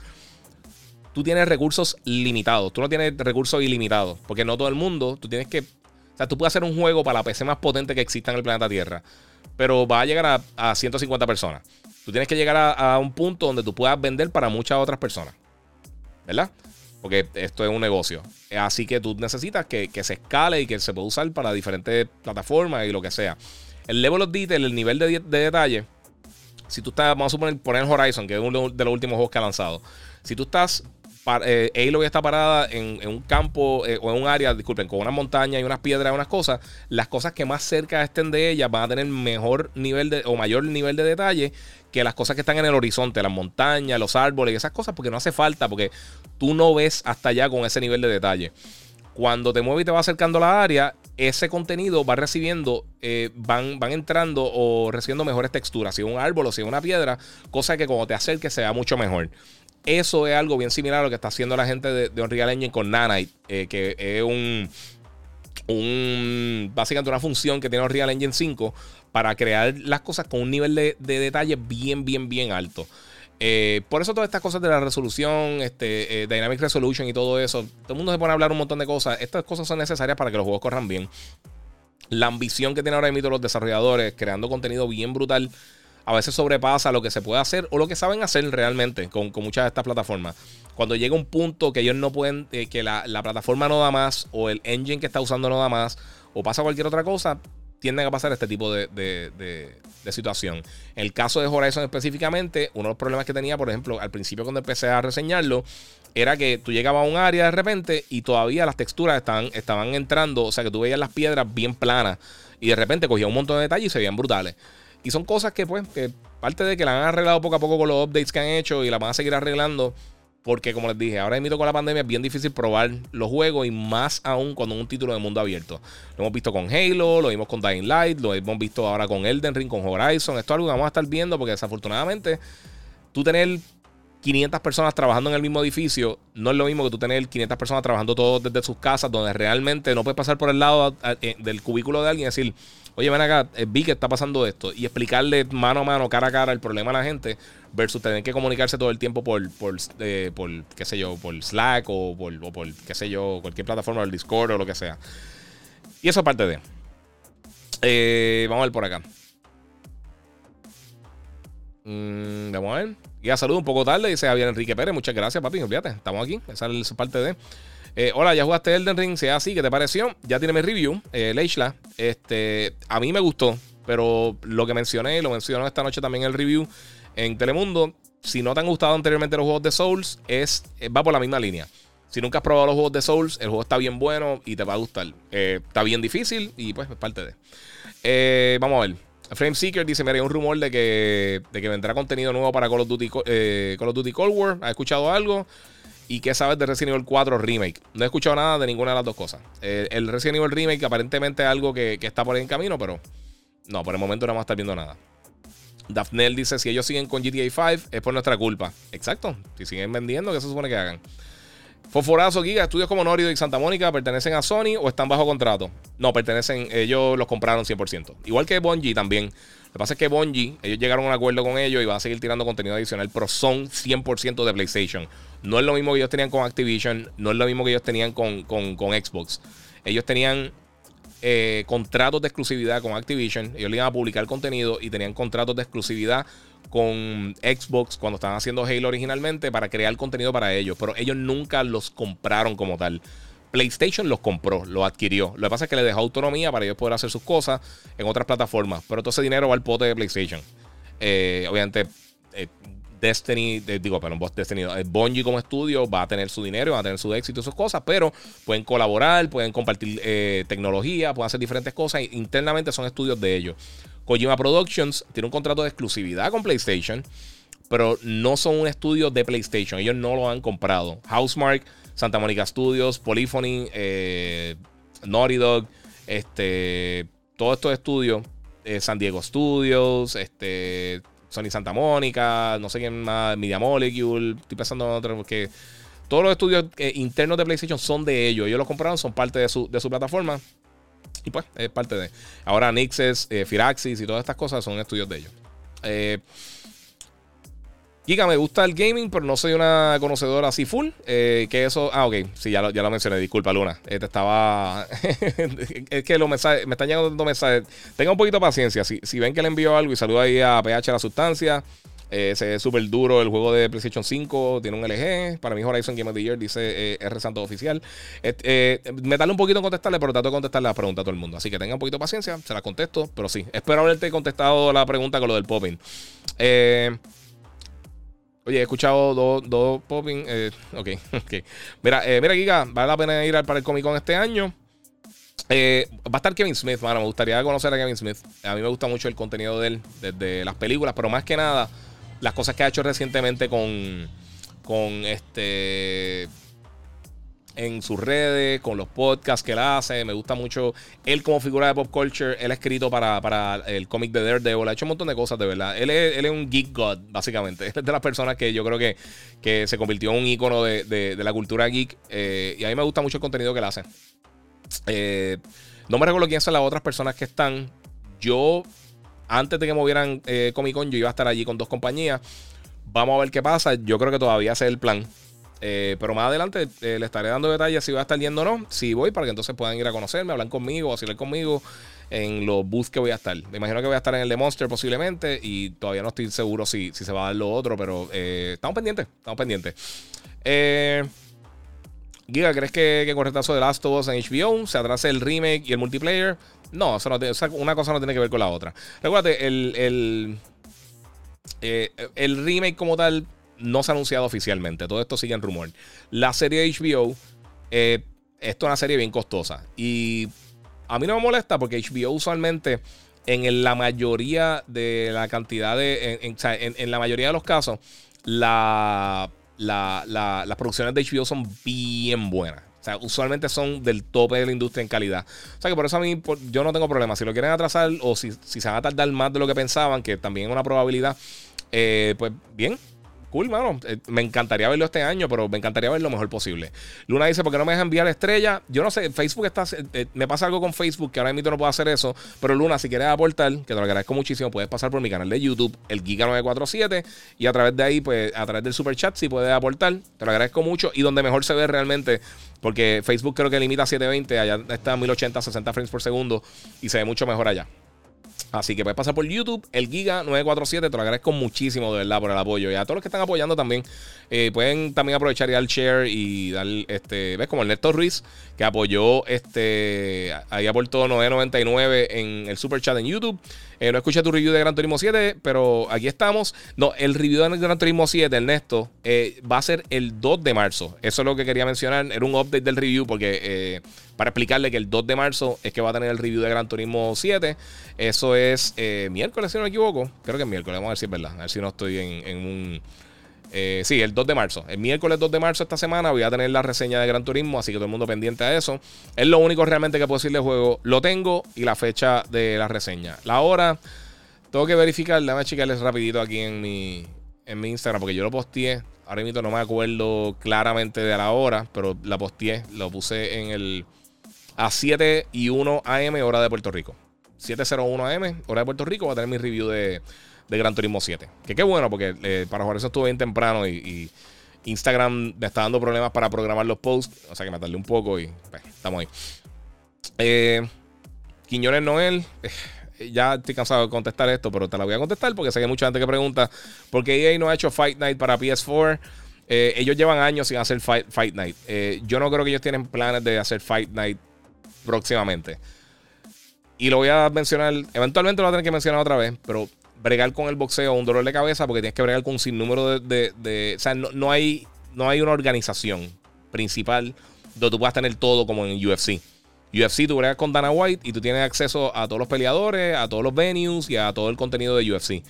tú tienes recursos limitados, tú no tienes recursos ilimitados, porque no todo el mundo, tú tienes que, o sea, tú puedes hacer un juego para la PC más potente que exista en el planeta Tierra, pero va a llegar a, 150 personas. Tú tienes que llegar a un punto donde tú puedas vender para muchas otras personas, ¿verdad? Porque esto es un negocio. Así que tú necesitas que, se escale y que se pueda usar para diferentes plataformas y lo que sea. El level of detail, el nivel de, detalle. Si tú estás, vamos a suponer, poner Horizon, que es uno de los últimos juegos que ha lanzado. Si tú estás eh, Halo ya está parada en, un campo eh, o en un área, disculpen, con una montaña y unas piedras y unas cosas, las cosas que más cerca estén de ellas van a tener mejor nivel de, o mayor nivel de detalle que las cosas que están en el horizonte, las montañas, los árboles y esas cosas, porque no hace falta, porque tú no ves hasta allá con ese nivel de detalle. Cuando te mueves y te vas acercando a la área, ese contenido va recibiendo, eh, van, van entrando o recibiendo mejores texturas, si es un árbol o si es una piedra, cosa que cuando te acerques se vea mucho mejor. Eso es algo bien similar a lo que está haciendo la gente de, Unreal Engine con Nanite, eh, que es un, un, básicamente una función que tiene Unreal Engine 5 para crear las cosas con un nivel de, detalle bien, bien, bien alto. Eh, por eso todas estas cosas de la resolución, este, eh, Dynamic Resolution y todo eso, todo el mundo se pone a hablar un montón de cosas. Estas cosas son necesarias para que los juegos corran bien. La ambición que tienen ahora mismo los desarrolladores creando contenido bien brutal a veces sobrepasa lo que se puede hacer o lo que saben hacer realmente con, muchas de estas plataformas. Cuando llega un punto que ellos no pueden, eh, que la, plataforma no da más, o el engine que está usando no da más, o pasa cualquier otra cosa, tienden a pasar este tipo de, de, situación. En el caso de Horizon específicamente, uno de los problemas que tenía, por ejemplo, al principio cuando empecé a reseñarlo, era que tú llegabas a un área de repente y todavía las texturas estaban, estaban entrando, o sea que tú veías las piedras bien planas y de repente cogía un montón de detalles y se veían brutales. Y son cosas que, pues, que parte de que la han arreglado poco a poco con los updates que han hecho y la van a seguir arreglando. Porque, como les dije, ahora mismo con la pandemia es bien difícil probar los juegos y más aún cuando un título de mundo abierto. Lo hemos visto con Halo, lo vimos con Dying Light, lo hemos visto ahora con Elden Ring, con Horizon. Esto es algo que vamos a estar viendo porque desafortunadamente tú tener 500 personas trabajando en el mismo edificio no es lo mismo que tú tener 500 personas trabajando todos desde sus casas donde realmente no puedes pasar por el lado eh, del cubículo de alguien y decir oye, ven acá, eh, vi que está pasando esto, y explicarle mano a mano, cara a cara el problema a la gente, versus tener que comunicarse todo el tiempo por, por, eh, qué sé yo, por Slack o por, qué sé yo, cualquier plataforma, el Discord o lo que sea. Y eso aparte de. Vamos a ver por acá. Mm, vamos a ver. Y a salud un poco tarde, dice Javier Enrique Pérez. Muchas gracias, papi. Olvídate, estamos aquí. Esa es parte de. Eh, hola, ya jugaste Elden Ring, sea así, ¿qué te pareció? Ya tiene mi review, eh, Leishla. Este, a mí me gustó, pero lo que mencioné, lo mencionó esta noche también el review en Telemundo. Si no te han gustado anteriormente los juegos de Souls, es, eh, va por la misma línea. Si nunca has probado los juegos de Souls, el juego está bien bueno y te va a gustar. Eh, está bien difícil y pues es parte de. vamos a ver. Frame Seeker dice: Mira, hay un rumor de que, de que vendrá contenido nuevo para Call of Duty, Call of Duty Cold War. ¿Has escuchado algo? ¿Y qué sabes de Resident Evil 4 Remake? No he escuchado nada de ninguna de las dos cosas. el Resident Evil Remake aparentemente es algo que, está por ahí en camino, pero no, por el momento no vamos a estar viendo nada. Daphnel dice, si ellos siguen con GTA 5 es por nuestra culpa. Exacto. Si siguen vendiendo, ¿qué se supone que hagan? Fosforazo, Giga, estudios como Norio y Santa Mónica pertenecen a Sony o están bajo contrato. No, pertenecen, ellos los compraron 100%. Igual que Bungie también. Lo que pasa es que Bungie, ellos llegaron a un acuerdo con ellos y van a seguir tirando contenido adicional, pero son 100% de PlayStation. No es lo mismo que ellos tenían con Activision, no es lo mismo que ellos tenían con, con, Xbox. Ellos tenían eh, contratos de exclusividad con Activision, ellos le iban a publicar contenido y tenían contratos de exclusividad con Xbox cuando estaban haciendo Halo originalmente para crear contenido para ellos, pero ellos nunca los compraron como tal. PlayStation los compró, los adquirió. Lo que pasa es que le dejó autonomía para ellos poder hacer sus cosas en otras plataformas. Pero todo ese dinero va al pote de PlayStation. Eh, obviamente, eh, Destiny, eh, digo, pero Destiny, Bungie como estudio va a tener su dinero, va a tener su éxito y sus cosas, pero pueden colaborar, pueden compartir tecnología, pueden hacer diferentes cosas. Internamente son estudios de ellos. Kojima Productions tiene un contrato de exclusividad con PlayStation, pero no son un estudio de PlayStation. Ellos no lo han comprado. Housemark Santa Mónica Studios, Polyphony, eh, Naughty Dog, este, todos estos estudios, eh, San Diego Studios, este, Sony Santa Mónica, no sé quién más, Media Molecule, estoy pensando en otros que todos los estudios eh, internos de PlayStation son de ellos. Ellos los compraron, son parte de su, de su plataforma. Y pues, es parte de. Ahora Nixes, Firaxis y todas estas cosas son estudios de ellos. Eh, me gusta el gaming, pero no soy una conocedora así full. Eh, que eso. Ah, ok. Sí, ya lo, ya lo mencioné. Disculpa, Luna. Eh, te estaba. [laughs] es que los mensajes. Me están llegando mensajes. Tenga un poquito de paciencia. Si, si ven que le envío algo y saludo ahí a PH la sustancia. Eh, se es súper duro el juego de PlayStation 5. Tiene un LG. Para mí, Horizon Game of the Year dice R Santo Oficial. me tarda un poquito en contestarle, pero trato de contestar la pregunta a todo el mundo. Así que tengan un poquito de paciencia. Se la contesto. Pero sí, espero haberte contestado la pregunta con lo del popping. Eh. Oye, he escuchado dos, dos popping. Eh, ok, [laughs] ok. Mira, eh, mira, Giga, vale la pena ir al para el Comic Con este año. Eh, va a estar Kevin Smith, mano. Me gustaría conocer a Kevin Smith. A mí me gusta mucho el contenido de él, desde las películas, pero más que nada, las cosas que ha hecho recientemente con, con este en sus redes, con los podcasts que él hace. Me gusta mucho él como figura de pop culture. Él ha escrito para, el cómic de Daredevil. Ha hecho un montón de cosas, de verdad. Él es, él es un geek god, básicamente. [laughs] es de las personas que yo creo que, que se convirtió en un icono de, la cultura geek. Eh, y a mí me gusta mucho el contenido que él hace. Eh, no me recuerdo quiénes son las otras personas que están. Yo, antes de que movieran eh, Comic Con, yo iba a estar allí con dos compañías. Vamos a ver qué pasa. Yo creo que todavía es el plan. Eh, pero más adelante eh, le estaré dando detalles si voy a estar yendo o no. Si voy, para que entonces puedan ir a conocerme, hablar conmigo, vacilar conmigo en los booths que voy a estar. Me imagino que voy a estar en el de Monster posiblemente y todavía no estoy seguro si, si se va a dar lo otro, pero estamos pendientes, estamos pendientes. Giga, ¿crees que, que con de Last of Us en HBO se atrase el remake y el multiplayer? No, eso no una cosa no tiene que ver con la otra. Recuérdate, el, el, el remake como tal no se ha anunciado oficialmente. Todo esto sigue en rumor. La serie HBO, eh, esto es una serie bien costosa. Y a mí no me molesta porque HBO usualmente, en la mayoría de la cantidad de. En, la mayoría de los casos, la, las producciones de HBO son bien buenas. O sea, usualmente son del tope de la industria en calidad. O sea que por eso a mí yo no tengo problema. Si lo quieren atrasar o si, si se van a tardar más de lo que pensaban, que también es una probabilidad, eh, pues bien, Cool, mano. Eh, me encantaría verlo este año, pero me encantaría verlo lo mejor posible. Luna dice, ¿por qué no me deja enviar estrella? Yo no sé, Facebook está... Eh, me pasa algo con Facebook que ahora mismo no puedo hacer eso. Pero Luna, si quieres aportar, que te lo agradezco muchísimo, puedes pasar por mi canal de YouTube, el Giga947. Y a través de ahí, pues, a través del super chat, si puedes aportar. Te lo agradezco mucho. Y donde mejor se ve realmente, porque Facebook creo que limita a 720, allá está 1080, 60 frames por segundo. Y se ve mucho mejor allá. Así que puedes pasar por YouTube, el Giga947. Te lo agradezco muchísimo, de verdad, por el apoyo. Y a todos los que están apoyando también, eh, pueden también aprovechar y dar share y dar, este, ¿ves? Como el Néstor Ruiz, que apoyó, este, ahí aportó 9.99 en el super chat en YouTube. Eh, no escuché tu review de Gran Turismo 7, pero aquí estamos. No, el review de Gran Turismo 7, Ernesto, eh, va a ser el 2 de marzo. Eso es lo que quería mencionar. Era un update del review porque para explicarle que el 2 de marzo es que va a tener el review de Gran Turismo 7. Eso es miércoles, si no me equivoco. Creo que es miércoles. Vamos a ver si es verdad. A ver si no estoy en un eh, sí, el 2 de marzo. El miércoles 2 de marzo esta semana voy a tener la reseña de Gran Turismo, así que todo el mundo pendiente a eso. Es lo único realmente que puedo decirle juego. Lo tengo y la fecha de la reseña. La hora, tengo que verificar. Déjame checarles rapidito aquí en mi, en mi Instagram, porque yo lo posteé. Ahora mismo no me acuerdo claramente de la hora, pero la posteé. Lo puse en el a 7 y 1 AM hora de Puerto Rico. 7.01 AM, hora de Puerto Rico, voy a tener mi review de, de Gran Turismo 7. Que qué bueno, porque eh, para jugar eso estuve bien temprano y, Instagram me está dando problemas para programar los posts. O sea que me tardé un poco y pues, estamos ahí. Eh, Quiñones Noel. Eh, ya estoy cansado de contestar esto, pero te la voy a contestar porque sé que hay mucha gente que pregunta por qué EA no ha hecho Fight Night para PS4. ellos llevan años sin hacer Fight, Fight Night. yo no creo que ellos tienen planes de hacer Fight Night próximamente. Y lo voy a mencionar, eventualmente lo voy a tener que mencionar otra vez, pero bregar con el boxeo un dolor de cabeza porque tienes que bregar con un sinnúmero de. de, o sea, no, hay, no hay una organización principal donde tú puedas tener todo como en UFC. UFC tú bregas con Dana White y tú tienes acceso a todos los peleadores, a todos los venues y a todo el contenido de UFC.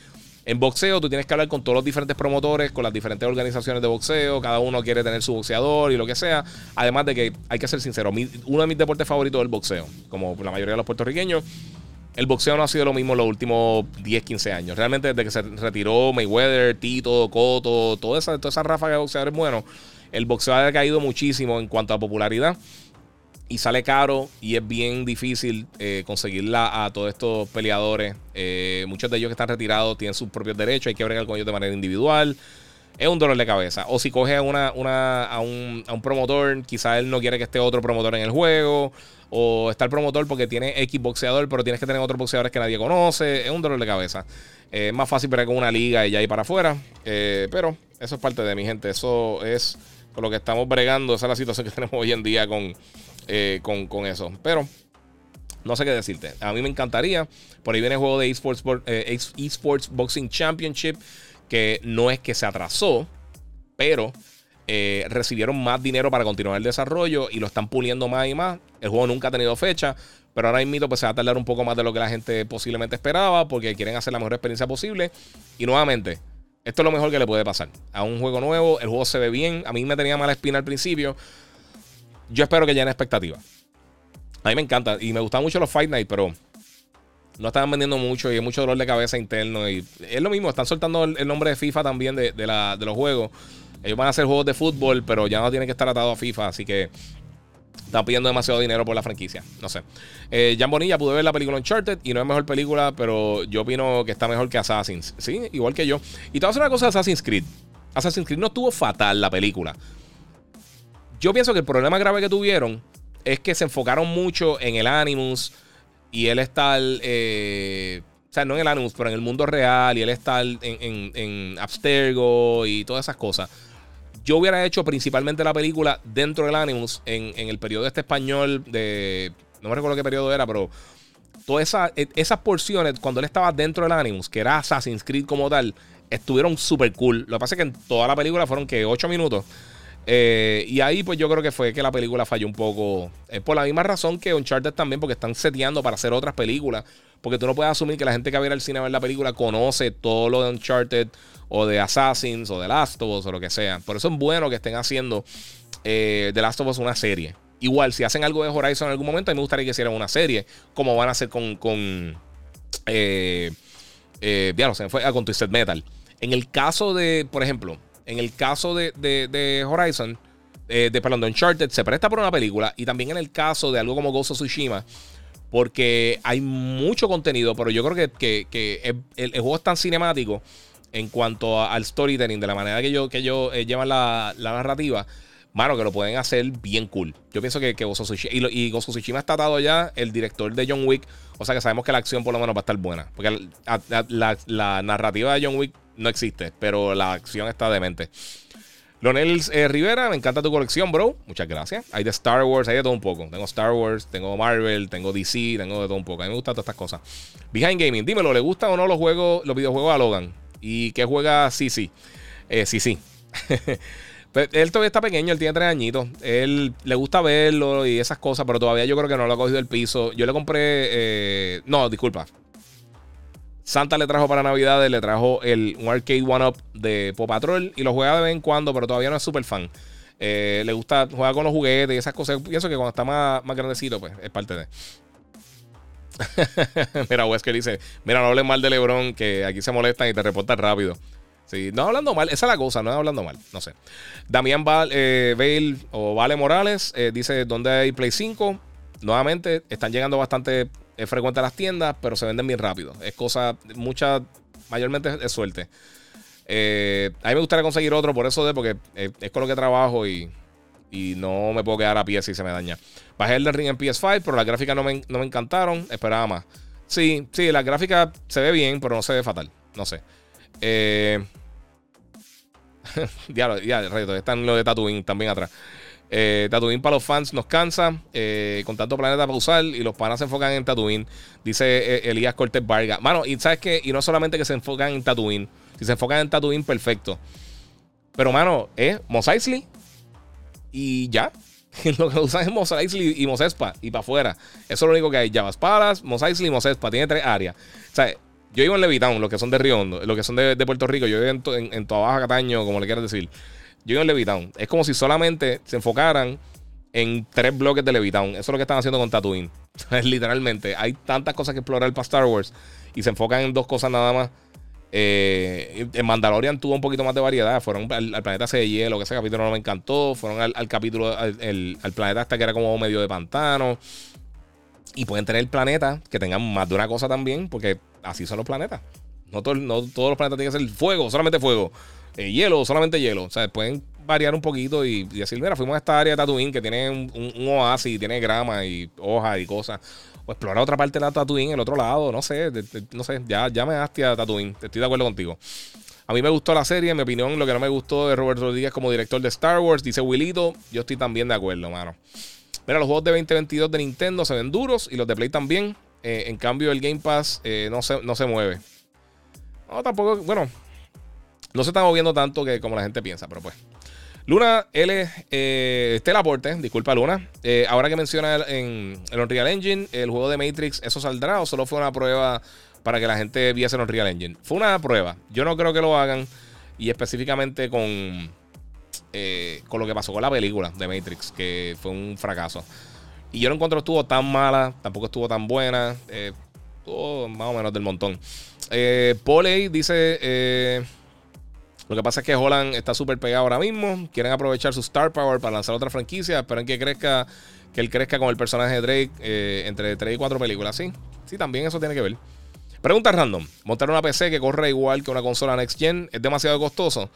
En boxeo tú tienes que hablar con todos los diferentes promotores, con las diferentes organizaciones de boxeo, cada uno quiere tener su boxeador y lo que sea. Además de que hay que ser sincero, uno de mis deportes favoritos es el boxeo, como la mayoría de los puertorriqueños el boxeo no ha sido lo mismo en los últimos 10, 15 años. Realmente desde que se retiró Mayweather, Tito, Coto, toda esa, toda esa ráfaga de boxeadores buenos, el boxeo ha caído muchísimo en cuanto a popularidad. Y sale caro y es bien difícil eh, conseguirla a todos estos peleadores. Eh, muchos de ellos que están retirados tienen sus propios derechos, hay que bregar con ellos de manera individual es un dolor de cabeza. O si coge a, una, una, a, un, a un promotor, quizá él no quiere que esté otro promotor en el juego. O está el promotor porque tiene X boxeador, pero tienes que tener otros boxeadores que nadie conoce. Es un dolor de cabeza. Eh, es más fácil ver con una liga y ya ir para afuera. Pero eso es parte de mi gente. Eso es con lo que estamos bregando. Esa es la situación que [laughs] tenemos hoy en día con, eh, con, con eso. Pero no sé qué decirte. A mí me encantaría. Por ahí viene el juego de Esports, Esports Boxing Championship que no es que se atrasó, pero eh, recibieron más dinero para continuar el desarrollo y lo están puliendo más y más. El juego nunca ha tenido fecha, pero ahora mismo pues, se va a tardar un poco más de lo que la gente posiblemente esperaba porque quieren hacer la mejor experiencia posible. Y nuevamente, esto es lo mejor que le puede pasar. A un juego nuevo, el juego se ve bien. A mí me tenía mala espina al principio. Yo espero que llene expectativa. A mí me encanta y me gustan mucho los Fight Night, pero no estaban vendiendo mucho y hay mucho dolor de cabeza interno. Y es lo mismo, están soltando el, nombre de FIFA también de, los juegos. Ellos van a hacer juegos de fútbol, pero ya no tienen que estar atados a FIFA, así que están pidiendo demasiado dinero por la franquicia. No sé. Eh, Jan Bonilla pude ver la película Uncharted y no es mejor película, pero yo opino que está mejor que Assassin's. Sí, igual que yo. Y te voy a hacer una cosa de Assassin's Creed. Assassin's Creed no estuvo fatal la película. Yo pienso que el problema grave que tuvieron es que se enfocaron mucho en el Animus y él está, eh, o sea, no en el Animus, pero en el mundo real, y él está en, en, Abstergo y todas esas cosas. Yo hubiera hecho principalmente la película dentro del Animus, en, el periodo este español de. No me recuerdo qué periodo era, pero todas e, esas porciones, cuando él estaba dentro del Animus, que era Assassin's Creed como tal, estuvieron súper cool. Lo que pasa es que en toda la película fueron que 8 minutos. Eh, y ahí pues yo creo que fue que la película falló un poco. Es por la misma razón que Uncharted también, porque están seteando para hacer otras películas. Porque tú no puedes asumir que la gente que va a ir al cine a ver la película conoce todo lo de Uncharted o de Assassins o de Last of Us o lo que sea. Por eso es bueno que estén haciendo eh, The Last of Us una serie. Igual, si hacen algo de Horizon en algún momento, a mí me gustaría que hicieran una serie, como van a hacer con. con eh, sé, fue con Twisted Metal. En el caso de, por ejemplo, en el caso de, Horizon, eh, de, perdón, de Uncharted, se presta por una película. Y también en el caso de algo como Ghost of Tsushima, porque hay mucho contenido, pero yo creo que, el, juego es tan cinemático en cuanto al storytelling, de la manera que ellos que yo, eh, llevan la, narrativa. Mano, que lo pueden hacer bien cool. Yo pienso que, que of Tsushima, y, y Ghost of Tsushima está atado ya el director de John Wick. O sea que sabemos que la acción por lo menos va a estar buena. Porque la narrativa de John Wick no existe, pero la acción está demente. Lonel eh, Rivera, me encanta tu colección, bro. Muchas gracias. Hay de Star Wars, hay de todo un poco. Tengo Star Wars, tengo Marvel, tengo DC, tengo de todo un poco. A mí me gustan todas estas cosas. Behind Gaming, dímelo, ¿le gustan o no los juegos, los videojuegos a Logan? ¿Y qué juega sí. Eh, sí. [laughs] Pues, él todavía está pequeño, él tiene tres añitos. Él le gusta verlo y esas cosas, pero todavía yo creo que no lo ha cogido el piso. Yo le compré. Eh, no, disculpa. Santa le trajo para Navidades, le trajo el, un arcade one-up de Pop Patrol y lo juega de vez en cuando, pero todavía no es súper fan. Eh, le gusta jugar con los juguetes y esas cosas. Pienso que cuando está más, más grandecito, pues es parte de. [laughs] mira, Wesker dice: Mira, no hables mal de LeBron, que aquí se molestan y te reportan rápido. Sí, no hablando mal, esa es la cosa, no hablando mal, no sé. Damián Val, eh, Bale o Vale Morales eh, dice: ¿Dónde hay Play 5? Nuevamente, están llegando bastante es a las tiendas, pero se venden bien rápido. Es cosa, mucha, mayormente es suerte. Eh, a mí me gustaría conseguir otro por eso de, porque es con lo que trabajo y, y no me puedo quedar a pie si se me daña. Bajé el Ring en PS5, pero las gráficas no me, no me encantaron. Esperaba más. Sí, sí, la gráfica se ve bien, pero no se ve fatal. No sé. Eh. [laughs] ya, ya, reto. Están lo de Tatooine también atrás. Eh, Tatooine para los fans nos cansa. Eh, con tanto planeta para usar. Y los panas se enfocan en Tatooine. Dice eh, Elías Cortés Vargas. Mano, y sabes que. Y no solamente que se enfocan en Tatooine. Si se enfocan en Tatooine, perfecto. Pero, mano, es Mos. Y ya. [laughs] lo que usan es Mos y Mos. Y para afuera. Eso es lo único que hay. Javas Palas, Mos Eisley y Mos. Tiene tres áreas. O sea, yo vivo en Levitown, los que son de Río Hondo, los que son de, Puerto Rico. Yo vivo en, en, en Baja Cataño, como le quieras decir. En Levitown. Es como si solamente se enfocaran en tres bloques de Levitown. Eso es lo que están haciendo con Tatooine. [laughs] Literalmente. Hay tantas cosas que explorar para Star Wars. Y se enfocan en dos cosas nada más. Eh, en Mandalorian tuvo un poquito más de variedad. Fueron al, planeta C de hielo, que ese capítulo no me encantó. Fueron al, capítulo, al, planeta hasta que era como medio de pantano. Y pueden tener planetas que tengan más de una cosa también, porque así son los planetas. No, todos los planetas tienen que ser fuego, solamente fuego. Eh, hielo, solamente hielo. O sea, pueden variar un poquito y, decir, mira, fuimos a esta área de Tatooine que tiene un, oasis, tiene grama y hojas y cosas. O explorar otra parte de la Tatooine, el otro lado, no sé, no sé, ya, ya me daste a Tatooine, estoy de acuerdo contigo. A mí me gustó la serie, en mi opinión, lo que no me gustó de Robert Rodríguez como director de Star Wars, dice Willito, yo estoy también de acuerdo, mano. Mira, los juegos de 2022 de Nintendo se ven duros y los de Play también. Eh, en cambio, el Game Pass eh, no, se, no se mueve. No, tampoco, bueno, no se está moviendo tanto que como la gente piensa, pero pues. Luna L. Eh, Stella Porte, disculpa Luna. Eh, ahora que menciona en el Unreal Engine, el juego de Matrix, ¿eso saldrá o solo fue una prueba para que la gente viese el Unreal Engine? Fue una prueba. Yo no creo que lo hagan. Y específicamente con, eh, con lo que pasó con la película de Matrix, que fue un fracaso. Y yo no encuentro estuvo tan mala, tampoco estuvo tan buena. Eh, estuvo más o menos del montón. Eh, dice. Lo que pasa es que Holland está súper pegado ahora mismo. Quieren aprovechar su star power para lanzar otra franquicia. Esperan que crezca, que él crezca con el personaje de Drake eh, entre 3 y 4 películas. Sí, sí, también eso tiene que ver. Pregunta random. Montar una PC que corre igual que una consola Next Gen es demasiado costoso.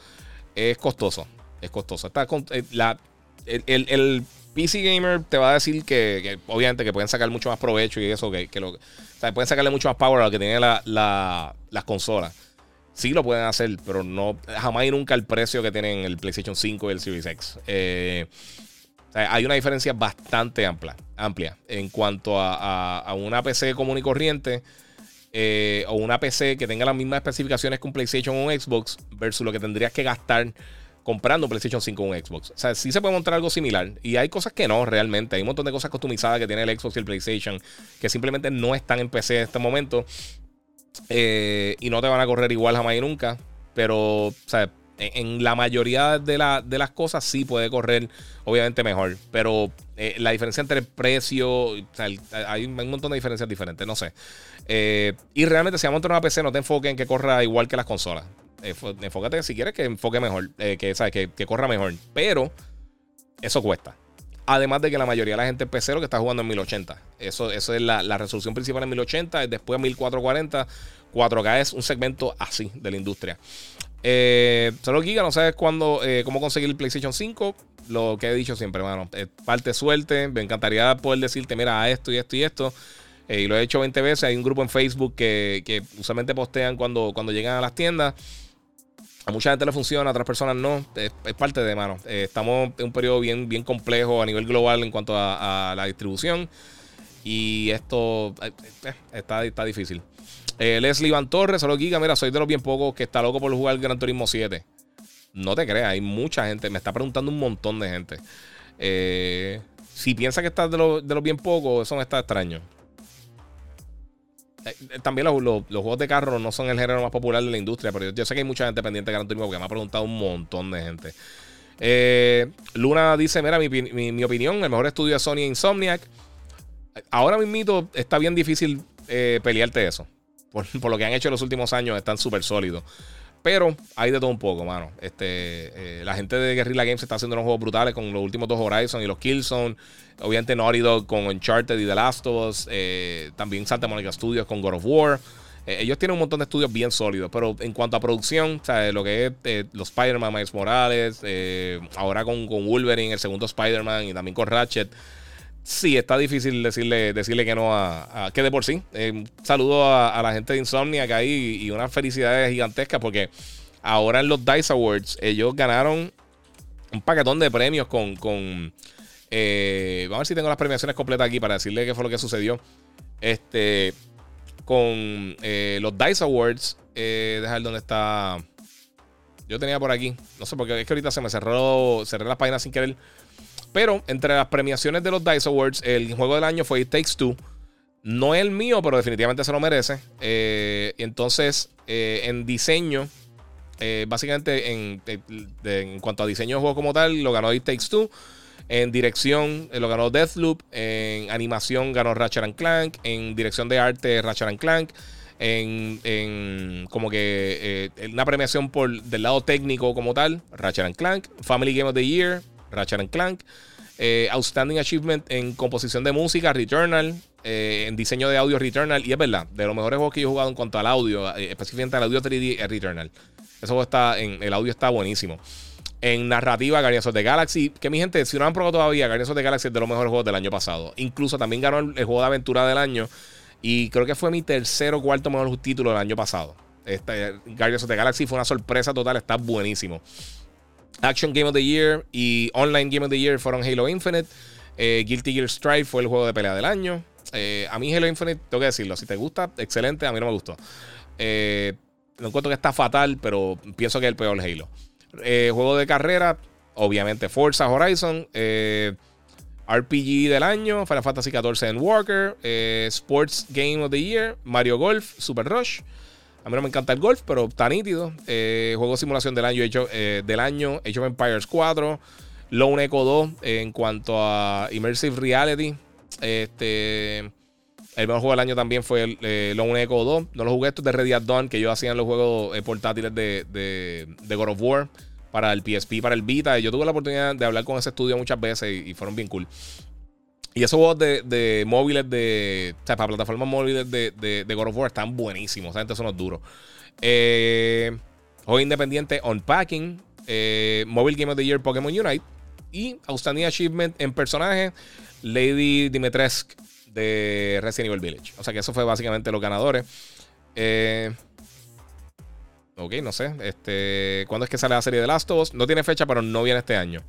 Es costoso. Es costoso. Está eh, la, el, PC Gamer te va a decir que, obviamente que pueden sacar mucho más provecho y eso, que, lo, o sea, pueden sacarle mucho más power a lo que tienen las consolas. Sí lo pueden hacer, pero no jamás y nunca el precio que tienen el PlayStation 5 y el Series X. Eh, hay una diferencia bastante amplia, amplia en cuanto a, una PC común y corriente eh, o una PC que tenga las mismas especificaciones que un PlayStation o un Xbox versus lo que tendrías que gastar comprando un PlayStation 5 o un Xbox. O sea, sí se puede montar algo similar. Y hay cosas que no, realmente. Hay un montón de cosas customizadas que tiene el Xbox y el PlayStation que simplemente no están en PC en este momento. Eh, y no te van a correr igual jamás y nunca. Pero, en, la mayoría de, las cosas sí puede correr, obviamente, mejor. Pero eh, la diferencia entre el precio, hay un montón de diferencias diferentes, no sé. Eh, y realmente, si vamos a una PC, no te enfoques en que corra igual que las consolas. enfócate si quieres que enfoque mejor, que, ¿sabes? Que corra mejor. Pero eso cuesta. Además de que la mayoría de la gente en PC que está jugando en 1080. Eso, eso es la, resolución principal en 1080, después 1440. 4K es un segmento así de la industria. Eh, solo Giga, no sabes cuándo, eh, cómo conseguir el PlayStation 5. Lo que he dicho siempre, hermano. parte suerte. Me encantaría poder decirte, mira, esto y esto y esto. Eh, y lo he hecho 20 veces. Hay un grupo en Facebook que, que usualmente postean cuando, cuando llegan a las tiendas. A mucha gente le funciona, a otras personas no. Es, parte de mano. Eh, estamos en un periodo bien, bien complejo a nivel global en cuanto a, la distribución. Y esto eh, eh, está, está difícil. Leslie Van Torres, solo Giga, mira, soy de los bien pocos que está loco por jugar Gran Turismo 7. No te creas, hay mucha gente. Me está preguntando un montón de gente. si piensas que estás de, de los bien pocos, eso me está extraño. Eh, también los, juegos de carro no son el género más popular de la industria, pero yo, sé que hay mucha gente pendiente de Gran Turismo porque me ha preguntado un montón de gente. Eh, Luna dice: Mira, mi, opinión, el mejor estudio de Sony es Insomniac. Ahora mismo está bien difícil eh, pelearte eso. Por, lo que han hecho en los últimos años, están súper sólidos. Pero hay de todo un poco, mano. Este, eh, la gente de Guerrilla Games está haciendo unos juegos brutales con los últimos dos Horizon y los Killzone. Obviamente Naughty Dog con Uncharted y The Last of Us. Eh, también Santa Monica Studios con God of War. ellos tienen un montón de estudios bien sólidos, pero en cuanto a producción, lo que es los Spider-Man, Miles Morales, ahora con, con Wolverine, el segundo Spider-Man y también con Ratchet Sí, está difícil decirle, decirle que no a, que de por sí. Eh, saludo a, la gente de Insomnia que hay y una felicidad gigantesca porque ahora en los Dice Awards ellos ganaron un paquetón de premios con... con eh, vamos a ver si tengo las premiaciones completas aquí para decirle qué fue lo que sucedió. Este, con eh, los Dice Awards, dejar dónde está. Yo tenía por aquí, no sé, porque es que ahorita se me cerró, cerré las páginas sin querer. Pero entre las premiaciones de los DICE Awards, el juego del año fue It Takes Two. No es el mío, pero definitivamente se lo merece. Eh, entonces, eh, en diseño, eh, básicamente en, en, cuanto a diseño de juego como tal, lo ganó It Takes Two. En dirección lo ganó Deathloop. En animación ganó Ratchet Clank. En dirección de arte, Ratchet Clank. En, en, como que una premiación por del lado técnico como tal, Ratchet Clank. Family Game of the Year, Ratchet Clank. Eh, outstanding Achievement en composición de música, Returnal. Eh, en diseño de audio, Returnal. Y es verdad, de los mejores juegos que yo he jugado en cuanto al audio, eh, específicamente al audio 3D, es Returnal. Eso está en, el audio está buenísimo. En narrativa, Guardians of the Galaxy. Que mi gente, si no han probado todavía, Guardians of the Galaxy es de los mejores juegos del año pasado. Incluso también ganó el, juego de aventura del año. Y creo que fue mi tercer o cuarto mejor título del año pasado. Este, Guardians of the Galaxy fue una sorpresa total, está buenísimo. Action Game of the Year y Online Game of the Year fueron Halo Infinite. Eh, Guilty Gear Strive fue el juego de pelea del año. Eh, a mí Halo Infinite, tengo que decirlo, si te gusta, excelente, a mí no me gustó. Eh, no encuentro que está fatal, pero pienso que es el peor Halo. juego de carrera, obviamente Forza Horizon. RPG del año, Final Fantasy XIV en Walker. Sports Game of the Year, Mario Golf, Super Rush. A mí no me encanta el golf, pero está nítido. Eh, juego de simulación del año, hecho, eh, del año, Age of Empires 4. Lone Echo 2 en cuanto a Immersive Reality. Este, el mejor juego del año también fue el, eh, Lone Echo 2. No lo jugué, esto de Ready at Dawn, que yo hacía en los juegos portátiles de, de, God of War para el PSP, para el Vita. Yo tuve la oportunidad de hablar con ese estudio muchas veces y fueron bien cool. Y esos juegos de, móviles de. O sea, para plataformas móviles de, de, God of War están buenísimos. Esa gente son los duros. Eh, juego independiente Unpacking. Eh, Mobile Game of the Year Pokémon Unite. Y Outstanding Achievement en personaje Lady Dimitrescu de Resident Evil Village. O sea que eso fue básicamente los ganadores. Eh, ok, no sé. Este, ¿Cuándo es que sale la serie de Last of Us? No tiene fecha, pero no viene este año.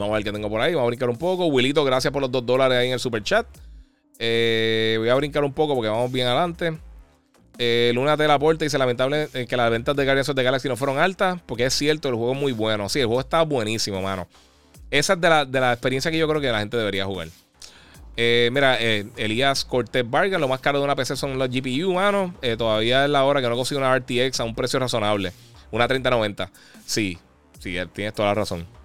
Vamos a ver qué tengo por ahí. Vamos a brincar un poco. Wilito, gracias por los dos dólares ahí en el super chat. Eh, voy a brincar un poco porque vamos bien adelante. Eh, Luna te la y dice lamentable eh, que las ventas de Guardians of the Galaxy no fueron altas. Porque es cierto, el juego es muy bueno. Sí, el juego está buenísimo, mano. Esa es de la, de la experiencia que yo creo que la gente debería jugar. mira, Elías Cortés Vargas, lo más caro de una PC son los GPU, mano. todavía es la hora que no consigo una RTX a un precio razonable. Una 3090. Sí, sí, tienes toda la razón.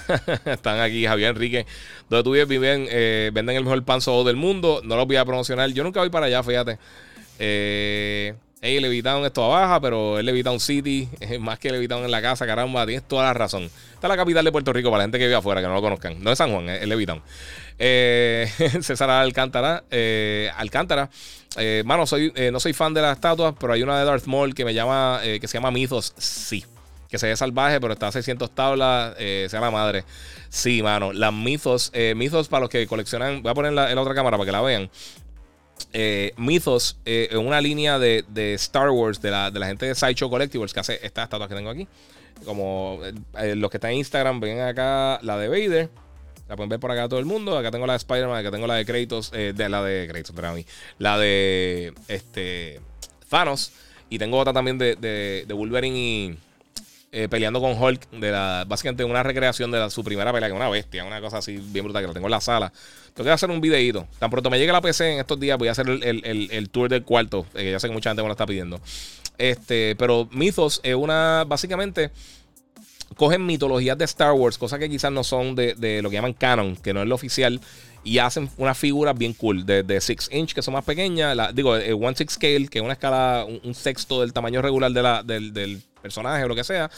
[laughs] Están aquí Javier Enrique. Donde tú vives, viven, eh, venden el mejor pan del mundo. No los voy a promocionar. Yo nunca voy para allá, fíjate. Eh, hey, Levitown esto baja, pero es Levitown City. [laughs] Es más que Levitown en la casa, caramba. Tienes toda la razón. Esta es la capital de Puerto Rico para la gente que vive afuera, que no lo conozcan. No es San Juan, es, Levitown. Eh, [laughs] César Alcántara. Eh, Alcántara. Eh, mano, soy, no soy fan de las estatuas, pero hay una de Darth Maul que me llama, que se llama Mythos. Sí que se ve salvaje, pero está a 600 tablas, eh, sea la madre. Sí, mano. Las Mythos, eh, Mythos para los que coleccionan, voy a poner en la otra cámara para que la vean. Eh, Mythos es una línea de, Star Wars de la, de la, gente de Sideshow Collectibles que hace estas estatuas que tengo aquí. Como los que están en Instagram, ven acá la de Vader. La pueden ver por acá todo el mundo. Acá tengo la de Spider-Man, acá tengo la de Kratos, de la de Kratos, para mí. La de este Thanos. Y tengo otra también de, de, de Wolverine y, eh, peleando con Hulk, de la, básicamente una recreación de su primera pelea, que es una bestia, una cosa así bien brutal, que lo tengo en la sala. Tengo que hacer un videito. Tan pronto me llegue la PC en estos días, voy a hacer el, tour del cuarto, eh, ya sé que mucha gente me lo está pidiendo. Este, pero Mythos es una, básicamente, cogen mitologías de Star Wars, cosas que quizás no son de, lo que llaman canon, que no es lo oficial, y hacen unas figuras bien cool, de 6 inch, que son más pequeñas, digo, eh, one six scale, que es una escala, un, sexto del tamaño regular de la, del, personaje o lo que sea,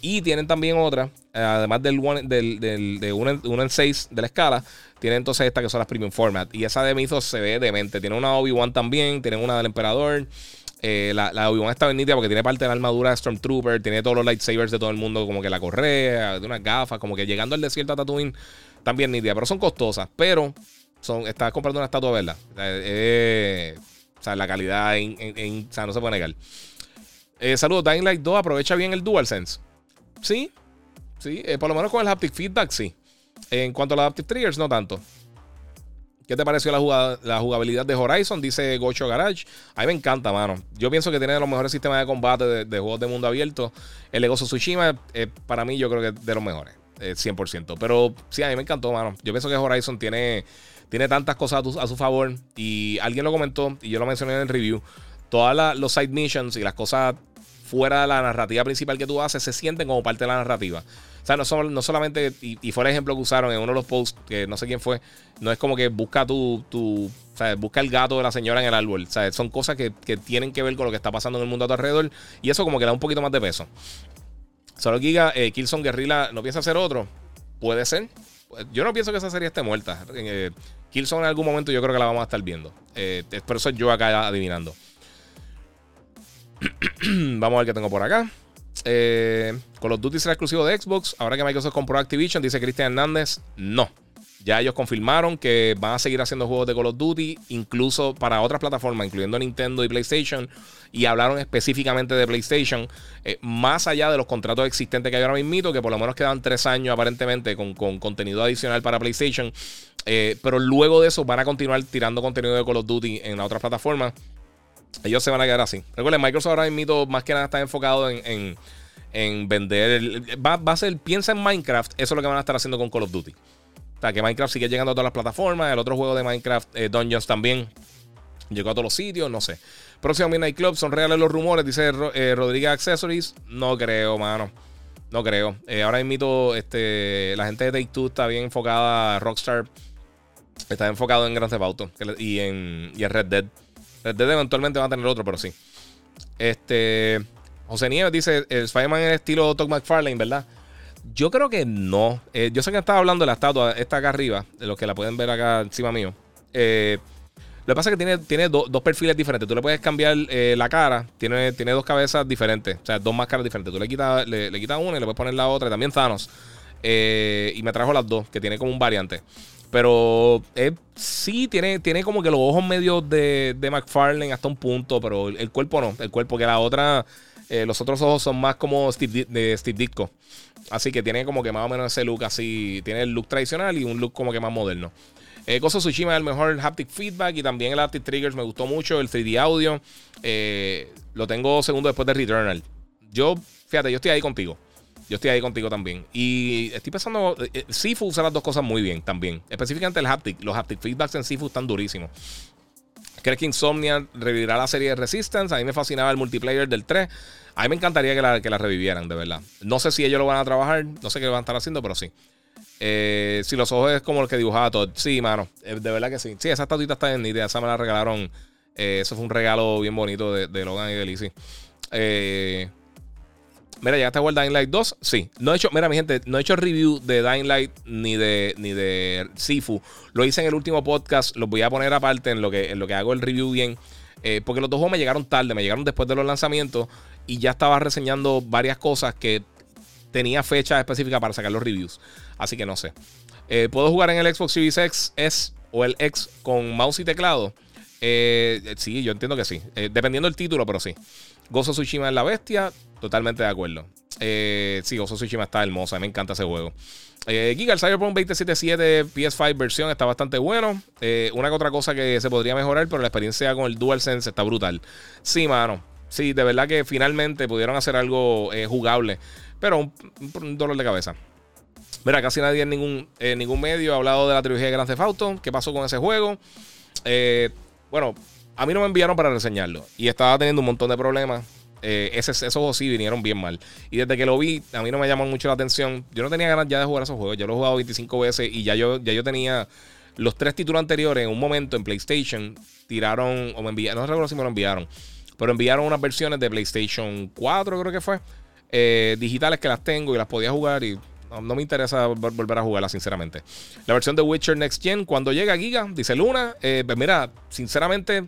y tienen también otra, eh, además del, del, del de 1 en 6 de la escala, tienen entonces esta que son las premium format, y esa de Mythos se ve demente, tiene una Obi-Wan también, tienen una del Emperador, eh, la, la Obi-Wan está bendita porque tiene parte de la armadura de Stormtrooper, tiene todos los lightsabers de todo el mundo, como que la correa, de unas gafas, como que llegando al desierto a Tatooine, también nítidas, pero son costosas. Pero son, estás comprando una estatua, ¿verdad? Eh, o sea, la calidad en, o sea, no se puede negar. Eh, saludos, Dying Light 2 aprovecha bien el DualSense. Sí, sí, por lo menos con el haptic feedback, sí. En cuanto a los Adaptive Triggers, no tanto. ¿Qué te pareció la, jugabilidad de Horizon? Dice Gocho Garage. A mí me encanta, mano. Yo pienso que tiene de los mejores sistemas de combate de, juegos de mundo abierto. El Ego Tsushima, eh, para mí, yo creo que es de los mejores. 100%. Eh, Pero sí, a mí me encantó, mano. Yo pienso que Horizon tiene, tiene tantas cosas a, su favor. Y alguien lo comentó, y yo lo mencioné en el review. Todas los side missions y las cosas fuera de la narrativa principal que tú haces se sienten como parte de la narrativa. O sea, no, no solamente, y, fue el ejemplo que usaron en uno de los posts, que no sé quién fue, no es como que busca tu, tu o sea, busca el gato de la señora en el árbol. O sea, son cosas que, tienen que ver con lo que está pasando en el mundo a tu alrededor. Y eso como que da un poquito más de peso. Solo Giga, eh, Killzone Guerrilla, ¿no piensa hacer otro? Puede ser. Yo no pienso que esa serie esté muerta. Eh, Killzone en algún momento yo creo que la vamos a estar viendo. Eh, por eso yo acá adivinando. [clears throat] vamos a ver qué tengo por acá. Eh, Call of Duty será exclusivo de Xbox. Ahora que Microsoft compró Activision, dice Cristian Hernández, no. Ya ellos confirmaron que van a seguir haciendo juegos de Call of Duty, incluso para otras plataformas, incluyendo Nintendo y PlayStation. Y hablaron específicamente de PlayStation, eh, más allá de los contratos existentes que hay ahora mismo, que por lo menos quedan tres años aparentemente con, contenido adicional para PlayStation. Eh, pero luego de eso van a continuar tirando contenido de Call of Duty en otras plataformas. Ellos se van a quedar así. Recuerden, Microsoft ahora mismo más que nada está enfocado en, vender. va, a ser, piensa en Minecraft, eso es lo que van a estar haciendo con Call of Duty. O sea, que Minecraft sigue llegando a todas las plataformas. El otro juego de Minecraft, eh, Dungeons, también llegó a todos los sitios, no sé. Próximo Midnight Club, son reales los rumores, dice eh, Rodríguez Accessories. No creo, mano. No creo. Eh, ahora mismo este, la gente de Take Two está bien enfocada. Rockstar está enfocado en Grand Theft Auto y en, y en Red Dead. Red eventualmente va a tener otro, pero sí. Este. José Nieves dice: el Spider-Man es estilo Todd McFarlane, ¿verdad? Yo creo que no. Eh, yo sé que estaba hablando de la estatua, esta acá arriba, de los que la pueden ver acá encima mío. Eh, lo que pasa es que tiene, tiene dos perfiles diferentes. Tú le puedes cambiar eh, la cara. Tiene, tiene dos cabezas diferentes. O sea, dos máscaras diferentes. Tú le quitas, le, quitas una y le puedes poner la otra. También Thanos. y me trajo las dos, que tiene como un variante. Pero eh, sí, tiene, tiene como que los ojos medio de, de McFarlane hasta un punto, pero el, cuerpo no. El cuerpo que la otra, eh, los otros ojos son más como Steve, de Steve Ditko. Así que tiene como que más o menos ese look así. Tiene el look tradicional y un look como que más moderno. Eh, Gozo Tsushima es el mejor haptic feedback y también el haptic triggers me gustó mucho. El 3D audio eh, lo tengo segundo después de Returnal. Yo, fíjate, yo estoy ahí contigo. Yo estoy ahí contigo también. Y estoy pensando, eh, eh, Sifu usa las dos cosas muy bien también. Específicamente el haptic. Los haptic feedbacks en Sifu están durísimos. ¿Crees que Insomnia revivirá la serie de Resistance? A mí me fascinaba el multiplayer del 3. A mí me encantaría que la, que la revivieran, de verdad. No sé si ellos lo van a trabajar, no sé qué van a estar haciendo, pero sí. Eh, si los ojos es como el que dibujaba todo. Sí, mano, de verdad que sí. Sí, esa estatuita está en idea. Esa me la regalaron. eso fue un regalo bien bonito de, de Logan y de Lizzie. Eh, Mira, ya está el Dying Light 2. Sí. No he hecho, mira, mi gente, no he hecho review de Dying Light ni de, ni de Sifu. Lo hice en el último podcast. Los voy a poner aparte en lo que, en lo que hago el review bien. Eh, porque los dos juegos me llegaron tarde, me llegaron después de los lanzamientos. Y ya estaba reseñando varias cosas que tenía fecha específica para sacar los reviews. Así que no sé. Eh, ¿Puedo jugar en el Xbox Series X S o el X con mouse y teclado? Eh, sí, yo entiendo que sí. dependiendo del título, pero sí. Gozo Tsushima es la bestia. Totalmente de acuerdo. Eh, sí, Gozo Tsushima está hermosa. Me encanta ese juego. Eh, Giga, el Cyberpunk 2077 PS5 versión está bastante bueno. Eh, una que otra cosa que se podría mejorar, pero la experiencia con el DualSense está brutal. Sí, mano. Sí, de verdad que finalmente pudieron hacer algo eh, jugable. Pero un, dolor de cabeza. Mira, casi nadie en ningún, ningún medio ha hablado de la trilogía de Grand Theft Auto. ¿Qué pasó con ese juego? bueno, a mí no me enviaron para reseñarlo. Y estaba teniendo un montón de problemas. eh, esos juegos sí vinieron bien mal. Y desde que lo vi, a mí no me llamó mucho la atención. Yo no tenía ganas ya de jugar esos juegos. Yo lo he jugado 25 veces y ya yo, ya yo tenía los tres títulos anteriores en un momento en PlayStation. Tiraron, o me enviaron, no recuerdo si me lo enviaron, pero enviaron unas versiones de PlayStation 4, creo que fue, eh, digitales que las tengo y las podía jugar y no, me interesa volver a jugarla, sinceramente. La versión de Witcher Next Gen, cuando llega Giga, dice Luna. Eh, pues mira, sinceramente,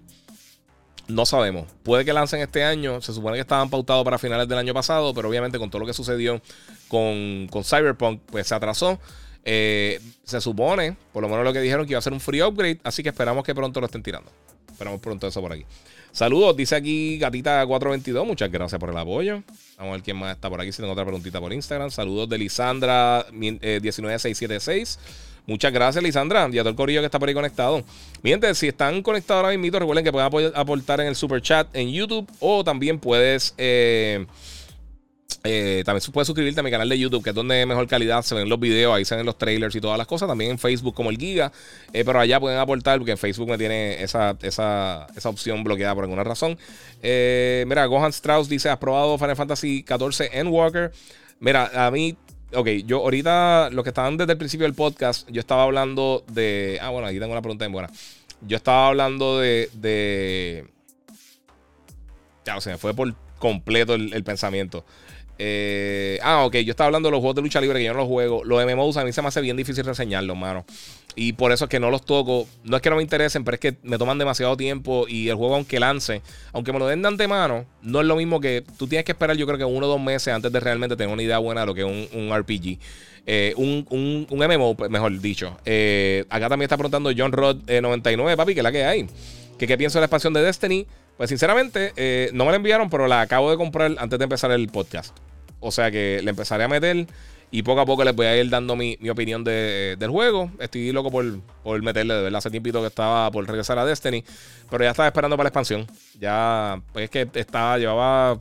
no sabemos. Puede que lancen este año. Se supone que estaban pautados para finales del año pasado, pero obviamente con todo lo que sucedió con, Cyberpunk, pues se atrasó. Eh, se supone, por lo menos lo que dijeron, que iba a ser un free upgrade, así que esperamos que pronto lo estén tirando. Esperamos pronto eso por aquí. Saludos, dice aquí Gatita422. Muchas gracias por el apoyo. Vamos a ver quién más está por aquí. Si tengo otra preguntita por Instagram. Saludos de Lisandra19676. Eh, Muchas gracias, Lisandra, y a todo el corillo que está por ahí conectado. Miren, si están conectados ahora mismo, recuerden que pueden aportar en el super chat en YouTube o también puedes. Eh, eh, también puedes suscribirte a mi canal de YouTube, que es donde mejor calidad se ven los videos, ahí se ven los trailers y todas las cosas. También en Facebook como el Giga. Eh, pero allá pueden aportar, porque en Facebook me tiene esa, esa, opción bloqueada por alguna razón. Eh, mira, Gohan Strauss dice: ¿Has probado Final Fantasy XIV en Walker? Mira, a mí. Ok, yo ahorita, los que estaban desde el principio del podcast, yo estaba hablando de. Ah, bueno, aquí tengo una pregunta en buena. Yo estaba hablando de. de ya, o sea, fue por completo el pensamiento. Eh, ah, ok, yo estaba hablando de los juegos de lucha libre que yo no los juego. Los MMOs a mí se me hace bien difícil reseñarlos, mano. Y por eso es que no los toco. No es que no me interesen, pero es que me toman demasiado tiempo. Y el juego, aunque lance, aunque me lo den de antemano, no es lo mismo que tú tienes que esperar, yo creo que uno o dos meses antes de realmente tener una idea buena de lo que es un, RPG. Eh, un, un, un, MMO, pues, mejor dicho. Eh, acá también está preguntando John Rod 99, papi, que es la que hay. Qué pienso de la expansión de Destiny. Pues sinceramente, no me la enviaron, pero la acabo de comprar antes de empezar el podcast. O sea que le empezaré a meter y poco a poco les voy a ir dando mi, opinión del juego. Estoy loco por, meterle, de verdad. Hace tiempito que estaba por regresar a Destiny, pero ya estaba esperando para la expansión. Ya, pues es que estaba, llevaba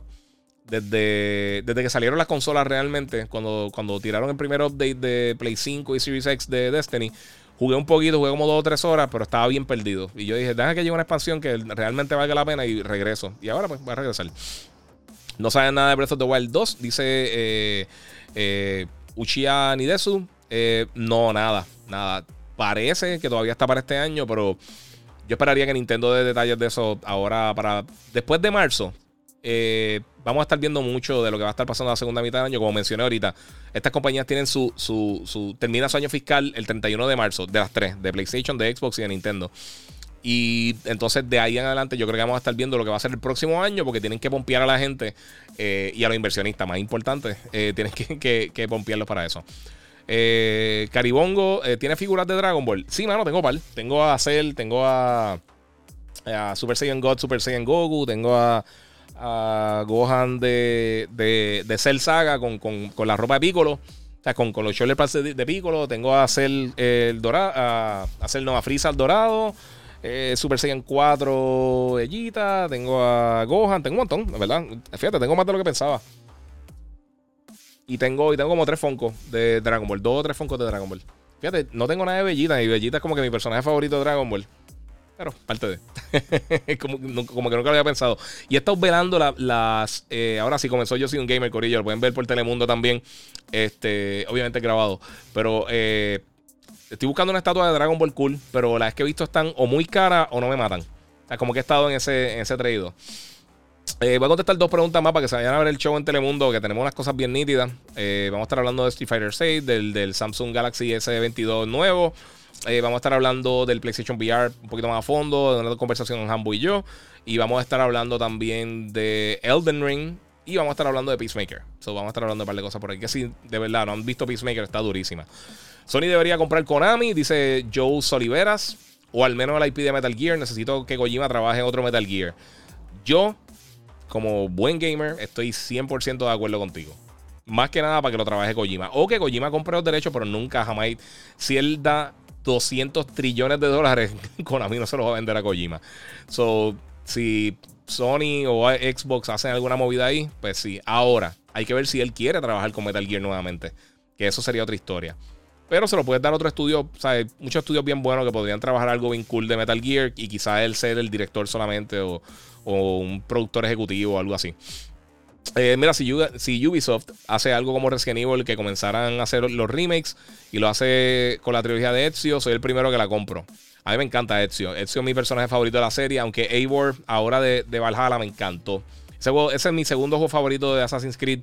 desde, desde que salieron las consolas realmente, cuando, cuando tiraron el primer update de Play 5 y Series X de Destiny. Jugué un poquito, jugué como dos o tres horas, pero estaba bien perdido. Y yo dije, deja que llegue una expansión que realmente valga la pena y regreso. Y ahora pues voy a regresar. No saben nada de Breath of the Wild 2, dice eh, eh, Uchiha Nidesu. Eh, no, nada, nada. Parece que todavía está para este año, pero yo esperaría que Nintendo dé detalles de eso ahora para después de marzo. Vamos a estar viendo mucho de lo que va a estar pasando en la segunda mitad del año. Como mencioné ahorita, estas compañías tienen su, su, su termina su año fiscal el 31 de marzo, de las tres, de PlayStation, de Xbox y de Nintendo. Y entonces de ahí en adelante yo creo que vamos a estar viendo lo que va a ser el próximo año porque tienen que pompear a la gente eh, y a los inversionistas, más importante, eh, tienen que, que, pompearlos para eso. Eh, Caribongo, ¿tiene figuras de Dragon Ball? Sí, mano, tengo par. Tengo a Cell, tengo a, Super Saiyan God, Super Saiyan Goku, tengo a, Gohan de, de, Cell Saga con, la ropa de Piccolo. O sea, con, los shoulders de, de Piccolo. Tengo a Cell el dorado, a, a Cell no, a al dorado. Eh, Super Saiyan 4 Ellita, tengo a Gohan, tengo un montón, ¿verdad? Fíjate, tengo más de lo que pensaba. Y tengo, y tengo como tres Funkos de Dragon Ball, dos o tres Funkos de Dragon Ball. Fíjate, no tengo nada de Bellita, y Bellita es como que mi personaje favorito de Dragon Ball. Pero, parte de. [laughs] como, que nunca lo había pensado. Y he estado velando las. Eh, ahora sí comenzó Yo soy un gamer, Corillo. Lo pueden ver por Telemundo también. Este, obviamente grabado. Pero eh, Estoy buscando una estatua de Dragon Ball Cool, pero las que he visto están o muy caras o no me matan. O sea, como que he estado en ese, en ese traído. Eh, voy a contestar dos preguntas más para que se vayan a ver el show en Telemundo, que tenemos unas cosas bien nítidas. Eh, vamos a estar hablando de Street Fighter 6, del, Samsung Galaxy S22 nuevo. Eh, vamos a estar hablando del PlayStation VR un poquito más a fondo, de una conversación con Hambo y yo. Y vamos a estar hablando también de Elden Ring. Y vamos a estar hablando de Peacemaker. So, vamos a estar hablando de un par de cosas por ahí. Que si de verdad no han visto Peacemaker, está durísima. Sony debería comprar Konami, dice Joe Soliveras. O al menos el IP de Metal Gear. Necesito que Kojima trabaje en otro Metal Gear. Yo, como buen gamer, estoy 100% de acuerdo contigo. Más que nada para que lo trabaje Kojima. O que Kojima compre los derechos, pero nunca jamás. Si él da 200 trillones de dólares, [laughs] Konami no se los va a vender a Kojima. So, si Sony o Xbox hacen alguna movida ahí, pues sí. Ahora, hay que ver si él quiere trabajar con Metal Gear nuevamente. Que eso sería otra historia. Pero se lo puedes dar a otro estudio, ¿sabes? Muchos estudios bien buenos que podrían trabajar algo bien cool de Metal Gear y quizás él ser el director solamente o, un productor ejecutivo o algo así. Eh, mira, si, si, Ubisoft hace algo como Resident Evil, que comenzaran a hacer los remakes y lo hace con la trilogía de Ezio, soy el primero que la compro. A mí me encanta Ezio. Ezio es mi personaje favorito de la serie, aunque Eivor, ahora de, Valhalla, me encantó. Ese, ese, es mi segundo juego favorito de Assassin's Creed.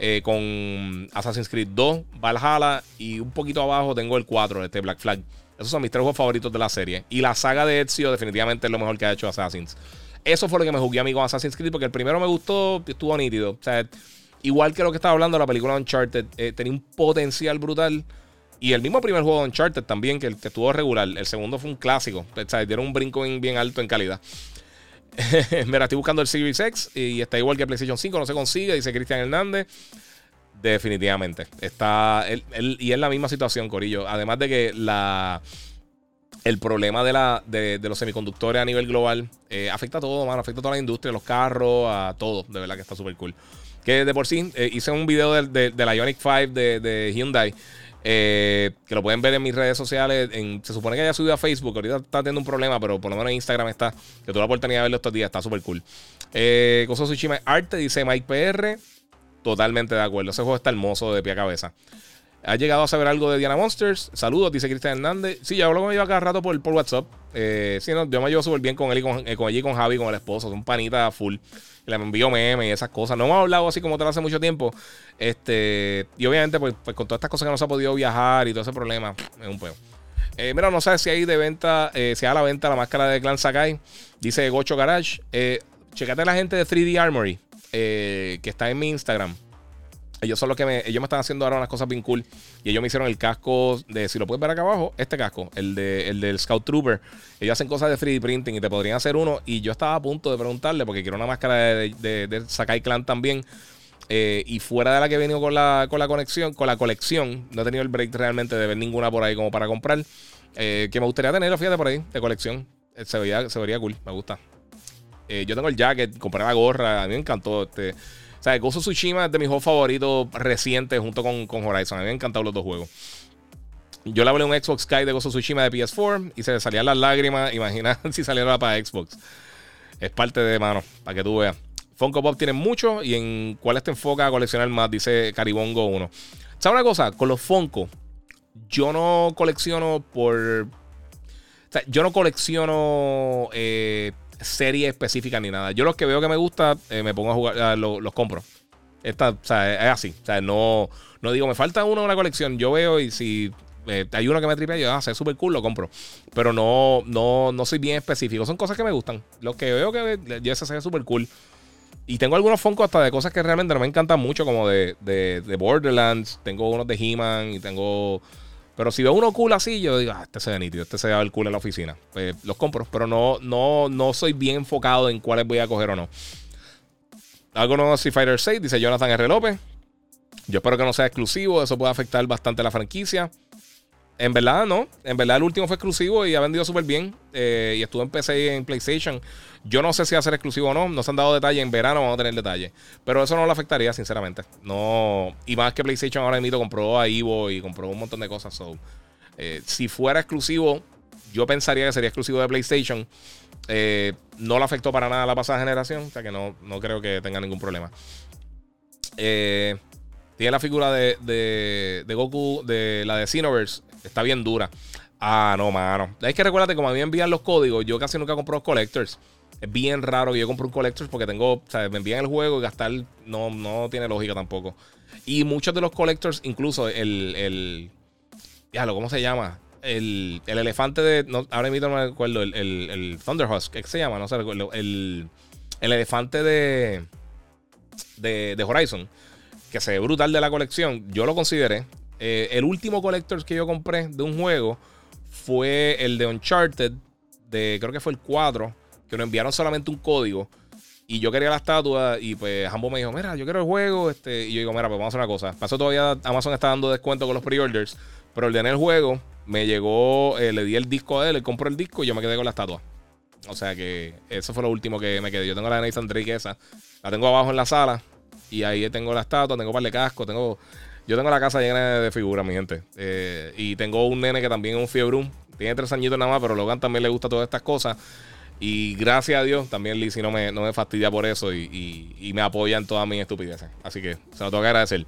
Eh, con Assassin's Creed 2, Valhalla y un poquito abajo tengo el 4, este Black Flag. Esos son mis tres juegos favoritos de la serie. Y la saga de Ezio definitivamente es lo mejor que ha hecho Assassin's. Eso fue lo que me jugué a mí con Assassin's Creed porque el primero me gustó, estuvo nítido. Igual que lo que estaba hablando la película Uncharted, eh, tenía un potencial brutal. Y el mismo primer juego de Uncharted también, que, estuvo regular. El segundo fue un clásico. O sea, dieron un brinco bien, alto en calidad. [laughs] Mira, estoy buscando el Series X y está igual que PlayStation 5, no se consigue, dice Cristian Hernández. Definitivamente. Está. y es la misma situación, Corillo. Además de que la. El problema de, la, de, los semiconductores a nivel global eh, afecta a todo, mano. Afecta a toda la industria, los carros, a todo. De verdad que está súper cool. Que de por sí eh, hice un video de, la Ionic 5 de, Hyundai. Eh, que lo pueden ver en mis redes sociales. se supone que haya subido a Facebook. Ahorita está teniendo un problema, pero por lo menos en Instagram está. Que tuve la oportunidad de verlo estos días. Está súper cool. Eh, Cosa Tsushima Arte dice Mike PR. Totalmente de acuerdo. Ese juego está hermoso de pie a cabeza. ¿Ha llegado a saber algo de Diana Monsters? Saludos, dice Cristian Hernández. Sí, yo hablo con ella cada rato por, WhatsApp. Eh, sí, no, yo me llevo súper bien con él y con, eh, con, con Javi, con el esposo. Son panitas full. Le envío memes y esas cosas. No hemos hablado así como te lo hace mucho tiempo. Este, y obviamente, pues, pues, con todas estas cosas que no se ha podido viajar y todo ese problema, es un peo. Eh, mira, no sé si hay de venta, eh, si hay a la venta la máscara de Clan Sakai. Dice Gocho Garage. Eh, checate a la gente de 3D Armory. Que está en mi Instagram. Ellos son los que me, ellos me están haciendo ahora unas cosas bien cool. Y ellos me hicieron el casco de, si lo puedes ver acá abajo, este casco, el, de, el del Scout Trooper. Ellos hacen cosas de 3D printing y te podrían hacer uno. Y yo estaba a punto de preguntarle, porque quiero una máscara de, de, Sakai Clan también. Eh, y fuera de la que he venido con la, con la conexión, con la colección, no he tenido el break realmente de ver ninguna por ahí como para comprar. Eh, que me gustaría tener, fíjate por ahí, de colección. Se vería, se vería cool, me gusta. Eh, yo tengo el jacket, compré la gorra, a mí me encantó. Este, o sea, Gozo Tsushima es de mis juegos favoritos recientes junto con, con Horizon. A mí me han encantado los dos juegos. Yo le hablé un Xbox Sky de Gozo Tsushima de PS4 y se le salían las lágrimas. [laughs] Imagina si saliera para Xbox. Es parte de mano, para que tú veas. Funko Pop tiene mucho y en cuáles te enfoca a coleccionar más, dice Caribongo 1. ¿Sabes una cosa? Con los Funko, yo no colecciono por. O sea, yo no colecciono eh, serie específica ni nada. Yo los que veo que me gusta, eh, me pongo a jugar, los compro. Esta, o sea, es así. O sea, no, no digo, me falta uno en una colección. Yo veo y si eh, hay uno que me tripea, yo, ah, es súper cool, lo compro. Pero no, no, no soy bien específico. Son cosas que me gustan. Los que veo que yo ese es súper cool. Y tengo algunos Funko hasta de cosas que realmente no me encantan mucho, como de, de, de Borderlands. Tengo unos de He-Man y tengo pero si veo uno cool así, yo digo, ah, este se ve nítido, este se ve el cool en la oficina. Pues los compro, pero no, no, no soy bien enfocado en cuáles voy a coger o no. Algo nuevo Street Fighter 6, dice Jonathan R. López. Yo espero que no sea exclusivo, eso puede afectar bastante la franquicia. En verdad, no. En verdad, el último fue exclusivo y ha vendido súper bien. Eh, y estuvo en PC y en PlayStation. Yo no sé si va a ser exclusivo o no. No se han dado detalle. En verano vamos a tener detalle. Pero eso no lo afectaría, sinceramente. No. Y más que PlayStation ahora mismo compró a Evo y compró un montón de cosas. So, eh, si fuera exclusivo, yo pensaría que sería exclusivo de PlayStation. Eh, no le afectó para nada a la pasada generación. O sea que no, no creo que tenga ningún problema. Tiene la figura de, de, de, Goku, de la de Xenoverse. Está bien dura. Ah, no, mano. Es que recuérdate, como a mí me envían los códigos, yo casi nunca compro los collectors. Es bien raro que yo compre un collector porque tengo, o sea, me envían el juego y gastar no, no tiene lógica tampoco. Y muchos de los collectors, incluso el, el ¿cómo se llama? El, el elefante de, no, ahora mismo no me acuerdo, el, el, el Thunderhusk, ¿qué se llama? No sé, el, el elefante de, de, de, Horizon, que se ve brutal de la colección, yo lo consideré. Eh, el último collector que yo compré de un juego fue el de Uncharted, de creo que fue el 4 que nos enviaron solamente un código. Y yo quería la estatua y pues Hambo me dijo, mira, yo quiero el juego. Este, y yo digo, mira, pues vamos a hacer una cosa. Pasó todavía, Amazon está dando descuento con los pre-orders. Pero ordené el juego, me llegó, eh, le di el disco a él, él compró el disco y yo me quedé con la estatua. O sea que eso fue lo último que me quedé. Yo tengo la de Nathan Drake esa. La tengo abajo en la sala. Y ahí tengo la estatua, tengo un par de cascos, tengo... Yo tengo la casa llena de figuras, mi gente. Eh, y tengo un nene que también es un fiebrún. Tiene tres añitos nada más, pero Logan también le gusta todas estas cosas. Y gracias a Dios, también Lizzie no me, no me fastidia por eso y, me apoya en todas mis estupideces. Así que se lo tengo que agradecer.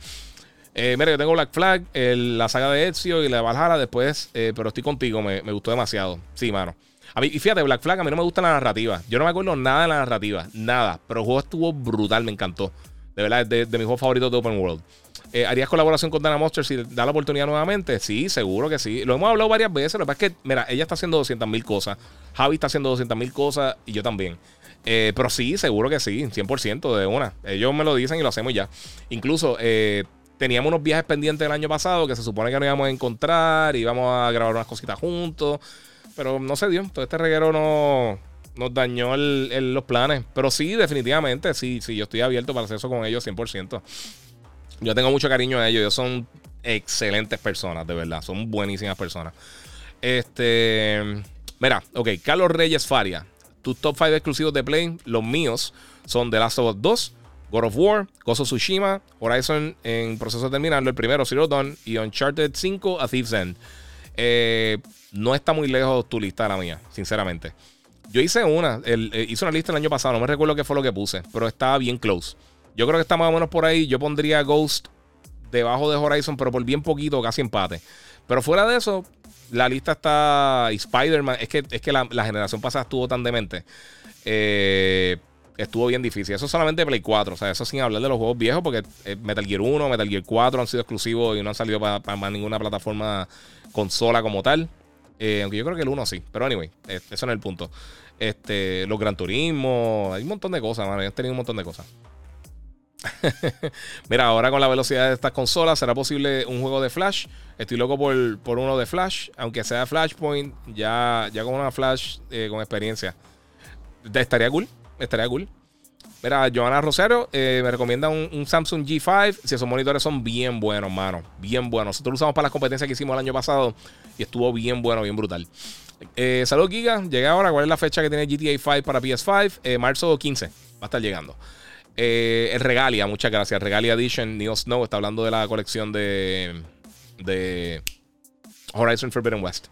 Eh, mira, yo tengo Black Flag, la saga de Ezio y la de Valhalla después, eh, pero estoy contigo, me, gustó demasiado. Sí, mano. A mí, y fíjate, Black Flag, a mí no me gusta la narrativa. Yo no me acuerdo nada de la narrativa, nada. Pero el juego estuvo brutal, me encantó. De verdad, es de, de mis juegos favoritos de Open World. Eh, ¿Harías colaboración con Dana Monster si da la oportunidad nuevamente? Sí, seguro que sí. Lo hemos hablado varias veces. Lo que pasa es que, mira, ella está haciendo 200 mil cosas. Javi está haciendo 200 mil cosas y yo también. Eh, pero sí, seguro que sí, 100% de una. Ellos me lo dicen y lo hacemos ya. Incluso eh, teníamos unos viajes pendientes el año pasado que se supone que nos íbamos a encontrar íbamos a grabar unas cositas juntos. Pero no se dio. Todo este reguero no, nos dañó los planes. Pero sí, definitivamente, sí, sí, yo estoy abierto para hacer eso con ellos 100%. Yo tengo mucho cariño a ellos. Ellos son excelentes personas, de verdad. Son buenísimas personas. Este. Mira, ok. Carlos Reyes Faria. Tus top 5 exclusivos de Play, los míos, son The Last of Us 2, God of War, Gozo Tsushima, Horizon en proceso de terminarlo, el primero Zero Dawn y Uncharted 5 a Thief's End. Eh, no está muy lejos tu lista la mía, sinceramente. Yo hice una, eh, hice una lista el año pasado, no me recuerdo qué fue lo que puse, pero estaba bien close. Yo creo que está más o menos por ahí. Yo pondría Ghost debajo de Horizon, pero por bien poquito, casi empate. Pero fuera de eso, la lista está. Y Spider-Man. Es que, es que la, generación pasada estuvo tan demente. Eh, estuvo bien difícil. Eso solamente Play 4. O sea, eso sin hablar de los juegos viejos, porque eh, Metal Gear 1, Metal Gear 4 han sido exclusivos y no han salido para, más ninguna plataforma consola como tal. Eh, aunque yo creo que el 1 sí. Pero anyway, eso no es el punto. Este, los Gran Turismo, hay un montón de cosas, man. Han tenido un montón de cosas. [laughs] Mira, ahora con la velocidad de estas consolas será posible un juego de Flash. Estoy loco por, por uno de Flash, aunque sea Flashpoint, ya, ya con una Flash eh, con experiencia. Estaría cool, estaría cool. Mira, Joana Rosero eh, me recomienda un, Samsung G5. Si esos monitores son bien buenos, mano. Bien buenos. Nosotros lo usamos para las competencias que hicimos el año pasado y estuvo bien bueno, bien brutal. Eh, Salud, Giga. Llega ahora. ¿Cuál es la fecha que tiene GTA 5 para PS5? marzo 15. Va a estar llegando. Eh, Regalia, muchas gracias. Regalia Edition, Neil Snow está hablando de la colección de, de Horizon Forbidden West.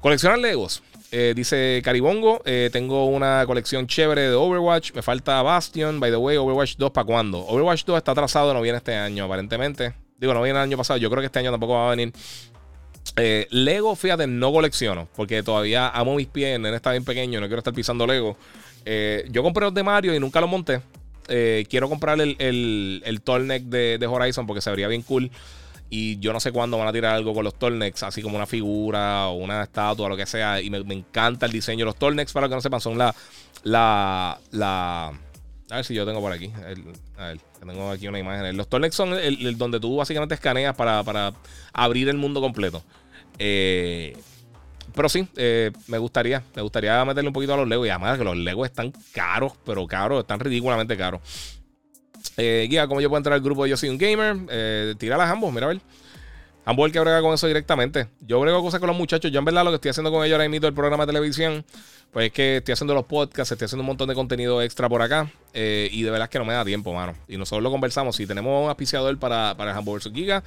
Coleccionar Legos. Eh, dice Caribongo, eh, tengo una colección chévere de Overwatch. Me falta Bastion. By the way, Overwatch 2 para cuándo? Overwatch 2 está atrasado, no viene este año, aparentemente. Digo, no viene el año pasado. Yo creo que este año tampoco va a venir. Lego, fíjate, no colecciono. Porque todavía amo mis pies. El está bien pequeño, no quiero estar pisando Lego. yo compré los de Mario y nunca los monté. Eh, quiero comprar el, el, el de, Horizon porque se vería bien cool. Y yo no sé cuándo van a tirar algo con los Tallnecks, así como una figura o una estatua, lo que sea. Y me, encanta el diseño. Los Tallnecks, para los que no sepan, son la. la, la a ver si yo tengo por aquí. a ver, tengo aquí una imagen. Los Tallnecks son el, donde tú básicamente escaneas para, para abrir el mundo completo. Eh, pero sí, eh, me gustaría, me gustaría meterle un poquito a los Legos. Y además que los Legos están caros, pero caros, están ridículamente caros. Eh, guía, ¿cómo yo puedo entrar al grupo de Yo Soy un Gamer? Eh, tíralas ambos, mira a ver. Ambos el que brega con eso directamente. Yo brego cosas con los muchachos. Yo en verdad lo que estoy haciendo con ellos ahora mismo el programa de televisión, pues es que estoy haciendo los podcasts, estoy haciendo un montón de contenido extra por acá. Eh, y de verdad es que no me da tiempo, mano. Y nosotros lo conversamos. Si tenemos un auspiciador para, para Hamburg vs. Giga,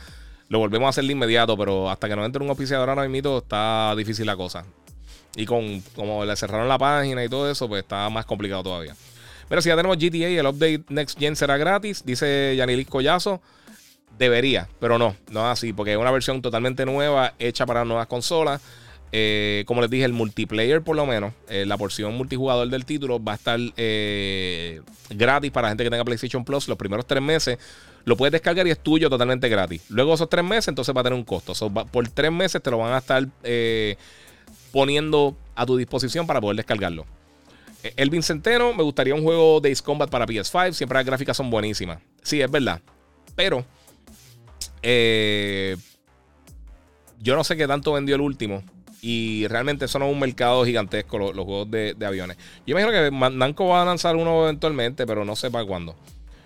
lo volvemos a hacer de inmediato, pero hasta que no entre un auspiciador ahora mismo está difícil la cosa. Y con como le cerraron la página y todo eso, pues está más complicado todavía. Pero si ya tenemos GTA, el update Next Gen será gratis, dice Yanilis Collazo. Debería, pero no, no es así, porque es una versión totalmente nueva, hecha para nuevas consolas. Eh, como les dije, el multiplayer, por lo menos, eh, la porción multijugador del título va a estar eh, gratis para gente que tenga PlayStation Plus los primeros tres meses. Lo puedes descargar y es tuyo totalmente gratis. Luego esos tres meses, entonces va a tener un costo. por tres meses te lo van a estar eh, poniendo a tu disposición para poder descargarlo. Eh, El Vincenteno, me gustaría un juego de Ace Combat para PS5. Siempre las gráficas son buenísimas. Sí, es verdad. Pero eh, yo no sé qué tanto vendió el último. Y realmente eso no es un mercado gigantesco, los, juegos de, de, aviones. Yo imagino que Namco va a lanzar uno eventualmente, pero no sé para cuándo.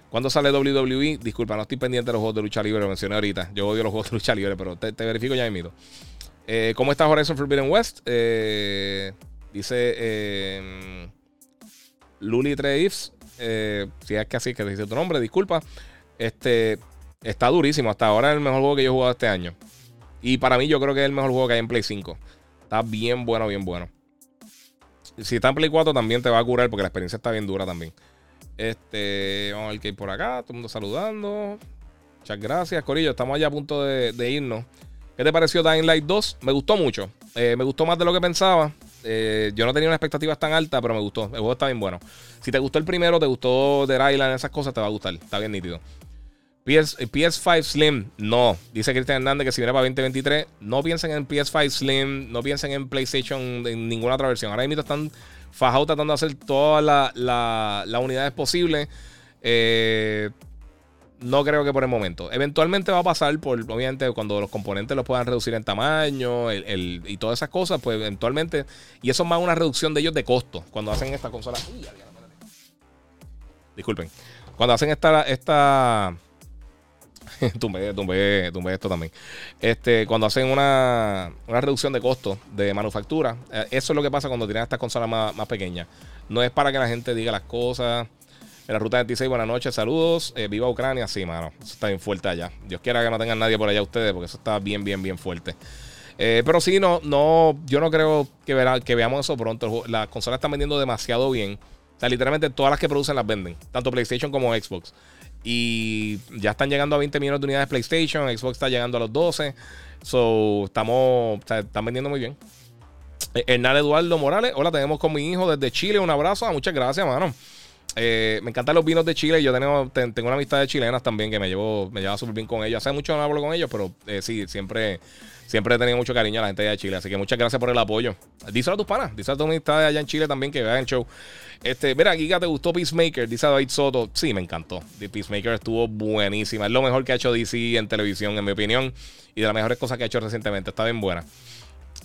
¿Cuándo sale WWE? Disculpa, no estoy pendiente de los juegos de lucha libre, lo mencioné ahorita. Yo odio los juegos de lucha libre, pero te, verifico ya mismo. Eh, ¿Cómo está Horizon Forbidden West? Eh, dice eh, Luli 3 Ifs. Eh, si es que así que dice tu nombre, disculpa. Este está durísimo. Hasta ahora es el mejor juego que yo he jugado este año. Y para mí, yo creo que es el mejor juego que hay en Play 5. Está bien bueno, bien bueno. si está en Play 4 también te va a curar porque la experiencia está bien dura también. Este, vamos a ver qué hay por acá. Todo el mundo saludando. Muchas gracias, Corillo. Estamos ya a punto de, irnos. ¿Qué te pareció Dying Light 2? Me gustó mucho. Eh, me gustó más de lo que pensaba. Eh, yo no tenía unas expectativas tan altas, pero me gustó. El juego está bien bueno. Si te gustó el primero, te gustó The Island, esas cosas, te va a gustar. Está bien nítido. PS, PS5 Slim, no. Dice Cristian Hernández que si viene para 2023, no piensen en PS5 Slim, no piensen en PlayStation, en ninguna otra versión. Ahora mismo están fajados tratando de hacer todas las unidades posibles. Eh, no creo que por el momento. Eventualmente va a pasar por, obviamente, cuando los componentes los puedan reducir en tamaño y todas esas cosas, pues eventualmente. Y eso es más una reducción de ellos de costo cuando hacen esta consola. Disculpen. Cuando hacen esta. esta [laughs] tumbé, tumbé, tumbé esto también. Este, cuando hacen una, una reducción de costo de manufactura, eh, eso es lo que pasa cuando tienen estas consolas más, más pequeñas. No es para que la gente diga las cosas en la ruta 26, buenas noches, saludos. Eh, viva Ucrania, sí, mano. Eso está bien fuerte allá. Dios quiera que no tengan nadie por allá ustedes, porque eso está bien, bien, bien fuerte. Eh, pero sí, no, no, yo no creo que, que veamos eso pronto. Las consolas están vendiendo demasiado bien. O sea, literalmente todas las que producen las venden, tanto PlayStation como Xbox. Y ya están llegando a 20 millones de unidades PlayStation, Xbox está llegando a los 12. So, estamos, o sea, están vendiendo muy bien. Eh, Hernán Eduardo Morales, hola, tenemos con mi hijo desde Chile, un abrazo, ah, muchas gracias, mano. Eh, me encantan los vinos de Chile. Yo tengo, tengo una amistad de chilenas también que me llevo, me lleva súper bien con ellos. Hace mucho no hablo con ellos, pero eh, sí, siempre, siempre he tenido mucho cariño a la gente de Chile. Así que muchas gracias por el apoyo. Díselo a tus panas, díselo a tus amistades allá en Chile también que vean el show. Este, mira, Giga, ¿te gustó Peacemaker? Dice David Soto. Sí, me encantó. Peacemaker estuvo buenísima. Es lo mejor que ha hecho DC en televisión, en mi opinión. Y de las mejores cosas que ha hecho recientemente. Está bien buena.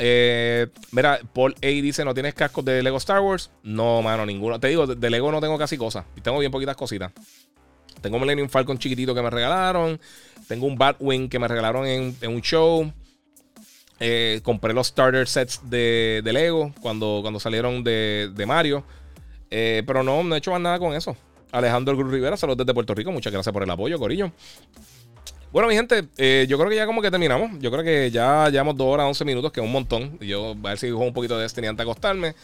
Eh, mira, Paul A dice: ¿No tienes cascos de Lego Star Wars? No, mano, ninguno. Te digo, de Lego no tengo casi cosas. Tengo bien poquitas cositas. Tengo un Millennium Falcon chiquitito que me regalaron. Tengo un Batwing que me regalaron en, un show. Eh, compré los starter sets de, Lego cuando, cuando salieron de, Mario. Eh, pero no, no he hecho más nada con eso. Alejandro Cruz Rivera, saludos desde Puerto Rico. Muchas gracias por el apoyo, Corillo. Bueno, mi gente, eh, yo creo que ya como que terminamos. Yo creo que ya llevamos 2 horas, 11 minutos, que es un montón. Yo a ver si juego un poquito de Destiny antes de acostarme.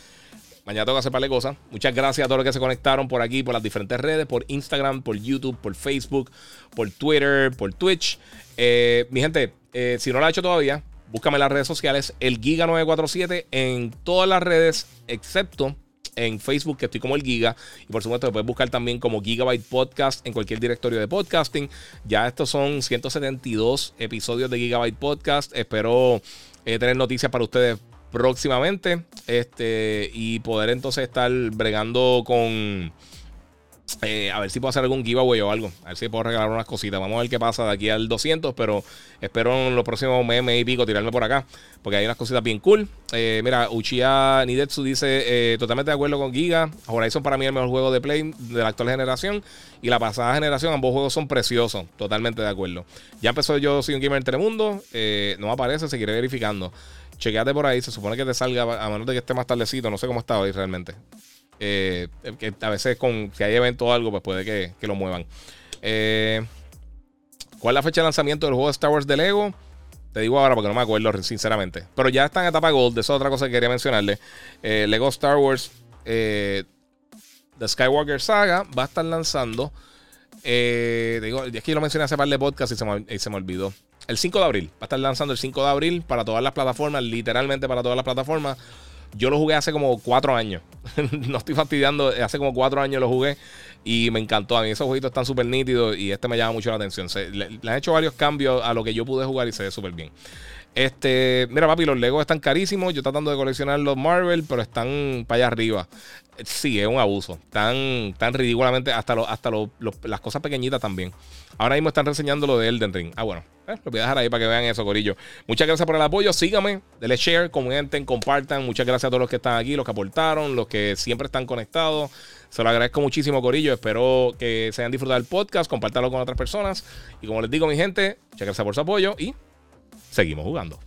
Mañana tengo que hacer par de cosas. Muchas gracias a todos los que se conectaron por aquí, por las diferentes redes, por Instagram, por YouTube, por Facebook, por Twitter, por Twitch. Eh, mi gente, eh, si no lo ha hecho todavía, búscame en las redes sociales, el Giga947 en todas las redes, excepto en Facebook, que estoy como el Giga. Y por supuesto, puedes buscar también como Gigabyte Podcast en cualquier directorio de podcasting. Ya estos son 172 episodios de Gigabyte Podcast. Espero eh, tener noticias para ustedes próximamente. Este, y poder entonces estar bregando con eh, a ver si puedo hacer algún giveaway o algo. A ver si puedo regalar unas cositas. Vamos a ver qué pasa de aquí al 200. Pero espero en los próximos meses y pico tirarme por acá. Porque hay unas cositas bien cool. Eh, mira, Uchiha Nidetsu dice: eh, Totalmente de acuerdo con Giga. Horizon para mí es el mejor juego de Play de la actual generación. Y la pasada generación, ambos juegos son preciosos. Totalmente de acuerdo. Ya empezó Yo Soy un Gamer en Telemundo. no aparece, seguiré verificando. Chequeate por ahí. Se supone que te salga, a menos de que esté más tardecito. No sé cómo está hoy realmente. Eh, que a veces con, si hay evento o algo, pues puede que, lo muevan. Eh, ¿Cuál es la fecha de lanzamiento del juego de Star Wars de Lego? Te digo ahora porque no me acuerdo, sinceramente. Pero ya está en etapa Gold. Esa es otra cosa que quería mencionarle. Eh, Lego Star Wars The Skywalker Saga va a estar lanzando. digo, es que yo lo mencioné hace par de podcast y se, me, y se me olvidó. El 5 de abril. Va a estar lanzando el 5 de abril para todas las plataformas, literalmente para todas las plataformas. Yo lo jugué hace como cuatro años. [laughs] no estoy fastidiando. Hace como cuatro años lo jugué. Y me encantó. A mí esos jueguitos están súper nítidos. Y este me llama mucho la atención. le, han hecho varios cambios a lo que yo pude jugar y se ve súper bien. Este, mira, papi, los Legos están carísimos. Yo tratando de coleccionar los Marvel, pero están para allá arriba. Sí, es un abuso. Tan, tan ridículamente. Hasta, hasta las cosas pequeñitas también. Ahora mismo están reseñando lo de Elden Ring. Ah, bueno. Eh, lo voy a dejar ahí para que vean eso, Corillo. Muchas gracias por el apoyo. Síganme, denle share, comenten, compartan. Muchas gracias a todos los que están aquí, los que aportaron, los que siempre están conectados. Se lo agradezco muchísimo, Corillo. Espero que se hayan disfrutado del podcast, compártanlo con otras personas. Y como les digo, mi gente, muchas gracias por su apoyo y seguimos jugando.